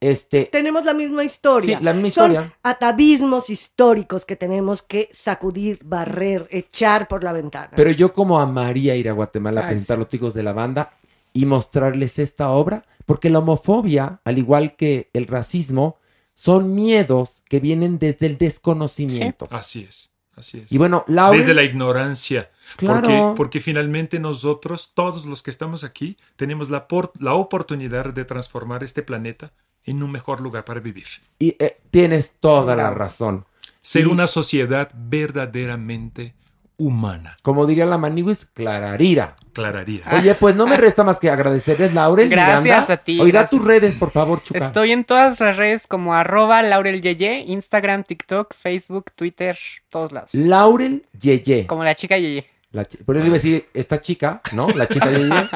Este, Tenemos la misma historia. Sí, la misma Son historia. atavismos históricos que tenemos que sacudir, barrer, echar por la ventana. Pero yo como amaría ir a Guatemala a presentar los chicos de la banda y mostrarles esta obra, porque la homofobia, al igual que el racismo, son miedos que vienen desde el desconocimiento. Así es. Así es. Y bueno, Laura, Desde la ignorancia. Claro. Porque, porque finalmente nosotros, todos los que estamos aquí, tenemos la, por- la oportunidad de transformar este planeta en un mejor lugar para vivir. y, eh, tienes toda la razón. Ser Y- una sociedad verdaderamente humana. Como diría la Maniwis, clararira. Clararía. Oye, pues no me resta más que agradecerles, Laurel. Gracias Miranda. a ti, Oiga gracias. tus redes, por favor, Chuca. Estoy en todas las redes como arroba laurelyeye, Instagram, TikTok, Facebook, Twitter, todos lados. Laurel Yeye. Como la chica Yeye. La por eso iba a decir, esta chica, ¿no? La chica ella.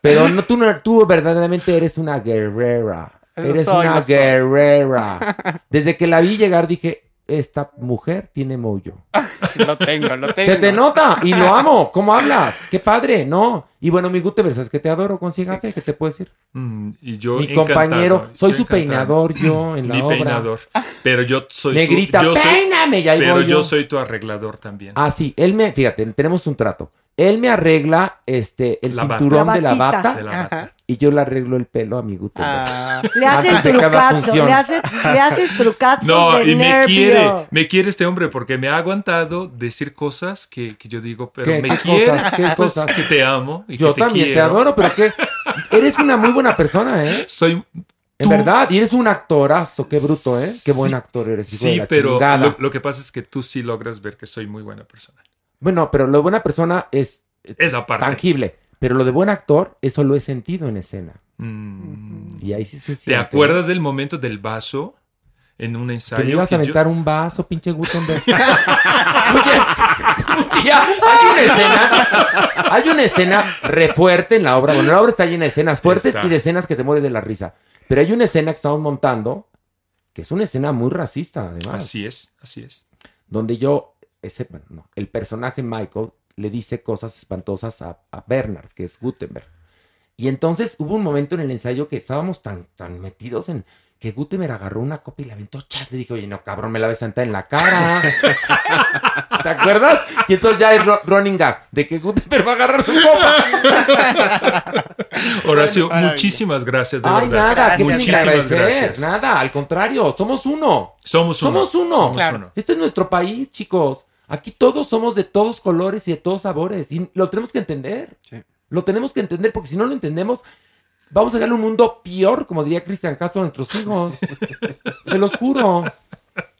Pero no, tú, no- tú verdaderamente eres una guerrera. Lo Eres soy, una soy. guerrera. Desde que la vi llegar dije, esta mujer tiene mojo. Lo tengo, lo tengo. Se te nota y lo amo. ¿Cómo hablas? Qué padre, ¿no? Y bueno, mi Gutenberg, ¿sabes que te adoro con Cigafe? ¿Qué te puedo decir? Mm, y yo Mi encantado, compañero, soy yo su encantado. peinador yo en la Mi obra. peinador. Pero yo soy Me tu- grita, yo soy- "Peíname", y ahí Pero voy yo yo. soy tu arreglador también. Ah, sí, él me, fíjate, tenemos un trato. Él me arregla este, el La cinturón La de la bata De la bata. Y yo le arreglo el pelo a mi Gutenberg. Ah, Le haces función. le haces, le haces trucazos No, de y me nervio. quiere, me quiere este hombre porque me ha aguantado decir cosas que, que yo digo, pero ¿Qué- me qué quiere, cosas? ¿Qué pues, cosas? que te amo y Yo que te también te adoro, pero que eres una muy buena persona, ¿eh? Soy En tú- verdad, y eres un actorazo, qué bruto, ¿eh? Qué buen actor eres, hijo de Sí, la pero lo, lo que pasa es que tú sí logras ver que soy muy buena persona. Bueno, pero lo de buena persona es eh, Esa parte. tangible, pero lo de buen actor, eso lo he sentido en escena. Mm. Y ahí sí se ¿Te siente. acuerdas del momento del vaso en un ensayo? Que me ibas a yo- aventar un vaso, pinche Gutenberg. Oye, hay una escena, hay una escena re fuerte en la obra. Bueno, la obra está llena de escenas fuertes Está. y de escenas que te mueres de la risa. Pero hay una escena que estamos montando que es una escena muy racista, además. Así es, así es. Donde yo, ese, no, el personaje Michael le dice cosas espantosas a, a Bernard, que es Gutenberg. Y entonces hubo un momento en el ensayo que estábamos tan, tan metidos en que Gutenberg agarró una copa y la aventó, chat, le dije, oye, no, cabrón, me la ves sentar en la cara. ¿Te acuerdas? Y entonces ya es ro- running gag, de que Gutenberg va a agarrar su copa. Horacio, Bueno, muchísimas gracias, de Ay, verdad. nada, ¿qué tienen que Muchísimas agradecer? gracias. Nada, al contrario, somos uno. Somos uno. Somos uno. Somos Claro. uno. Este es nuestro país, chicos. Aquí todos somos de todos colores y de todos sabores. Y lo tenemos que entender. Lo tenemos que entender porque si no lo entendemos, vamos a darle un mundo peor, como diría Cristian Castro a nuestros hijos. Se los juro.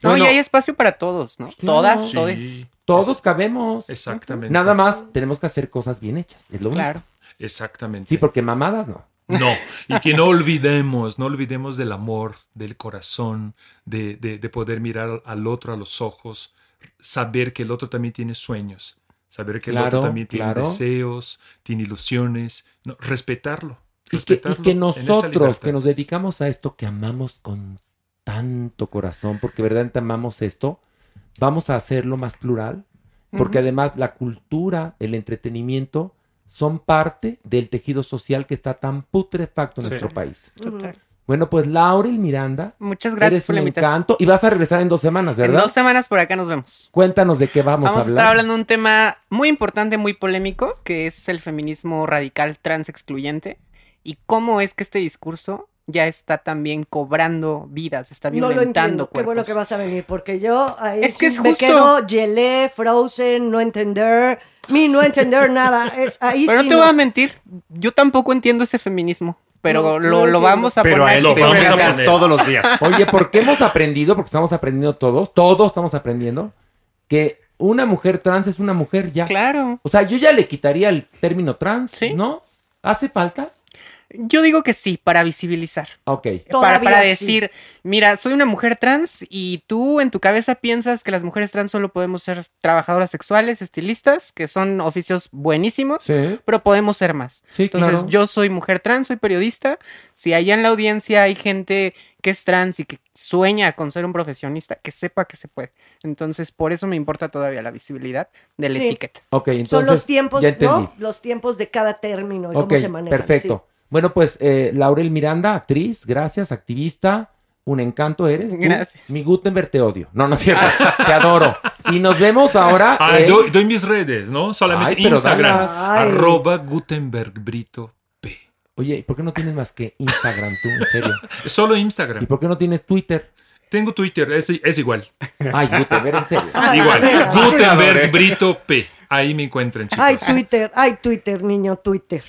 No, Bueno, y hay espacio para todos, ¿no? Claro. Todas, Sí. todes. Todos cabemos. Exactamente. Nada más tenemos que hacer cosas bien hechas. Es lo único. Claro. Exactamente. Sí, porque mamadas no. No, y que no olvidemos, no olvidemos del amor, del corazón, de, de- de poder mirar al otro a los ojos, saber que el otro también tiene sueños, saber que el otro también tiene claro. deseos, tiene ilusiones, no, respetarlo. Y que, y respetarlo que nosotros, que nos dedicamos a esto, que amamos con tanto corazón, porque verdaderamente amamos esto, vamos a hacerlo más plural, porque además la cultura, el entretenimiento, son parte del tejido social que está tan putrefacto en Sí. nuestro país. Total. Bueno, pues Laurel Miranda. Muchas gracias eres por la un invitación. encanto. Y vas a regresar en dos semanas, En ¿verdad? dos semanas por acá nos vemos. Cuéntanos de qué vamos, Vamos, a a hablar. estar hablando de un tema muy importante, muy polémico, que es el feminismo radical trans excluyente y cómo es que este discurso ya está también cobrando vidas, está No lo violentando entiendo. Qué bueno cuerpos. que vas a venir, porque yo ahí Es que es me justo. quedo gelé, frozen, no entender, mi no entender nada. Es, ahí Pero sí no te no. voy a mentir, yo tampoco entiendo ese feminismo, pero lo, lo vamos a Pero poner a él aquí lo sobre vamos la a mesa. poner todos los días. Oye, porque hemos aprendido, porque estamos aprendiendo todos, todos estamos aprendiendo, que una mujer trans es una mujer ya. Claro. O sea, yo ya le quitaría el término trans, ¿no? ¿Hace falta? Yo digo que sí, para visibilizar. Ok. Para, Todavía para sí. decir, mira, soy una mujer trans y tú en tu cabeza piensas que las mujeres trans solo podemos ser trabajadoras sexuales, estilistas, que son oficios buenísimos, Sí. pero podemos ser más. Sí, Entonces, claro. yo soy mujer trans, soy periodista. Si allá en la audiencia hay gente que es trans y que sueña con ser un profesionista, que sepa que se puede. Entonces, por eso me importa todavía la visibilidad de la Sí. etiqueta. Ok, entonces. Son los tiempos. ¿no? Los tiempos de cada término y cómo se manejan. perfecto. Bueno, pues eh, Laurel Miranda, actriz, gracias, activista, un encanto eres. tú. Gracias. Mi Gutenberg te odio. No, no es cierto. te adoro. Y nos vemos ahora. Ah, doy, doy mis redes, ¿no? Solamente Ay, pero Instagram. Arroba Gutenberg Brito. Oye, ¿y por qué no tienes más que Instagram tú, en serio? Solo Instagram. ¿Y por qué no tienes Twitter? Tengo Twitter, es, es igual. Ay, Gutenberg, en serio. igual. Gutenberg Brito P. Ahí me encuentran, chicos. Ay, Twitter, ay, Twitter, niño, Twitter.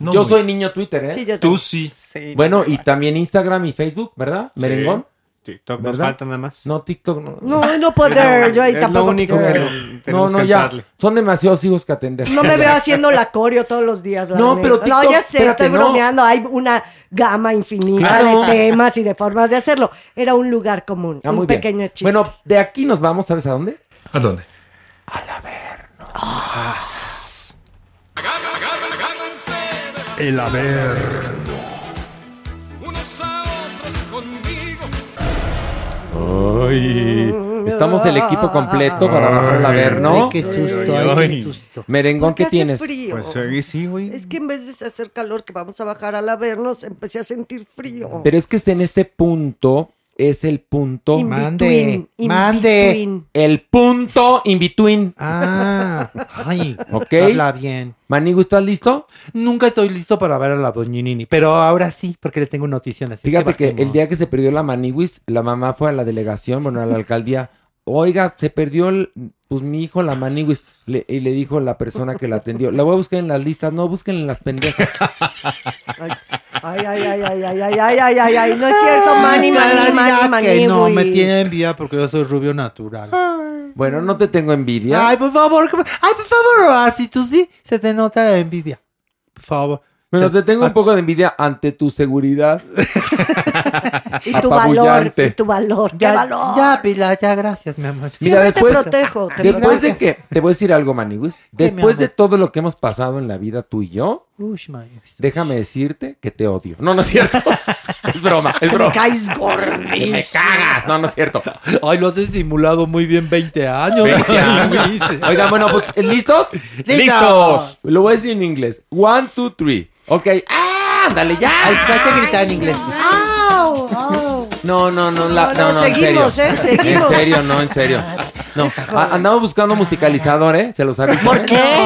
No yo muy- soy niño Twitter, ¿eh? Sí, yo Tú sí. Bueno, y también Instagram y Facebook, ¿verdad? Merengón. TikTok nos falta nada más. No, TikTok no. No, no poder, yo ahí Es lo tampoco. único que No, no, que ya. entrarle. Son demasiados hijos que atender. No me veo haciendo la coreo todos los días. la No, pero No, TikTok, ya sé, espérate, estoy no. bromeando. Hay una gama infinita Claro. de temas y de formas de hacerlo. Era un lugar común, Ah, un muy bien. pequeño chiste. Bueno, de aquí nos vamos, ¿sabes a dónde? ¿A dónde? El Averno. Ay, estamos el equipo completo para bajar el averno. Ay, qué susto, ay, qué susto. Merengón, ¿qué tienes? frío. Pues ahí sí, güey. Es que en vez de hacer calor, que vamos a bajar al avernos, empecé a sentir frío. Pero es que este en este punto es el punto. In between, in mande. between. El punto in between. Ah, ay, ¿Ok? habla bien. Manigo, ¿estás listo? Nunca estoy listo para ver a la doñinini, pero ahora sí, porque le tengo notición. así Fíjate que, el día que se perdió la Maniwis, la mamá fue a la delegación, bueno, a la alcaldía. Oiga, se perdió el- pues mi hijo la Maniwis. Le- y le dijo la persona que la atendió. La voy a buscar en las listas, no, busquen en las pendejas. Ay, ay, ay, ay, ay, ay, ay, ay, ay, ay, ay, no es cierto, mani, mani, mani, mani, no, me tiene envidia porque yo soy rubio natural. Bueno, no te tengo envidia. Ay, por favor, ay, por favor, así tú sí, se te nota la envidia. Por favor. Bueno, te tengo un poco de envidia ante tu seguridad. Y tu valor, y tu valor. ¡Qué Ya, valor! ya, Pilar, ya, gracias, mi amor. Mira, Siempre después, te protejo. te después de que, te voy a decir algo. ¿Qué, mi Después de todo lo que hemos pasado en la vida tú y yo, Ush, my- déjame decirte que te odio. No, no es cierto. es broma, es Me broma. caes Me gordísimo. cagas. No, no es cierto. Ay, lo has disimulado muy bien 20 años. 20 años. Oigan, bueno, pues, ¿listos? ¡Listos! Lo voy a decir en inglés. One, two, three. Ok. ¡Ah! Ándale, ya. Ay, hay que gritar en inglés. No, no, no, la- No, no, no, no, en seguimos, serio. ¿eh? Seguimos. En serio, no, en serio. No, a- andamos buscando musicalizador, ¿eh? Se los aviso. ¿Por ¿eh? qué?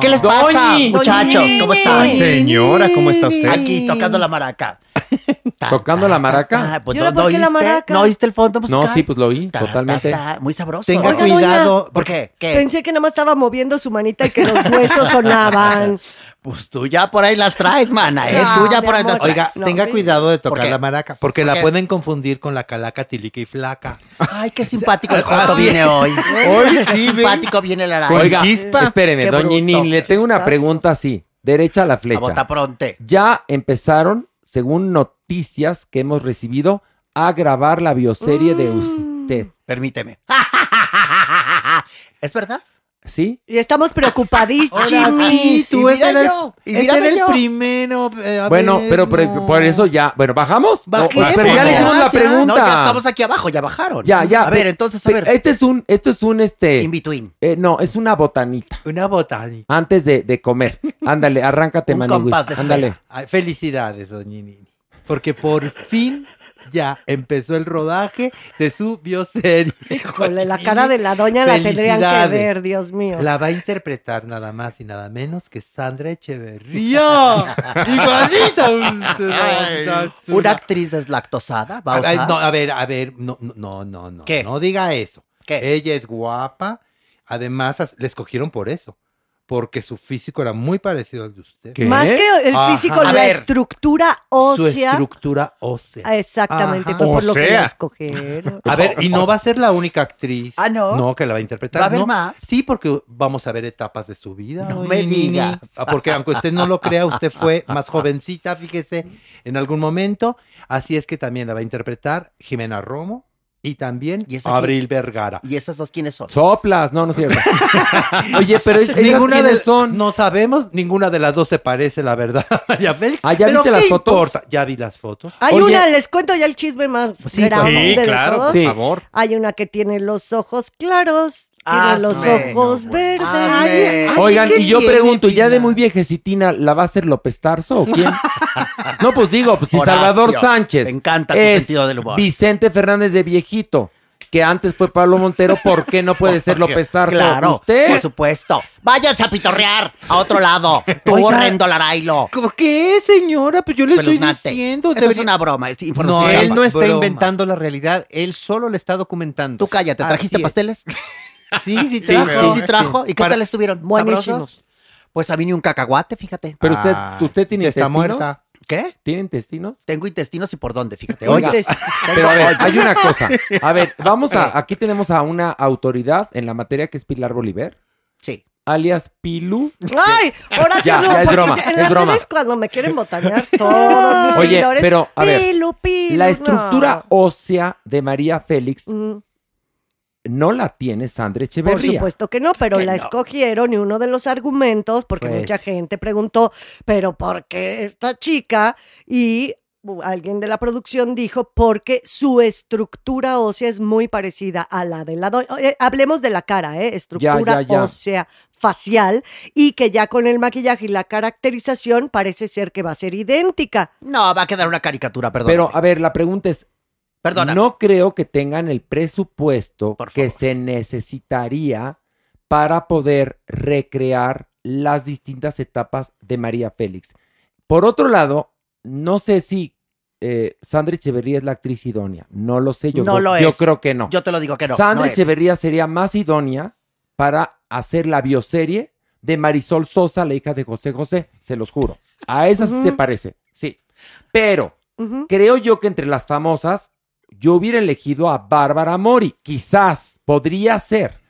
¿Qué les pasa, Doñi. muchachos? ¿Cómo están? Ay, señora, ¿cómo está usted? Aquí tocando la maraca. ¿Tocando la maraca? Ah, pues, ¿Y ahora ¿no- por no qué la oíste? maraca? ¿No oíste el fondo musical? No, sí, pues lo oí, Ta, ta, totalmente. ta, Muy sabroso. Tenga Oiga, cuidado. ¿Por qué? ¿Qué? Pensé que nada más estaba moviendo su manita y que los huesos sonaban. Pues tú ya por ahí las traes, mana, ¿eh? No, tú ya por ahí amor. las traes. Oiga, No, tenga cuidado de ¿Por tocar la maraca, porque ¿Por la pueden confundir con la calaca tilica y flaca. Ay, qué simpático el Joto viene hoy. Hoy sí, ven. simpático viene el araña. Oiga, chispa. espéreme, doña le tengo una pregunta así, derecha a la A flecha. botapronte. Ya empezaron, según noticias que hemos recibido, a grabar la bioserie de usted. Permíteme. ¿Es verdad? ¿Sí? Y estamos preocupadísimos. sí, tú, y mira era el, yo, y ese mira era el yo. primero. eh, Bueno, ver, pero, pero no. por eso ya, bueno, ¿bajamos? No, Bajemos, pero ya le hicimos la ya. pregunta. No, ya estamos aquí abajo, ya bajaron. Ya, ya. A ver, entonces, a ver. Este es un, esto es un, este, In between. eh, no, es una botanita. Una botánica. Antes de, de comer. Ándale, arráncate, espera. Ándale. Felicidades, doña Nini. Porque por fin ya empezó el rodaje de su bioserie. Híjole, la cara de la doña la tendrían que ver, Dios mío. La va a interpretar nada más y nada menos que Sandra Echeverría. Igualita usted. Una actriz deslactosada. Va a Ay, usar? no, a ver, a ver, no, no, no, no. ¿Qué? No diga eso. ¿Qué? Ella es guapa. Además, le escogieron por eso. Porque su físico era muy parecido al de usted. ¿Qué? Más que el Ajá. físico, A la ver. estructura Su ósea. estructura ósea. Exactamente, Ajá. fue por O lo que sea. la escogieron. A ver, y no va a ser la única actriz. Ah, ¿no? No, que la va a interpretar. ¿Va a haber ¿no? más? Sí, porque vamos a ver etapas de su vida. No doña me digas. Ah, Porque aunque usted no lo crea, usted fue más jovencita, fíjese, en algún momento. Así es que también la va a interpretar Jimena Romo y también ¿Y esa Abril Vergara. ¿Y esas dos quiénes son? Soplas, no, no es cierto. Oye, pero ellas Ninguna de son. No sabemos, ninguna de las dos se parece, la verdad, a María Félix. Ah, ¿ya Pero viste las ¿qué fotos? importa? Ya vi las fotos. Hay Oye. una, les cuento ya el chisme más Sí, grande Sí, de claro, por Sí. favor. Hay una que tiene los ojos claros, Ah, tiene los ojos No, verdes. Ay, Ay, Oigan, ¿qué y yo tiene, pregunto, ¿ya de muy viejecitina la va a hacer López Tarso o quién? no, pues digo, pues si Horacio, Salvador Sánchez me encanta tu es sentido del humor. Vicente Fernández de viejito, que antes fue Pablo Montero, ¿por qué no puede ser López Tarso? Claro, ¿Usted? por supuesto. Váyanse a pitorrear a otro lado. Tú, Oiga. horrendo Larailo. ¿Cómo qué, señora? Pues yo le estoy diciendo. Eso es una broma, es No. Él no está broma. inventando la realidad, él solo le está documentando. Tú cállate, ¿trajiste Así pasteles? sí, Sí, trajo. sí, sí trajo. ¿Y qué Para- tal estuvieron? Buenísimos. ¿Sabrosos? Pues a mí ni un cacahuate, fíjate. Pero usted, Ah, ¿usted tiene está intestinos? muerta. ¿Qué? ¿Tiene intestinos? Tengo intestinos y por dónde, fíjate. Oiga, Oye, Pero a ver, hay una cosa. A ver, vamos a, aquí tenemos a una autoridad en la materia que es Pilar Bolívar, sí. alias Pilu. Ay, ahora sí Ya, no, ya es broma, en es broma. redes cuando me quieren botanear todos mis Oye, seguidores. pero, a ver, pilu, pilu, La no. estructura ósea de María Félix Mm, no la tiene Sandra Por Echeverría. supuesto que no, pero Que la no. escogieron y uno de los argumentos, porque Pues. mucha gente preguntó, pero ¿por qué esta chica? Y uh, alguien de la producción dijo, porque su estructura ósea es muy parecida a la de la doña. Eh, hablemos de la cara, ¿eh? Estructura ya, ya. ósea facial y que ya con el maquillaje y la caracterización parece ser que va a ser idéntica. No, va a quedar una caricatura, perdón. Pero, a ver, la pregunta es, Perdóname. no creo que tengan el presupuesto que se necesitaría para poder recrear las distintas etapas de María Félix. Por otro lado, no sé si eh, Sandra Echeverría es la actriz idónea. No lo sé, yo, No creo, lo yo es. creo que no. Yo te lo digo que no. Sandra no es. Echeverría sería más idónea para hacer la bioserie de Marisol Sosa, la hija de José José, se los juro. A esa sí se parece, sí. Pero creo yo que entre las famosas, yo hubiera elegido a Bárbara Mori. Quizás podría ser,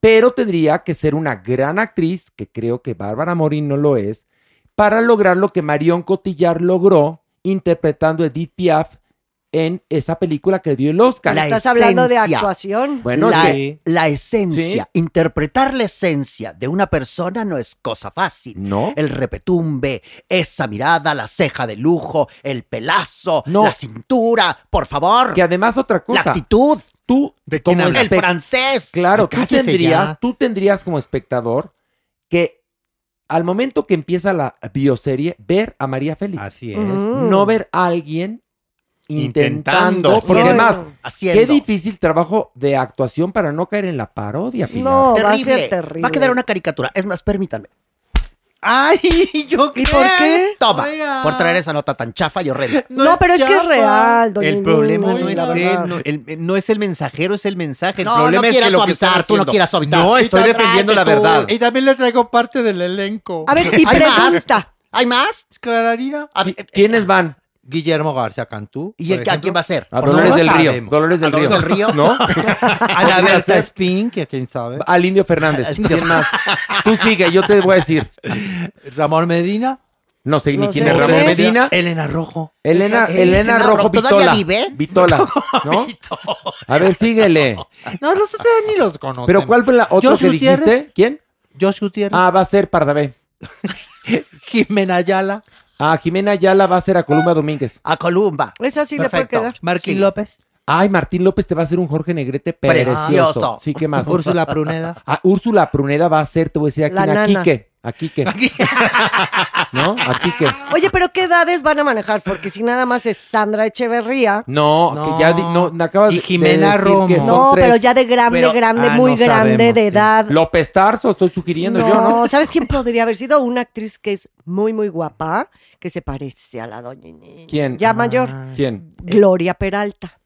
pero tendría que ser una gran actriz, que creo que Bárbara Mori no lo es, para lograr lo que Marion Cotillard logró interpretando a Edith Piaf en esa película que dio el Oscar. La Estás hablando de actuación. Bueno, la, sí. la esencia, Sí. interpretar la esencia de una persona no es cosa fácil. No. El repetumbe, esa mirada, la ceja de lujo, el pelazo, No. la cintura, por favor. Que además otra cosa. La actitud. Tú, quién como? El francés. Claro, tú tendrías, ya. tú tendrías como espectador que al momento que empieza la bioserie, ver a María Félix. Así es. Mm. No ver a alguien intentando. Intentando. porque además, Haciendo. qué difícil trabajo de actuación para no caer en la parodia, Pilar. No, va a Terrible. ser terrible. Va a quedar una caricatura. Es más, permítanme. Ay, ¿yo ¿Y por qué? Toma, Oiga. por traer esa nota tan chafa y horrenda. No, pero es que es real, doña El problema no es él, no, el- no es el mensajero, es el mensaje. El No, problema no es que lo que están tú no quieras suavizar. No, estoy defendiendo la tú. verdad. Y también le traigo parte del elenco. A ver, y ¿Hay más? pregunta. ¿Hay más? Clararina. ¿Qui- ver, ¿Quiénes van? Guillermo García Cantú. ¿Y el, a quién va a ser? A Dolores del Río. Dolores del ¿A Dolores Río. del Río? ¿No? Ana Podría Berta. Spin, que quién sabe. Al Indio Fernández. ¿Quién más? Tú sigue, yo te voy a decir. Ramón Medina. No sé ni No quién sé es Ramón es. Medina. Elena Rojo. Elena, sí. Elena Rojo Rojo, ¿todavía Vitola. vive? Vitola, ¿no? A ver, síguele. No, no sé ni los conocen. Pero ¿cuál fue la otra Josh que Gutiérrez. dijiste? ¿Quién? Josh Gutiérrez. Ah, va a ser Pardavé. Jimena Ayala. Ah, Jimena Ayala va a ser a Columba Domínguez. A Columba. Esa sí le puede Perfecto. quedar. Marquín Sí. López. Ay, Martín López te va a hacer un Jorge Negrete precioso. Precioso. Sí, ¿qué más? Úrsula Pruneda. Ah, Úrsula Pruneda va a ser, te voy a decir aquí, La a nana. Quique. A Quique. ¿No? A Quique. Oye, pero ¿qué edades van a manejar? Porque si nada más es Sandra Echeverría. No, No. que ya di- no, acabas Y de- de Jimena decir Romo. que son No, tres. pero ya de grande, Pero- grande, ah, muy no grande sabemos, de sí. edad. López Tarso, estoy sugiriendo no, yo, ¿no? ¿sabes quién podría haber sido? Una actriz que es muy, muy guapa, que se parece a la doña. ¿Quién? Ya mayor. ¿Quién? Gloria Peralta.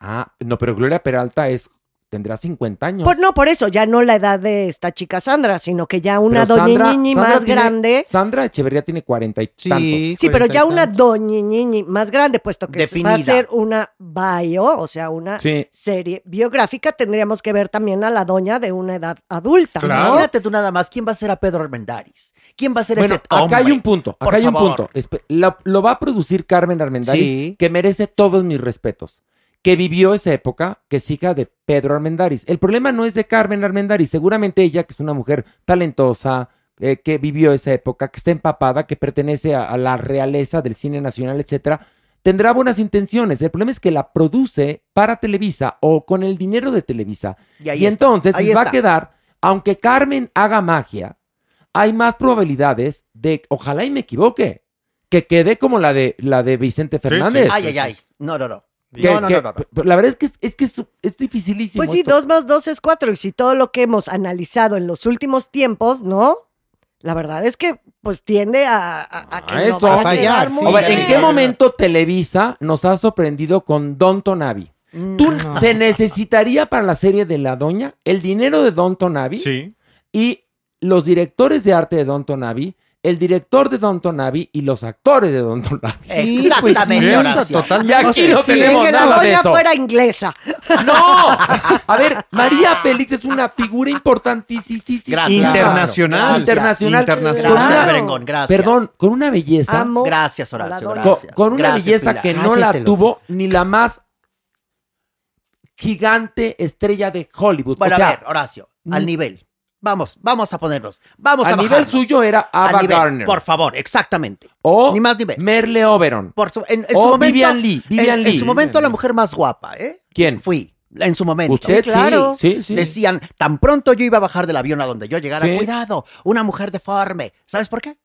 Ah, no, pero Gloria Peralta es, tendrá 50 años. Por, no, por eso, ya no la edad de esta chica Sandra, sino que ya una Pero doña Sandra- más tiene- grande. Sandra Echeverría tiene 40 y Sí. tantos. Sí, pero ya 40 y una doña más grande, puesto que va a Definida. ser una bio, o sea, una Sí. serie biográfica, tendríamos que ver también a la doña de una edad adulta. Claro. ¿no? Imagínate tú nada más. ¿Quién va a ser a Pedro Armendáriz? ¿Quién va a ser Bueno, ese acá hombre? hay un punto, Por acá hay un punto. Lo, lo va a producir Carmen Armendáriz, Sí. que merece todos mis respetos. Que vivió esa época, que es hija de Pedro Armendáriz. El problema no es de Carmen Armendáriz, seguramente ella, que es una mujer talentosa, eh, que vivió esa época, que está empapada, que pertenece a, a la realeza del cine nacional, etcétera, tendrá buenas intenciones. El problema es que la produce para Televisa o con el dinero de Televisa. Y ahí Y está, entonces va a quedar, aunque Carmen haga magia, hay más probabilidades de, ojalá y me equivoque, que quede como la de la de Vicente Fernández. Ay, ay, ay. No, no, no. Que- no, no, que- no, no, no. pero La verdad es que es, es que es, es dificilísimo. Pues sí, esto. dos más dos es cuatro. Y si todo lo que hemos analizado en los últimos tiempos, ¿no? La verdad es que pues tiende a, a- a que A no eso. va A fallar, sí. ver, ¿en qué momento Televisa nos ha sorprendido con Don Tonavi? ¿Tú No. se necesitaría para la serie de La Doña el dinero de Don Tonavi Sí. y los directores de arte de Don Tonavi, el director de Don Tonavi y los actores de Don Tonavi? Sí, pues, Exactamente. Y aquí no Sí, tenemos que la nada de doña eso. fuera inglesa. ¡No! A ver, María Félix es una figura importantísima. Gracias. Internacional. Gracias. Internacional. Internacional. Con una- Gracias, Berengón, gracias. Perdón, con una belleza. Amo Gracias, Horacio, con, gracias. con una Gracias, belleza Pilar. que no la Cállate tuvo ni la más gigante estrella de Hollywood. Bueno, o sea, a ver, Horacio, al nivel. Vamos, vamos a ponernos. Vamos a a nivel bajarnos. suyo era Ava nivel, Gardner. Por favor, exactamente. o Ni más ni menos. Merle Oberon. Por su, en, en O su momento, Vivian Lee, Vivian en, Lee. en su momento la mujer más guapa, ¿eh? ¿Quién? Fui, en su momento. ¿Usted? Sí, claro. Sí, sí. Decían, tan pronto yo iba a bajar del avión a donde yo llegara, Sí. cuidado, una mujer deforme. ¿Sabes por qué?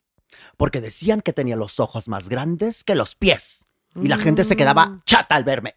Porque decían que tenía los ojos más grandes que los pies. Y la gente se Mm. quedaba chata al verme.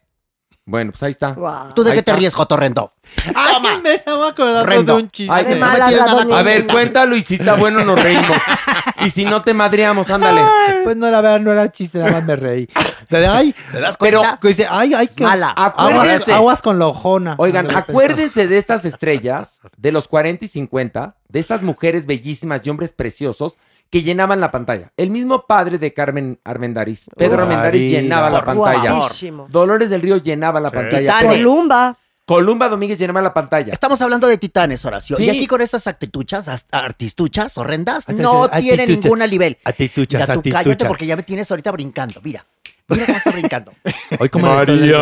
Bueno, pues ahí está. ¿Tú de Ahí qué te está. ríes, Jotorrendo? Ay, me estaba acordando Rendo. de un chiste. Ay, De no A ver, cuéntalo y si está bueno nos reímos. y si no te madreamos, ándale. Pues no, la verdad no era chiste, nada más me reí. De- Ay, ¿Te das pero dice, ay, ay, que Mala. aguas, Acuérdense. aguas con la ojona. Oigan, repente. acuérdense de estas estrellas de los 40 y 50, de estas mujeres bellísimas y hombres preciosos que llenaban la pantalla. El mismo padre de Carmen Armendáriz, Pedro María. llenaba la pantalla. Guapísimo. Dolores del Río llenaba la pantalla. Titanes. Columba. Columba Domínguez, llename la pantalla. Estamos hablando de titanes, Horacio. Sí. Y aquí con esas actituchas, as- artistuchas horrendas, no tiene actituchas. ningún nivel. Actituchas, Mira, tú cállate porque ya me tienes ahorita brincando. Mira, mira cómo está brincando. Hoy como María.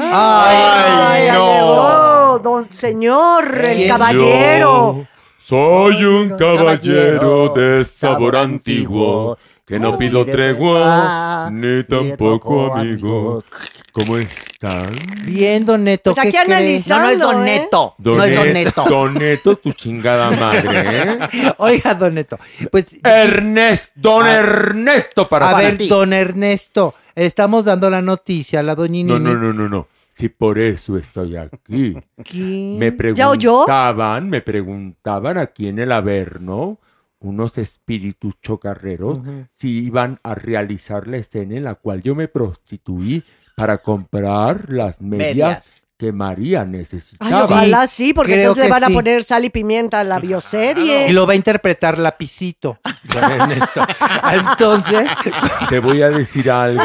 Ay, llegó, don señor, el caballero. Soy un caballero de sabor antiguo que no pido tregua ni tampoco amigo. ¿Cómo están? Bien, Don Neto. Pues aquí analizando, No, no es Don ¿eh? Neto. Don no es Don Neto. Don Neto, tu chingada madre, ¿eh? Oiga, Don Neto. Pues. Ernesto, Don A- Ernesto para a para ver, ti. Don Ernesto, estamos dando la noticia a la doña No, no, no, no, no. Si por eso estoy aquí. ¿Qué? Me preguntaban, me preguntaban aquí en el Averno, unos espíritus chocarreros, si iban a realizar la escena en la cual yo me prostituí para comprar las medias, Medias. Que María Ay, necesitaba. ojalá sí, porque creo entonces le van a poner sal y pimienta a la bioserie. Y lo va a interpretar Lapicito. Entonces, Te voy a decir algo.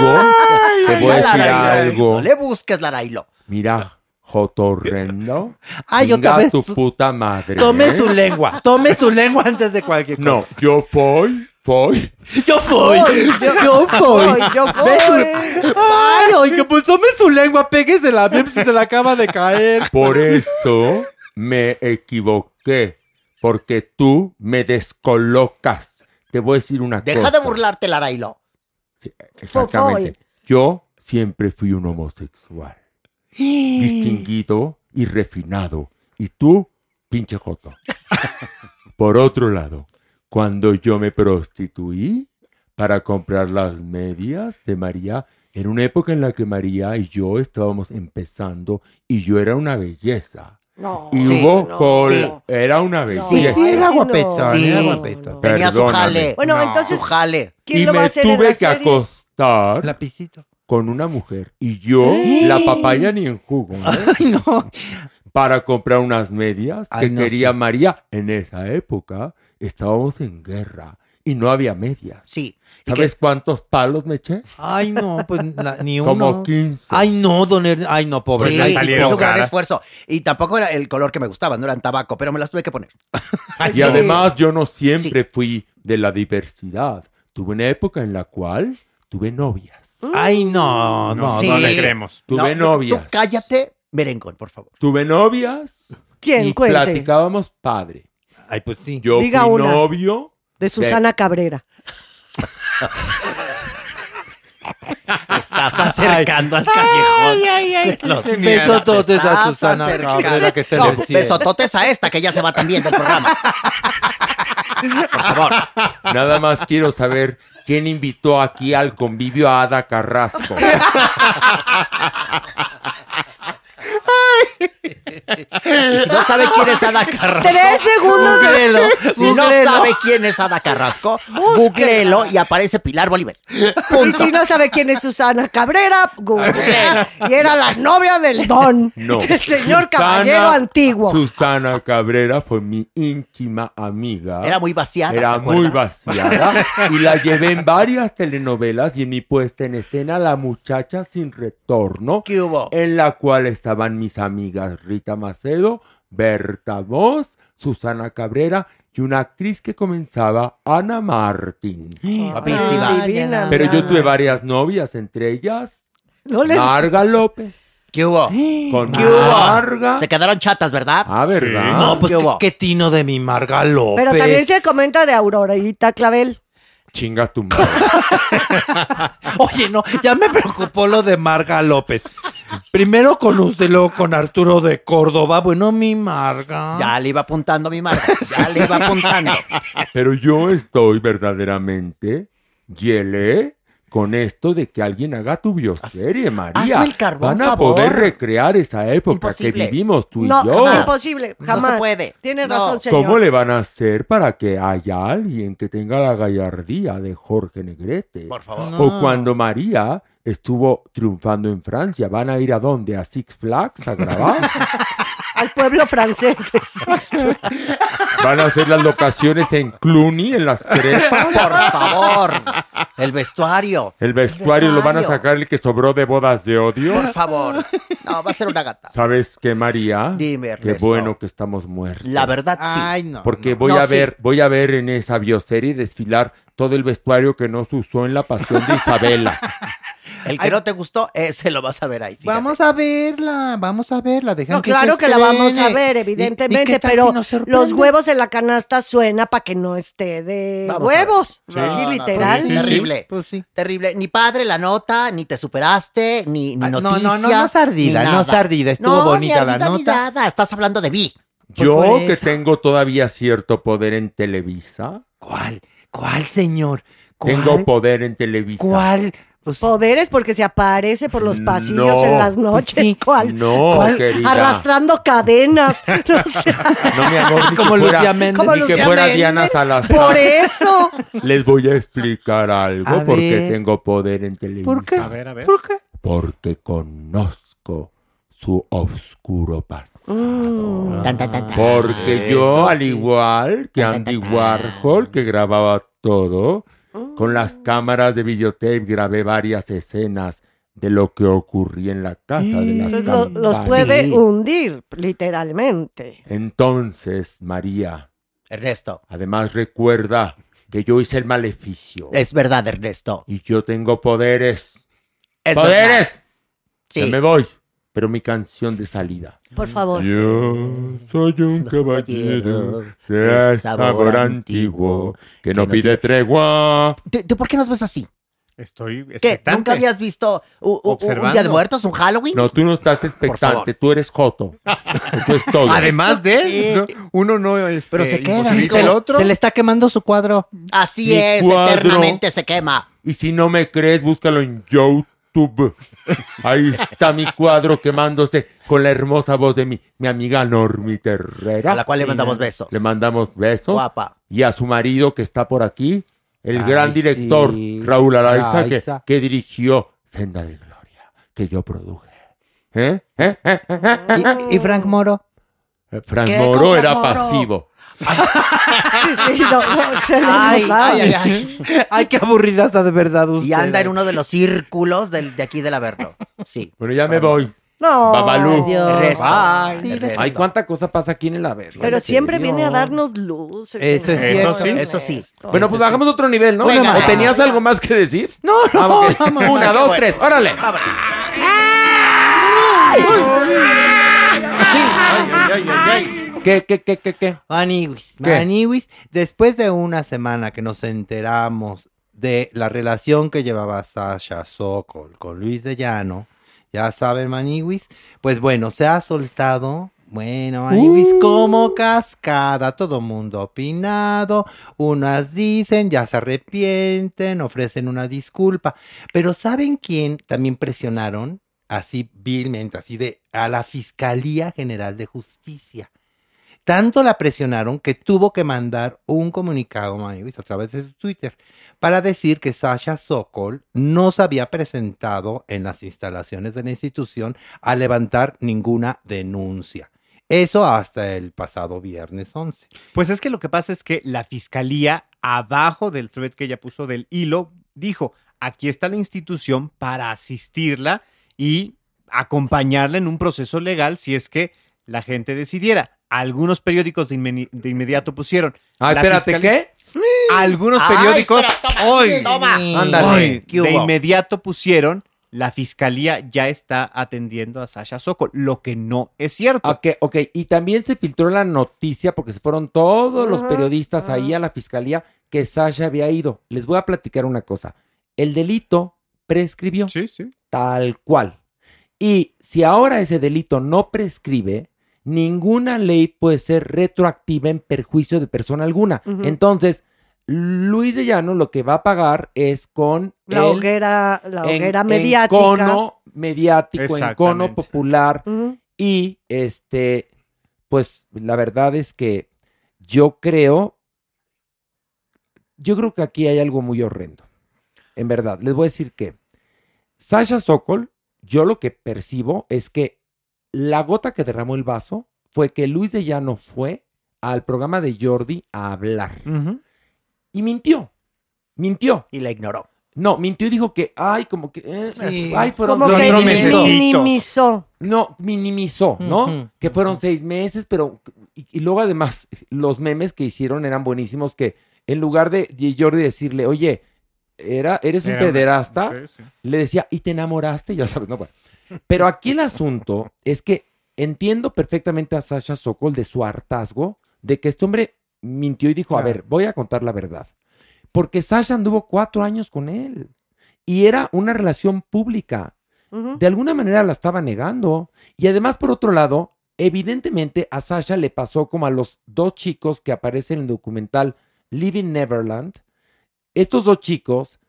te voy a decir Larailo, algo. No le busques, Larailo. Mira, Jotorrendo. Ay, otra vez tu puta madre. tome ¿eh? su lengua. Tome su lengua antes de cualquier cosa. No, yo voy, voy. Yo voy. yo- Yo voy, yo voy. Ay, oiga, pues tome su lengua, péguesela bien si se la acaba de caer. Por eso me equivoqué. Porque tú me descolocas. Te voy a decir una cosa. Deja de burlarte, Larailo. Exactamente. Yo siempre fui un homosexual. Distinguido y refinado. Y tú, pinche joto. Por otro lado, cuando yo me prostituí para comprar las medias de María, en una época en la que María y yo estábamos empezando y yo era una belleza. No, Y Sí, hubo no, col- sí. era una No, belleza. Sí, sí, era no. Sí. era guapetón. Tenía su jale. Bueno, No. entonces, Su jale. ¿quién y lo va a me hacer en tuve la que serie? acostar Lapicito. con una mujer y yo la papaya ni en jugo ¿eh? Ay, no. para comprar unas medias Ay, que no, quería sí. María en esa época estábamos en guerra y no había medias Sí. ¿sabes cuántos palos me eché? Ay, no, pues la- ni uno. como 15 Ay, no, don Er- Ay, no, pobre. Sí, es un gran esfuerzo. Y tampoco era el color que me gustaba, no eran tabaco, pero me las tuve que poner. y Sí. además yo no siempre fui de la diversidad tuve una época en la cual tuve novias Ay, no, no, Sí. no le creemos. tuve No, tú- novias Tú cállate, merengón, por favor. tuve novias ¿Quién? y Cuente. platicábamos padre Ay, pues sí. yo Diga fui una. novio De Susana Cabrera. Estás acercando al callejón. de los miedos. Besototes a Susana acercando. Cabrera, que está en el cielo. besototes a esta que ya se va también del programa. Por favor. Nada más quiero saber quién invitó aquí al convivio a Ada Carrasco. Y si no sabe quién es Ada Carrasco. Tres segundos Googlelo. Si no Googlelo. sabe quién es Ada Carrasco, googleelo y aparece Pilar Bolívar. Y si no sabe quién es Susana Cabrera, Google. Y era la novia del don. No. El señor Susana- caballero antiguo. Susana Cabrera fue mi íntima amiga. Era muy vaciada. Era ¿te muy vaciada y la llevé en varias telenovelas y en mi puesta en escena La muchacha sin retorno, ¿Qué hubo? en la cual estaban mis amigas Rita Macedo, Berta Voz, Susana Cabrera y una actriz que comenzaba, Ana Martín. Guapísima. Divina, Pero yo tuve varias novias, entre ellas No le- Marga López. ¿Qué hubo? Con ¿Qué hubo? Marga. Se quedaron chatas, ¿verdad? Ah, ¿verdad? No, pues ¿Qué qué, hubo? qué tino de mi Marga López. Pero también se comenta de Aurorita Clavel. Chinga tu madre. Oye, no, ya me preocupó lo de Marga López. Primero con usted, luego con Arturo de Córdoba. Bueno, mi Marga. Ya le iba apuntando mi marca. Ya le iba apuntando. Pero yo estoy verdaderamente yele con esto de que alguien haga tu bioserie, María. hazme el carbón, Van a favor. poder recrear esa época Imposible. que vivimos tú y No, yo. imposible, No jamás. se puede. Tienes No. razón, señor. ¿Cómo le van a hacer para que haya alguien que tenga la gallardía de Jorge Negrete? Por favor. O cuando María estuvo triunfando en Francia, ¿van a ir a dónde? ¿A Six Flags a grabar? al pueblo francés. Van a hacer las locaciones en Cluny, en las trepas. Por favor. El vestuario. El vestuario lo van a sacar el que sobró de bodas de odio. Por favor. No, va a ser una gata. ¿Sabes qué, María? Dime, Qué Ernesto. bueno que estamos muertos. La verdad, sí. Ay, no. Porque no. voy No, a sí. ver, voy a ver en esa bioserie desfilar todo el vestuario que no se usó en la pasión de Isabela. El que no te gustó, ese lo vas a ver ahí. fíjate. Vamos a verla, vamos a verla. dejen No, claro que la vamos a ver, ¿Y- y evidentemente, pero si los huevos en la canasta suena para que no esté de Vamos huevos. Sí, Sí, no, no, literal. sí, sí, terrible. Pues sí. Terrible. Ni padre la nota, ni te superaste, ni, ni Ah, no, noticia. no, no, no es ardida, no es ardida, estuvo No, bonita ni la ardida ni nota. nada, Estás hablando de Vi. Yo que tengo todavía cierto poder en Televisa. ¿Cuál? ¿Cuál, señor? ¿Cuál? Tengo poder en Televisa. ¿Cuál? Pues, Poderes porque se aparece por los pasillos No, en las noches. sí. ¿Cuál? No, ¿Cuál? Arrastrando cadenas. No sé. No, mi amor, ni Como que fuera. Como ni que fuera. Diana Salazar. Por eso. Les voy a explicar algo A porque ver. tengo poder en Televisa. ¿Por qué? A ver, a ver. ¿Por qué? Porque conozco su oscuro pasado. Mm. Tan, tan, tan, tan. Porque Eso yo, al sí. igual que Andy tan, tan. Warhol, que grababa todo, con las Mm. cámaras de videotape grabé varias escenas de lo que ocurría en la casa de las Entonces lo- los puede Sí. hundir, literalmente. Entonces, María, Ernesto. además recuerda que yo hice el maleficio. Es verdad, Ernesto. Y yo tengo poderes. Es ¡Poderes! verdad. Sí. me voy. Pero mi canción de salida. Por favor. Yo soy un caballero de sabor antiguo que no pide tregua. ¿Tú, tú por qué nos ves así? Estoy ¿Qué? expectante. ¿Nunca habías visto u- u- un. Día de Muertos, un Halloween? No, tú no estás favor. expectante, tú eres joto. Tú es todo. Además de, no, uno no este, Pero se queda, el otro. Se le está quemando su cuadro. Así Mi es, cuadro. eternamente se quema. Y si no me crees, búscalo en YouTube. Ahí está mi cuadro quemándose con la hermosa voz de mi, mi amiga Normi Terrera. A la cual le mandamos besos. Le mandamos besos. Guapa. Y a su marido que está por aquí, el Ay, gran director sí. Raúl Araiza, que, dirigió Senda de Gloria, que yo produje. ¿Eh? ¿Eh? ¿Eh? ¿Eh? ¿Eh? ¿Y, y Frank Moro? Eh, Frank ¿Qué Moro era Moro? pasivo. Sí, sí, no, no, se le Ay, notaba. ay, ay, ay. Ay, qué aburrida está de verdad usted. Y anda en uno de los círculos del, de aquí del Averno. Sí. Bueno, ya me voy. No. Babalú. Bye. Ernesto. Ay, cuánta cosa pasa aquí en el haber. Pero siempre viene a darnos luz. el Eso es señor cierto. Eso sí. Ernesto. Bueno, pues bajamos otro nivel, ¿no? Venga, ¿O venga. tenías algo más que decir? No, no, Vamos, que- vamos, Una, qué dos, bueno. tres, órale. Ay, ay, ay, ay, ay. ¿Qué, qué, qué, qué, qué? Maniwis. Maniwis, después de una semana que nos enteramos de la relación que llevaba Sasha Sokol con Luis de Llano, ya saben, Maniwis, pues bueno, se ha soltado, bueno, Maniwis, como cascada, todo mundo opinado, unas dicen, ya se arrepienten, ofrecen una disculpa, pero ¿saben quién también presionaron? Así vilmente, así de a la Fiscalía General de Justicia. Tanto la presionaron que tuvo que mandar un comunicado a través de su Twitter para decir que Sasha Sokol no se había presentado en las instalaciones de la institución a levantar ninguna denuncia. Eso hasta el pasado viernes 11. Pues es que lo que pasa es que la fiscalía, abajo del thread que ella puso del hilo, dijo: aquí está la institución para asistirla y acompañarla en un proceso legal si es que la gente decidiera. Algunos periódicos de, inmediato pusieron. Ah, espérate, ¿qué? Algunos Ay, periódicos espera, toma, hoy, toma. Ándale. hoy, ¿Qué de inmediato pusieron la fiscalía ya está atendiendo a Sasha Sokol, lo que no es cierto. Ok, ok. Y también se filtró la noticia, porque se fueron todos los Ajá, periodistas ahí a la fiscalía, que Sasha había ido. Les voy a platicar una cosa. El delito prescribió. Sí, sí. Tal cual. Y si ahora ese delito no prescribe, ninguna ley puede ser retroactiva en perjuicio de persona alguna. Entonces, Luis de Llano lo que va a pagar es con La el hoguera, la hoguera en mediática. cono mediático, en cono Exactamente. popular. Y este, pues la verdad es que yo creo, yo creo que aquí hay algo muy horrendo. En verdad, les voy a decir que Sasha Sokol, yo lo que percibo es que la gota que derramó el vaso fue que Luis de Llano fue al programa de Jordi a hablar. Y mintió. Mintió. Y la ignoró. No, mintió y dijo que, ay, como que, eh, Sí. ay, fueron Como que minimizó. No, minimizó, ¿no? Que fueron seis meses, pero. Y, y luego además, los memes que hicieron eran buenísimos. Que en lugar de de Jordi decirle, oye, era, eres un Era- pederasta, sí, sí. le decía, ¿y te enamoraste? Ya sabes, no, bueno. Pero aquí el asunto es que entiendo perfectamente a Sasha Sokol de su hartazgo de que este hombre mintió y dijo, a ver, voy a contar la verdad. Porque Sasha anduvo cuatro años con él y era una relación pública. De alguna manera la estaba negando. Y además, por otro lado, evidentemente a Sasha le pasó como a los dos chicos que aparecen en el documental Living Neverland. Estos dos chicos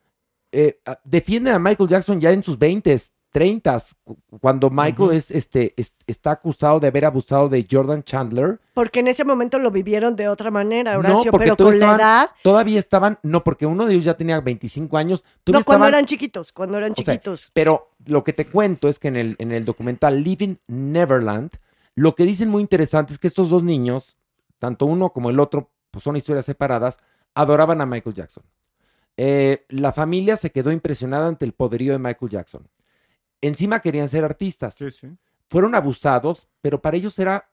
eh, a- defienden a Michael Jackson ya en sus 20, 30, cu- cuando Michael es, este, es- está acusado de haber abusado de Jordan Chandler. Porque en ese momento lo vivieron de otra manera, no, Horacio, porque pero con la edad. Todavía estaban, no, porque uno de ellos ya tenía 25 años. No, cuando eran chiquitos, cuando eran sea, chiquitos. pero lo que te cuento es que en el, en el documental Living Neverland, lo que dicen muy interesante es que estos dos niños, tanto uno como el otro, pues son historias separadas, adoraban a Michael Jackson. Eh, la familia se quedó impresionada ante el poderío de Michael Jackson. Encima querían ser artistas. Fueron abusados, pero para ellos era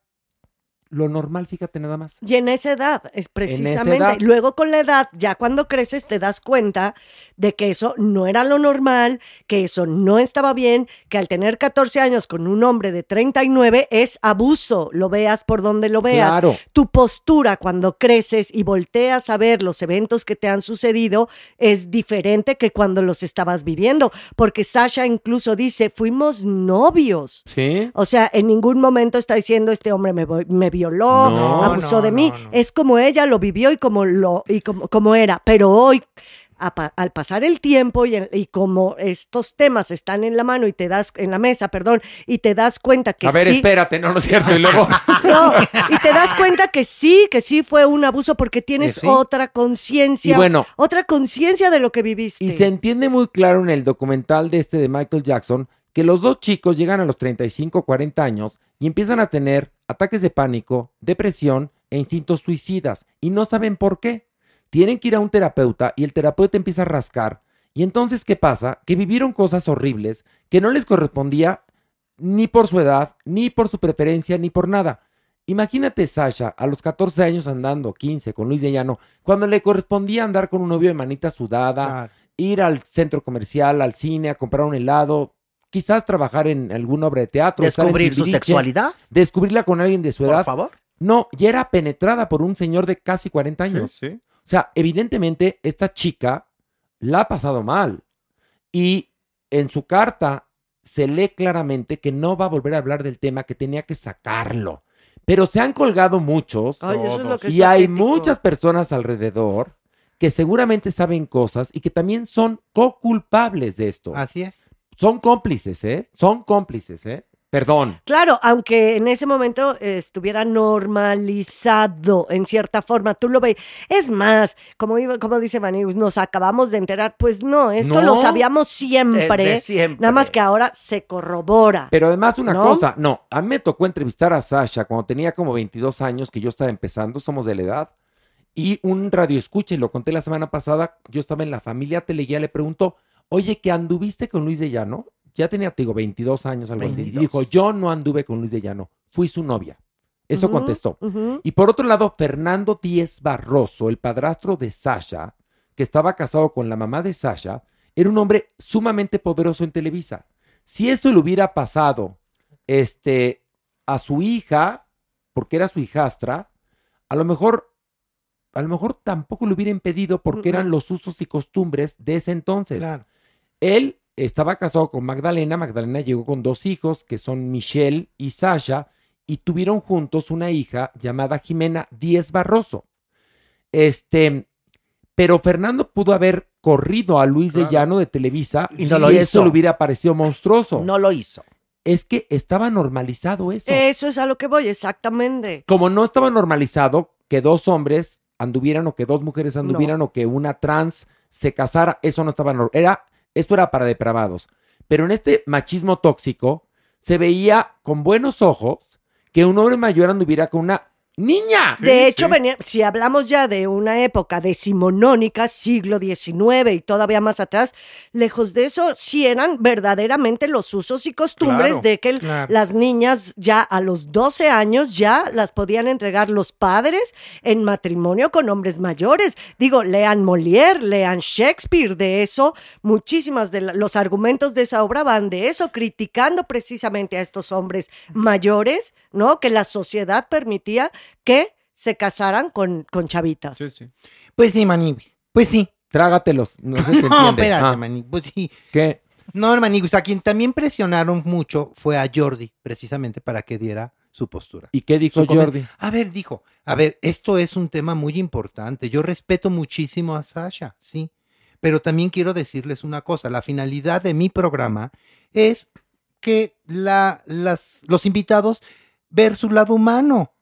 lo normal, fíjate nada más. Y en esa edad, es precisamente. edad. Luego con la edad, ya cuando creces, te das cuenta de que eso no era lo normal, que eso no estaba bien, que al tener 14 años con un hombre de 39 es abuso, lo veas por donde lo veas. Claro. Tu postura cuando creces y volteas a ver los eventos que te han sucedido es diferente que cuando los estabas viviendo, porque Sasha incluso dice, fuimos novios. Sí. O sea, en ningún momento está diciendo este hombre me, me violó, No, abusó no, de mí. no. Es como ella lo vivió y como lo y como, como era. Pero hoy, pa- al pasar el tiempo y, y como estos temas están en la mano y te das en la mesa, perdón, y te das cuenta que A ver, sí. espérate, no, no es cierto. Y luego. No, y te das cuenta que sí, que sí fue un abuso porque tienes Sí. otra conciencia, bueno. otra conciencia de lo que viviste. Y se entiende muy claro en el documental de este de Michael Jackson que los dos chicos llegan a los 35, 40 años y empiezan a tener ataques de pánico, depresión e instintos suicidas y no saben por qué. Tienen que ir a un terapeuta y el terapeuta empieza a rascar. Y entonces, ¿qué pasa? Que vivieron cosas horribles que no les correspondía ni por su edad, ni por su preferencia, ni por nada. Imagínate Sasha a los 14 años andando, 15, con Luis de Llano, cuando le correspondía andar con un novio de manita sudada, ir al centro comercial, al cine, a comprar un helado, quizás trabajar en alguna obra de teatro. ¿Descubrir su sexualidad? Descubrirla con alguien de su Por edad. favor. No, y era penetrada por un señor de casi 40 años. Sí, sí. O sea, evidentemente esta chica la ha pasado mal. Y en su carta se lee claramente que no va a volver a hablar del tema, que tenía que sacarlo. Pero se han colgado muchos Ay, eso es lo que es y hay muchas personas alrededor que seguramente saben cosas y que también son co-culpables de esto. Así es. Son cómplices, ¿eh? Son cómplices, ¿eh? Perdón. Claro, aunque en ese momento eh, estuviera normalizado en cierta forma, tú lo ves. Es más, como, iba- como dice Manius, nos acabamos de enterar. Pues no, esto No. lo sabíamos siempre, Desde siempre. Nada más que ahora se corrobora. Pero además una ¿No? cosa, no, a mí me tocó entrevistar a Sasha cuando tenía como 22 años, que yo estaba empezando, somos de la edad, y un radio escucha, y lo conté la semana pasada, yo estaba en la familia Teleguía, le preguntó, oye, ¿que anduviste con Luis de Llano? Ya tenía, te digo, 22 años, algo así. Y 22. dijo, yo no anduve con Luis de Llano, fui su novia. Eso contestó. Y por otro lado, Fernando Díez Barroso, el padrastro de Sasha, que estaba casado con la mamá de Sasha, era un hombre sumamente poderoso en Televisa. Si eso le hubiera pasado este, a su hija, porque era su hijastra, a lo mejor, a lo mejor tampoco le hubiera impedido porque eran los usos y costumbres de ese entonces. Claro. Él estaba casado con Magdalena, Magdalena llegó con dos hijos que son Michelle y Sasha y tuvieron juntos una hija llamada Jimena Díez Barroso. Este, pero Fernando pudo haber corrido a Luis de Llano de Televisa Y no lo hizo. eso le hubiera parecido monstruoso. No lo hizo. Es que estaba normalizado eso. Eso es a lo que voy, exactamente. Como no estaba normalizado que dos hombres anduvieran o que dos mujeres anduvieran o que una trans se casara, eso no estaba normal. Era, esto era para depravados. Pero en este machismo tóxico se veía con buenos ojos que un hombre mayor anduviera con una niña. de hecho, venía, si hablamos ya de una época decimonónica, siglo XIX y todavía más atrás, lejos de eso, sí eran verdaderamente los usos y costumbres Claro, de que el- claro. las niñas ya a los 12 años ya las podían entregar los padres en matrimonio con hombres mayores. Digo, lean Molière, lean Shakespeare, de eso, muchísimas de la- los argumentos de esa obra van de eso, criticando precisamente a estos hombres mayores, ¿no? Que la sociedad permitía que se casaran con, con chavitas. Pues sí, Maniguis. Pues sí. Trágatelos. No se te entiende. No, espérate, Ah. Maniguis. Pues sí. ¿Qué? No, Maniguis, a quien también presionaron mucho fue a Jordi, precisamente para que diera su postura. ¿Y qué dijo Jordi? A ver, dijo, a ver, esto es un tema muy importante. Yo respeto muchísimo a Sasha, sí. Pero también quiero decirles una cosa. La finalidad de mi programa es que la, las, los invitados ver su lado humano.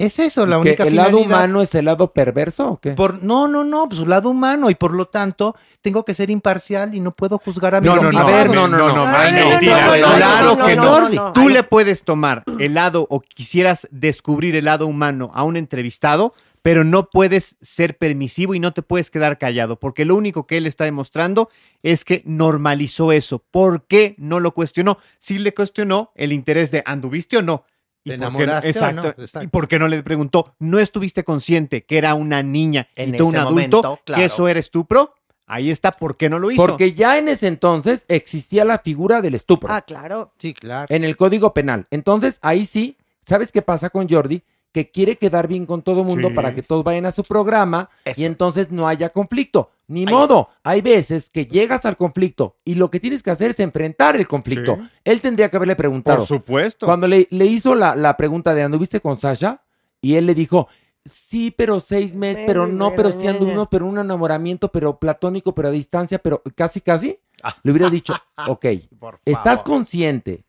Es eso, la ¿Que única ¿El lado humano es el lado perverso o qué? Por, no, no, no, pues su lado humano y por lo tanto tengo que ser imparcial y no puedo juzgar a mis No, no, no, invitados. no, no, no, no, no, no, no, Claro no, que no, no. no, no. Tú le puedes tomar el lado o quisieras descubrir el lado humano a un entrevistado, pero no puedes ser permisivo y no te puedes quedar callado, porque lo único que él está demostrando es que normalizó eso. ¿Por qué no lo cuestionó? Sí le cuestionó el interés de ¿anduviste o no? ¿Y ¿Te por qué no? enamoraste o Exacto. no? Exacto. ¿Y por qué no le preguntó? ¿No estuviste consciente que era una niña En y tú un adulto? momento, Que eso era estupro. Ahí está, ¿por qué no lo hizo? Porque ya en ese entonces existía la figura del estupro. Ah, claro. Sí, claro. En el Código Penal. Entonces, ahí sí, ¿sabes qué pasa con Jordi? Que quiere quedar bien con todo mundo Sí. para que todos vayan a su programa Eso y entonces no haya conflicto. Ni Ahí modo. Hay veces que llegas al conflicto y lo que tienes que hacer es enfrentar el conflicto. Sí. Él tendría que haberle preguntado. Por supuesto. Cuando le, le hizo la, la pregunta de ¿anduviste con Sasha? Y él le dijo, sí, pero seis meses, pero no, pero sí anduvimos, pero un enamoramiento, pero platónico, pero a distancia, pero casi, casi. Le hubiera dicho, ok, ¿estás consciente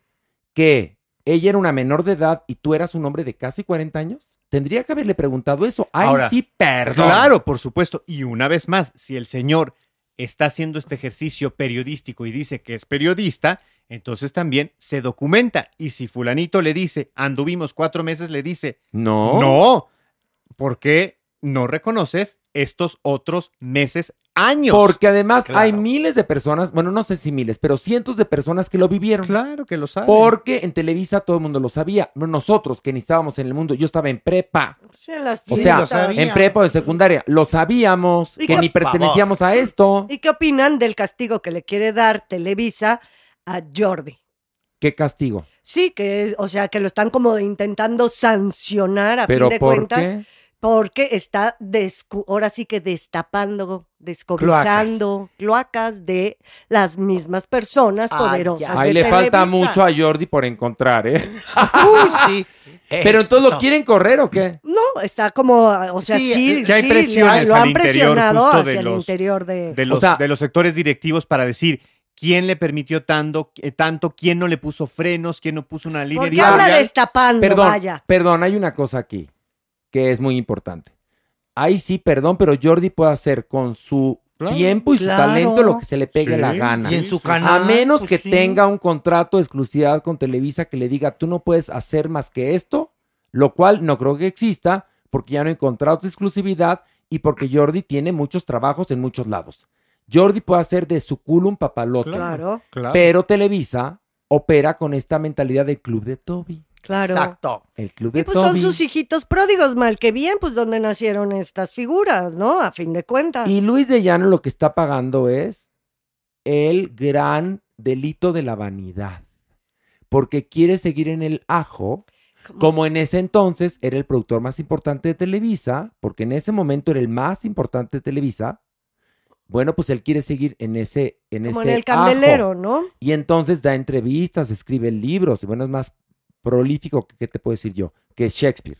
que ella era una menor de edad y tú eras un hombre de casi 40 años? Tendría que haberle preguntado eso. Ay, Ahora, sí, perdón. Claro, por supuesto. Y una vez más, si el señor está haciendo este ejercicio periodístico y dice que es periodista, entonces también se documenta. Y si fulanito le dice, anduvimos cuatro meses, le dice, No. no, ¿por qué no reconoces estos otros meses, años? Porque además Claro. hay miles de personas, bueno, no sé si miles, pero cientos de personas que lo vivieron. Claro que lo saben. Porque en Televisa todo el mundo lo sabía. No nosotros que ni estábamos en el mundo. Yo estaba en prepa. Sí, en las O sea, en prepa o en secundaria. Lo sabíamos, que ni pertenecíamos a esto. ¿Y qué opinan del castigo que le quiere dar Televisa a Jordi? Qué castigo. Sí, que es, o sea, que lo están como intentando sancionar a ¿Pero fin de por cuentas. qué? Porque está descu- ahora sí que destapando, descobijando cloacas de las mismas personas poderosas. ya. Ahí de le falta mucho a Jordi por encontrar, ¿eh? Uy, sí. Pero entonces lo quieren correr o qué? No, está como, o sea, Sí, sí, que hay sí, presiones lo al han interior presionado justo hacia de el interior de... de los, O sea- de los sectores directivos para decir quién le permitió tanto, eh, tanto, quién no le puso frenos, quién no puso una línea ¿Por qué habla destapando? Perdón, Vaya. perdón, hay una cosa aquí que es muy importante. Ahí sí, perdón, pero Jordi puede hacer con su Claro. tiempo y su talento lo que se le pegue Sí. la gana. Y en su canal. A menos pues que sí. tenga un contrato de exclusividad con Televisa que le diga, tú no puedes hacer más que esto, lo cual no creo que exista, porque ya no hay contrato de exclusividad y porque Jordi tiene muchos trabajos en muchos lados. Jordi puede hacer de su culo un papalote, Claro, Claro. pero Televisa opera con esta mentalidad del club de Toby. Claro. Exacto. El club de Y pues son sus hijitos pródigos, mal que bien, pues donde nacieron estas figuras, ¿no? A fin de cuentas. Y Luis de Llano lo que está pagando es el gran delito de la vanidad. Porque quiere seguir en el ajo, como en ese entonces era el productor más importante de Televisa, porque en ese momento era el más importante de Televisa. Bueno, pues él quiere seguir en ese en Como ese en el ajo. candelero, ¿no? Y entonces da entrevistas, escribe libros, y bueno, es más prolífico qué te puedo decir yo, que es Shakespeare.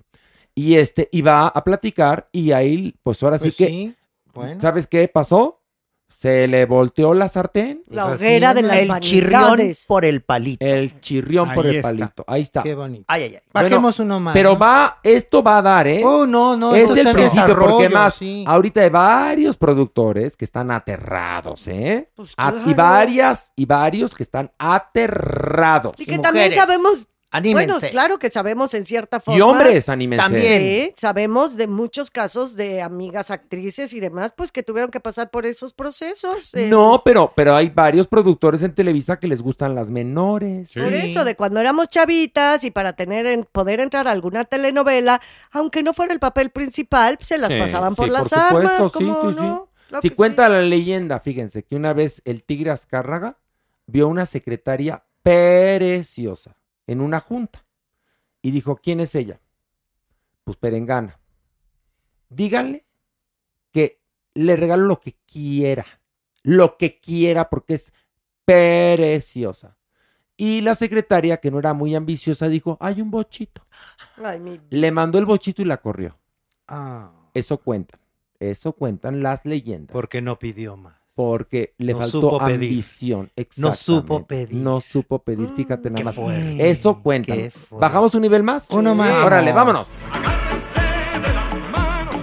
Y este, y va a platicar, y ahí, pues ahora Pues sí que sí, bueno. ¿Sabes qué pasó? Se le volteó la sartén. La Pues así hoguera de las El chirrión por el palito. El chirrión por el está. palito. Ahí está. Qué bonito. Ay, ay, ay. Bajemos uno más. Pero ¿no? va, esto va a dar, ¿eh? Oh, no, no. es esto el está en principio, porque más, sí. ahorita hay varios productores que están aterrados, ¿eh? Pues Y varias, y varios que están aterrados. Y que también sabemos Anímense. Bueno, claro que sabemos en cierta forma. Y hombres, anímense. También. Sí, sabemos de muchos casos de amigas actrices y demás, pues que tuvieron que pasar por esos procesos. eh, No, pero, pero hay varios productores en Televisa que les gustan las menores. Por eso, de cuando éramos chavitas y para tener en- poder entrar a alguna telenovela, aunque no fuera el papel principal, se las Sí, pasaban por sí, las supuesto, armas, sí, como sí, sí. no? Claro si cuenta la leyenda, fíjense que una vez el tigre Azcárraga vio una secretaria preciosa en una junta y dijo, ¿quién es ella? Pues Perengana. Díganle que le regalo lo que quiera, lo que quiera porque es preciosa. Y la secretaria, que no era muy ambiciosa, dijo, hay un bochito. Ay, mi- Le mandó el bochito y la corrió. Ah, Eso cuentan. Eso cuentan las leyendas. porque no pidió más. Porque le No faltó ambición. No supo pedir. No supo pedir, fíjate nada qué más. fuerte, Eso fuerte. ¿Bajamos un nivel más? Uno más. Órale, vámonos.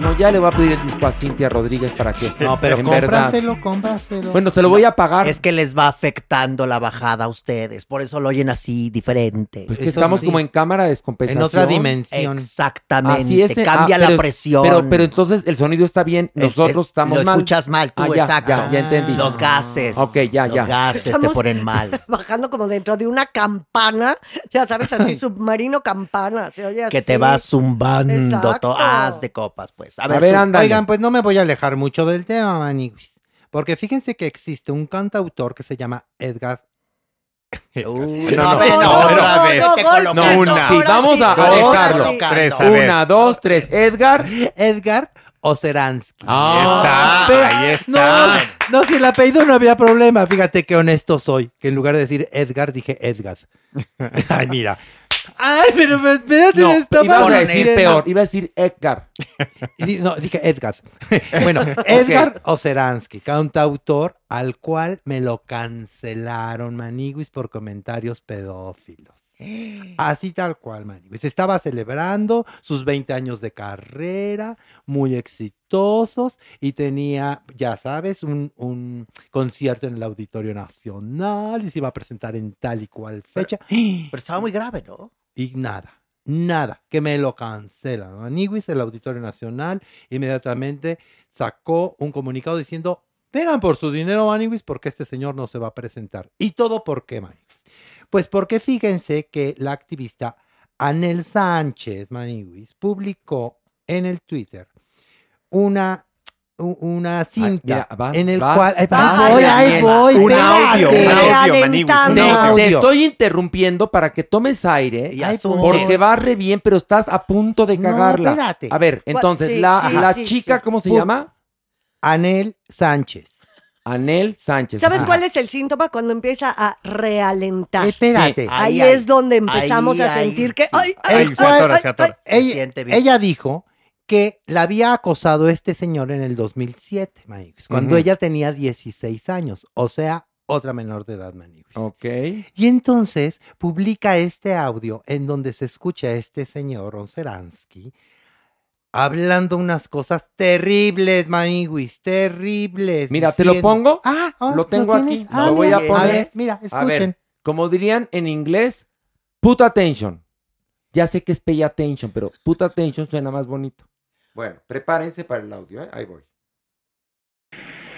No, ya le voy a pedir el disco a Cintia Rodríguez para que. No, pero en verdad. cómpraselo, cómpraselo. Bueno, se lo voy a pagar. Es que les va afectando la bajada a ustedes, por eso lo oyen así diferente. Pues que estamos como en cámara de descompensación. En otra dimensión. Exactamente. Así es. eh, Cambia ah, la presión. Pero, pero entonces el sonido está bien, nosotros es- estamos lo mal. escuchas mal, tú, Ah, ya, exacto. Ya, ya entendí. Los gases. Ok, ya, los ya. gases te Estamos- ponen mal. bajando como dentro de una campana, ya sabes, así submarino campana, se oye así. Que te vas zumbando todas de copas, pues. A ver, ver, tú. ándale. Oigan, pues no me voy a alejar mucho del tema, maniguis. Porque fíjense que existe un cantautor que se llama Edgar. No, no, no, a no, otra vez. una. Sí, vamos a, a sí. Tres, a. Una, dos, tres. Edgar. Edgar Oceransky. Ah, Espera, ahí está. No, no, si el apellido no había problema. Fíjate qué honesto soy. Que en lugar de decir Edgar, dije Edgar. Ay, mira. Ay, pero me- espérate, No, estaba ibas a decir peor. Iba a decir Edgar. No, dije Edgar. Bueno, Edgar Oceransky, cantautor al cual me lo cancelaron, Maniguis, por comentarios pedófilos. Así tal cual, Maniguis. Estaba celebrando sus 20 años de carrera, muy exitosos, y tenía, ya sabes, un, un concierto en el Auditorio Nacional y se iba a presentar en tal y cual fecha. Pero estaba muy grave, ¿no? Y nada, nada, que me lo cancelan. Maniguis, el Auditorio Nacional, inmediatamente sacó un comunicado diciendo, vengan por su dinero, Maniguis, porque este señor no se va a presentar. ¿Y todo por qué, Maniguis? Pues porque fíjense que la activista Anel Sánchez, Maniguis, publicó en el Twitter una... Una cinta mira, vas- en el vas- cual ay, vas voy, ahí voy, Un espérate. audio, un audio, un Te, audio. te estoy interrumpiendo para que tomes aire. Y. Porque va re bien, pero estás a punto de No, cagarla. espérate. A ver, entonces, Sí, la, sí, la sí, chica, sí. ¿cómo se llama? Anel Sánchez. Anel Sánchez. ¿Sabes Ajá. cuál es el síntoma? Cuando empieza a realentar. Espérate. Sí. Ahí, Ahí, es donde empezamos ahí, a ahí, sentir que... sí. ay, ay, se cual- atora, ay, se atora. Se ella, ella dijo que la había acosado este señor en el 2007, Maniguis, cuando ella tenía 16 años, o sea, otra menor de edad, Maniguis. Ok. Y entonces publica este audio en donde se escucha a este señor, Onseransky, hablando unas cosas terribles, Maniguis, terribles. Mira, ¿te lo pongo? Ah, ah, Lo tengo aquí, Ah, lo voy a poner. ver, mira, A ver, escuchen. como dirían en inglés, put attention. Ya sé que es pay attention, pero put attention suena más bonito. Bueno, prepárense para el audio, ¿eh? Ahí voy.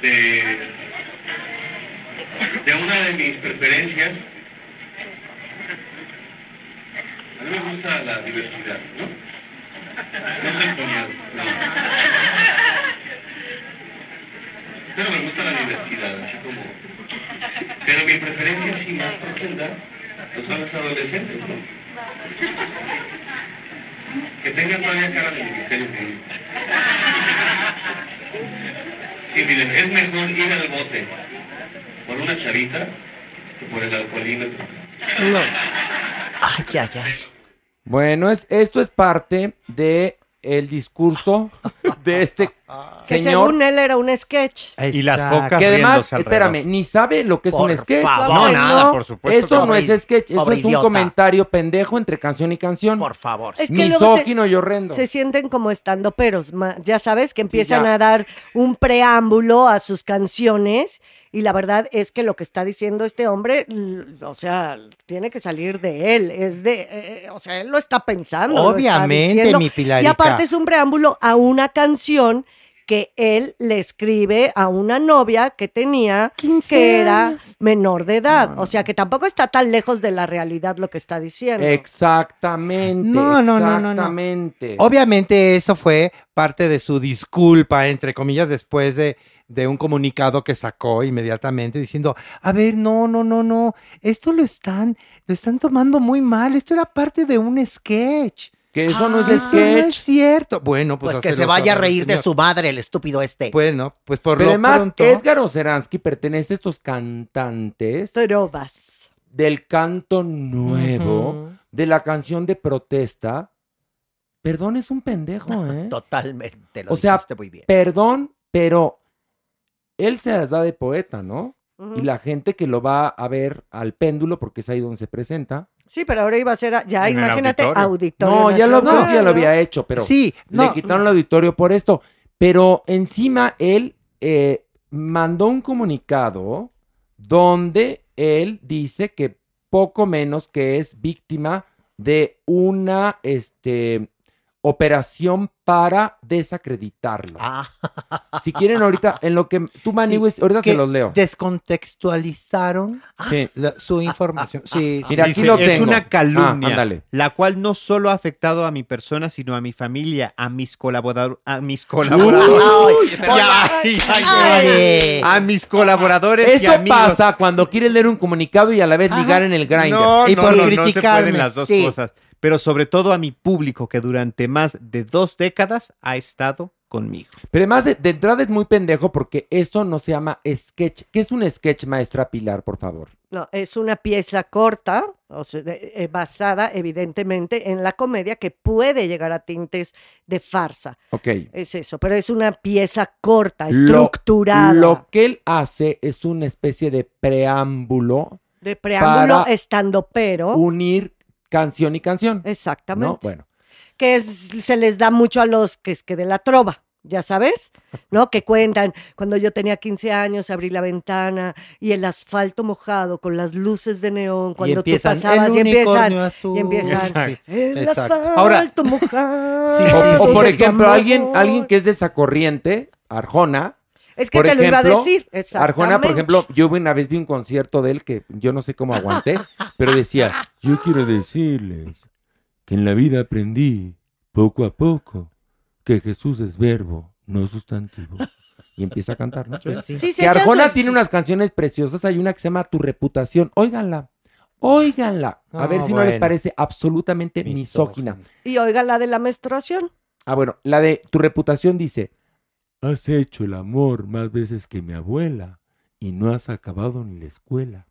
de, una de mis preferencias. A mí me gusta la diversidad, ¿no? No soy cuñado, no. Pero me gusta la diversidad, así como... Pero mi preferencia sí más profunda son los adolescentes, ¿no? Que tengan todavía cara de ministerio público. Sí, miren, es mejor ir al bote por una chavita que por el alcoholímetro. Ay, ay, ay. Bueno, es, esto es parte de el discurso de este Que Señor. según él era un sketch. Y las focas Que además, alrededor. espérame, ni sabe lo que es Por un sketch. favor. No, nada, por supuesto Eso que no es sketch, eso es un idiota. comentario pendejo entre canción y canción. Por favor. Es que Misógino y horrendo. Se sienten como estando peros, ya sabes, que empiezan a dar un preámbulo a sus canciones y la verdad es que lo que está diciendo este hombre, o sea, tiene que salir de él, es de, eh, o sea, él lo está pensando. lo está Obviamente, mi Y Pilarica. aparte es un preámbulo a una canción que él le escribe a una novia que tenía que era menor de edad, o sea que tampoco está tan lejos de la realidad lo que está diciendo. Exactamente. No, no, no, no, no. Obviamente eso fue parte de su disculpa, entre comillas, después de, de un comunicado que sacó inmediatamente diciendo, a ver, no, no, no, no, esto lo están, lo están tomando muy mal, esto era parte de un sketch. Que eso no es no sketch. es cierto. Bueno, pues, Pues que se vaya a reír de su madre, el estúpido este. Bueno, pues por Pero lo además, pronto... Edgar Oceransky pertenece a estos cantantes Trovas. del canto nuevo, de la canción de protesta. Perdón, es un pendejo, ¿eh? Totalmente, lo o sea, dijiste muy bien. perdón, pero él se las da de poeta, ¿no? Y la gente que lo va a ver al péndulo, porque es ahí donde se presenta. Sí, pero ahora iba a ser, a- ya En imagínate, auditorio. auditorio. No, ya lo, había hecho, pero Sí, le quitaron el auditorio por esto. Pero encima él eh, mandó un comunicado donde él dice que poco menos que es víctima de una este, operación para desacreditarlo. Si quieren ahorita, en lo que tú, Maniwis, ahorita que se los leo. Descontextualizaron Sí. la- su información. Sí, Mira, Dice, aquí lo es tengo. una Ah, calumnia, ándale. la cual no solo ha afectado a mi persona, sino a mi familia, a mis colaboradores, a mis colaboradores, ay, ay, ay. a mis colaboradores y Esto amigos. pasa cuando quieres leer un comunicado y a la vez ligar en el grinder. No, no, no, no se pueden las dos cosas. Pero sobre todo a mi público que durante más de dos décadas ha estado conmigo. Pero además de, de entrada es muy pendejo porque esto no se llama sketch. ¿Qué es un sketch, maestra Pilar, por favor? No, es una pieza corta, o sea, de- eh, basada evidentemente en la comedia que puede llegar a tintes de farsa. Ok. Es eso, pero es una pieza corta, Lo- estructurada. Lo, que él hace es una especie de preámbulo de preámbulo para estando pero. unir canción y canción. Exactamente. ¿no? Bueno. que es- se les da mucho a los que es que de la trova, ya sabes, ¿no? Que cuentan, cuando yo tenía 15 años abrí la ventana y el asfalto mojado con las luces de neón, cuando tú pasabas "El y empiezan, unicornio azul". y empiezan, Exacto, el exacto. asfalto Ahora- mojado. O, o por ejemplo, alguien, amor". alguien que es de esa corriente, Arjona. Es que por te lo iba a ejemplo, decir, Arjona, por ejemplo, yo una vez vi un concierto de él que yo no sé cómo aguanté, pero decía, yo quiero decirles que en la vida aprendí poco a poco que Jesús es verbo, no sustantivo. Y empieza a cantar, ¿no? Sí, sí. Que Arjona tiene unas canciones preciosas, hay una que se llama Tu reputación, óiganla, óiganla, a No, ver si no les parece absolutamente misógina. Y oiga la de la menstruación. Ah, bueno, la de Tu reputación dice, has hecho el amor más veces que mi abuela y no has acabado ni la escuela.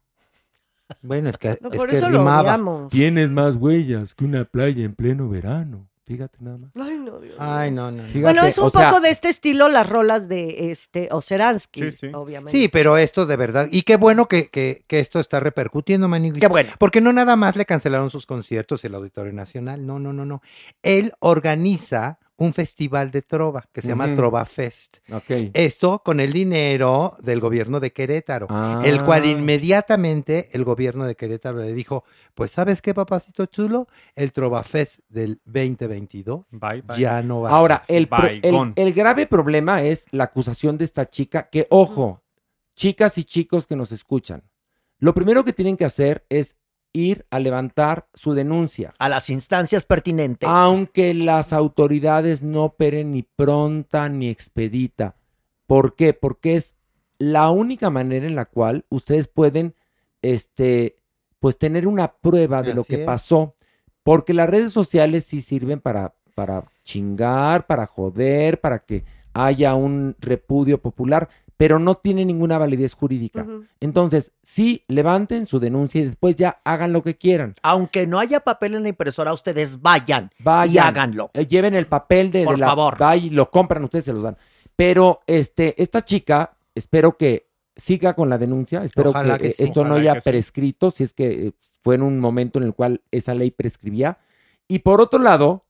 Bueno, es que, No, es por que eso rimaba. Tienes más huellas que una playa en pleno verano. Fíjate nada más. Ay, no, Dios Ay, no, no. Fíjate, bueno, es un sea- poco de este estilo las rolas de este Oceransky, obviamente. Sí, pero esto de verdad. Y qué bueno que, que, que esto está repercutiendo, Maniguis. Qué bueno. Porque no nada más le cancelaron sus conciertos el Auditorio Nacional. No, no, no, no. Él organiza un festival de trova que se llama. Trova Fest. Ok. Esto con el dinero del gobierno de Querétaro, el cual Ah. inmediatamente el gobierno de Querétaro le dijo, pues ¿sabes qué, papacito chulo? El Trova Fest del 2022 bye. ya no va Ahora, a ser. el, el, el grave problema es la acusación de esta chica, que ojo, chicas y chicos que nos escuchan, lo primero que tienen que hacer es ir a levantar su denuncia. A las instancias pertinentes. Aunque las autoridades no operen ni pronta ni expedita. ¿Por qué? Porque es la única manera en la cual ustedes pueden, este, pues tener una prueba de lo que es. pasó. Porque las redes sociales sí sirven para, para chingar, para joder, para que haya un repudio popular, pero no tiene ninguna validez jurídica. Entonces, sí, levanten su denuncia y después ya hagan lo que quieran. Aunque no haya papel en la impresora, ustedes vayan, Vayan, y háganlo. eh, lleven el papel de, de Por la favor. va y lo compran, ustedes se los dan. Pero este, esta chica, espero que siga con la denuncia, espero Ojalá que, que eh, sí. esto no haya que sí. prescrito, si es que eh, fue en un momento en el cual esa ley prescribía. Y por otro lado,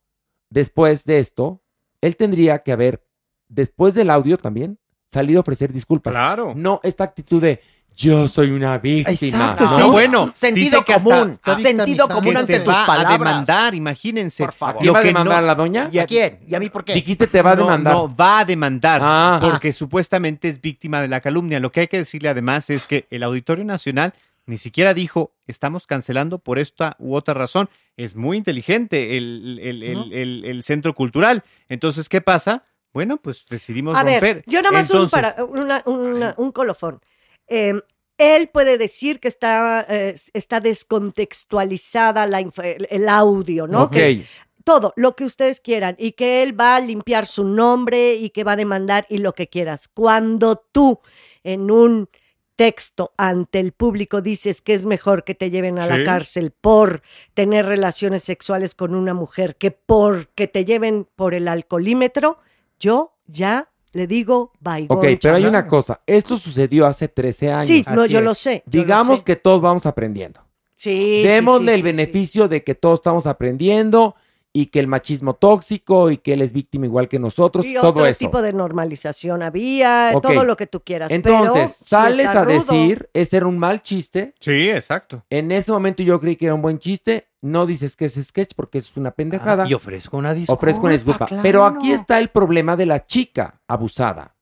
después de esto, él tendría que haber, después del audio también, salido a ofrecer disculpas. Claro. No esta actitud de yo soy una víctima. Exacto, ¿no? bueno. Sentido hasta- común, está sentido común Que ante te tus va palabras. a demandar, imagínense. Por favor. ¿Quién va a Lo que demandar no- a la doña? ¿Y a quién? ¿Y a mí por qué? Dijiste te va a demandar. No, va a demandar Ah. porque supuestamente es víctima de la calumnia. Lo que hay que decirle además es que el Auditorio Nacional ni siquiera dijo estamos cancelando por esta u otra razón. Es muy inteligente el, el- el- ¿No? el- el centro cultural. Entonces, ¿qué pasa? Bueno, pues decidimos A romper. ver, yo nada más un, Entonces, para, una- una- un colofón. Eh, él puede decir que está, eh, está descontextualizada la el, el audio, ¿no? Ok. Que- todo, lo que ustedes quieran, y que él va a limpiar su nombre y que va a demandar y lo que quieras. Cuando tú en un texto ante el público dices que es mejor que te lleven a Sí. la cárcel por tener relaciones sexuales con una mujer que por que te lleven por el alcoholímetro, yo ya le digo bye. Ok, pero hay una cosa. Esto sucedió hace 13 años. Sí, no, yo lo sé. yo lo Digamos sé. que todos vamos aprendiendo. Sí, sí, Démosle sí, el sí, sí. beneficio de que todos estamos aprendiendo y que el machismo tóxico y que él es víctima igual que nosotros, Y todo otro eso. tipo de normalización había, todo lo que tú quieras. Entonces, pero sales a rudo. decir, ese era un mal chiste. Sí, exacto. En ese momento yo creí que era un buen chiste. No dices que es sketch porque es una pendejada. Ah, y ofrezco una disculpa. Ofrezco una disculpa. claro. Pero aquí está el problema de la chica abusada.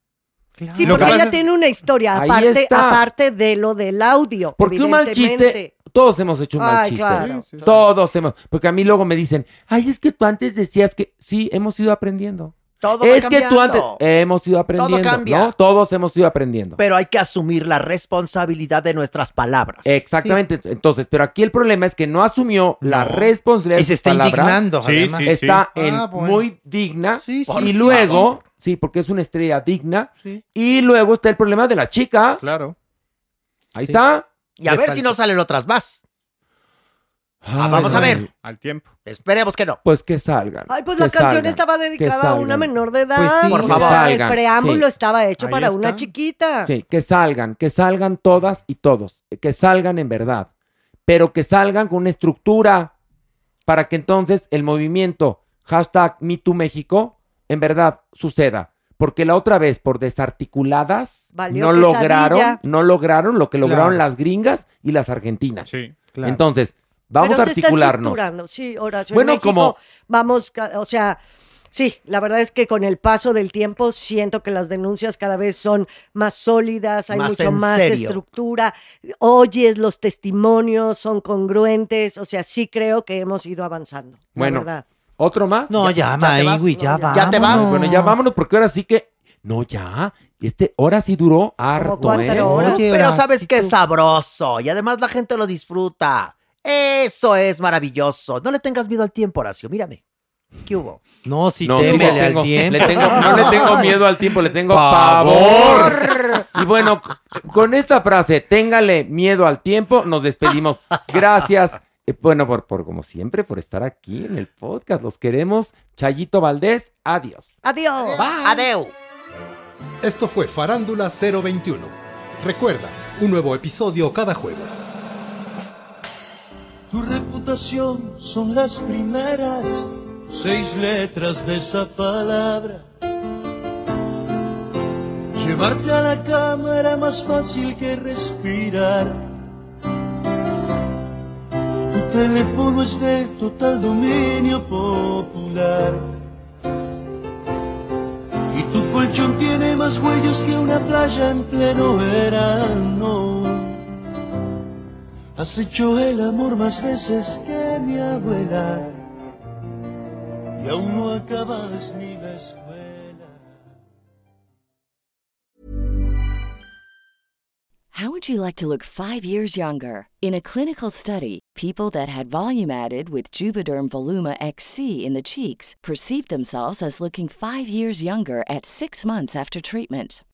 Sí, Lo que porque ella es- tiene una historia, aparte, aparte de lo del audio. Porque un mal chiste, todos hemos hecho un mal Ay, chiste. claro. Sí, sí, sí. Todos hemos. Porque a mí luego me dicen, ay, es que tú antes decías que. Sí, hemos ido aprendiendo. Todo va es que tú antes. Hemos ido aprendiendo. cambia. ¿no? Todos hemos ido aprendiendo. Pero hay que asumir la responsabilidad de nuestras palabras. Exactamente. Entonces, pero aquí el problema es que no asumió la responsabilidad Y de se sus está palabras. indignando, Sí, además. sí, Está sí. en Ah, bueno. muy digna. Sí, sí. y luego, sí, porque es una estrella digna. Sí. Y luego está el problema de la chica. Claro. Ahí está. Y a Le ver falta. si no salen otras más. Ah, Ay, vamos a ver. Al tiempo. Esperemos que no. Pues que salgan. Ay, pues que la canción salgan, estaba dedicada a una menor de edad. Pues sí, Por favor. salgan, el preámbulo sí. estaba hecho Ahí para una chiquita. Sí, que salgan, que salgan todas y todos, que salgan en verdad, pero que salgan con una estructura para que entonces el movimiento hashtag MeTooMéxico en verdad suceda. Porque la otra vez, por desarticuladas, Valió no quesadilla. lograron, no lograron lo que lograron Claro. las gringas y las argentinas. Sí. Claro. Entonces, vamos Pero a se está articularnos. estructurando, Sí, Horacio. Bueno, en México como- vamos, o sea, sí, la verdad es que con el paso del tiempo siento que las denuncias cada vez son más sólidas, hay Más mucho más serio. estructura, oyes los testimonios, son congruentes, o sea, sí creo que hemos ido avanzando. Bueno, la verdad. ¿Otro más? No, ya, ya Maigui, no, ya, ya. va. Ya te vas. Bueno, ya vámonos porque ahora sí que... No, ya. Este, ahora sí duró harto, cuatro ¿eh? horas. Pero sabes que es sabroso y además la gente lo disfruta. Eso es maravilloso. No le tengas miedo al tiempo, Horacio. Mírame. ¿Qué hubo? No, si No, sí, al tiempo. le tengo- no le tengo miedo al tiempo, le tengo Pavor. pavor. Y bueno, con esta frase, téngale miedo al tiempo, nos despedimos. Gracias. eh, Bueno, por, por como siempre, por estar aquí en el podcast. Los queremos. Chayito Valdés, adiós. Adiós. Adeu. Esto fue Farándula 021. Recuerda, un nuevo episodio cada jueves. Tu reputación son las primeras seis letras de esa palabra. Llevarte a la cama era más fácil que respirar. Tu teléfono es de total dominio popular. Y tu colchón tiene más huellas que una playa en pleno verano. Has hecho el amor más veces que mi abuela y aún no acabas ni la escuela. How would you like to look five years younger? In a clinical study, people that had volume added with Juvederm Voluma XC in the cheeks perceived themselves as looking five years younger at six months after treatment.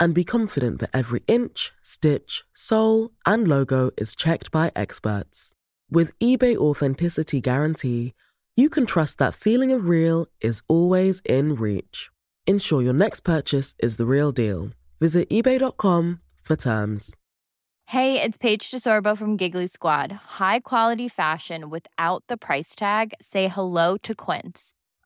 and be confident that every inch, stitch, sole, and logo is checked by experts. With eBay Authenticity Guarantee, you can trust that feeling of real is always in reach. Ensure your next purchase is the real deal. Visit eBay.com for terms. Hey, it's Paige DeSorbo from Giggly Squad. High quality fashion without the price tag? Say hello to Quince.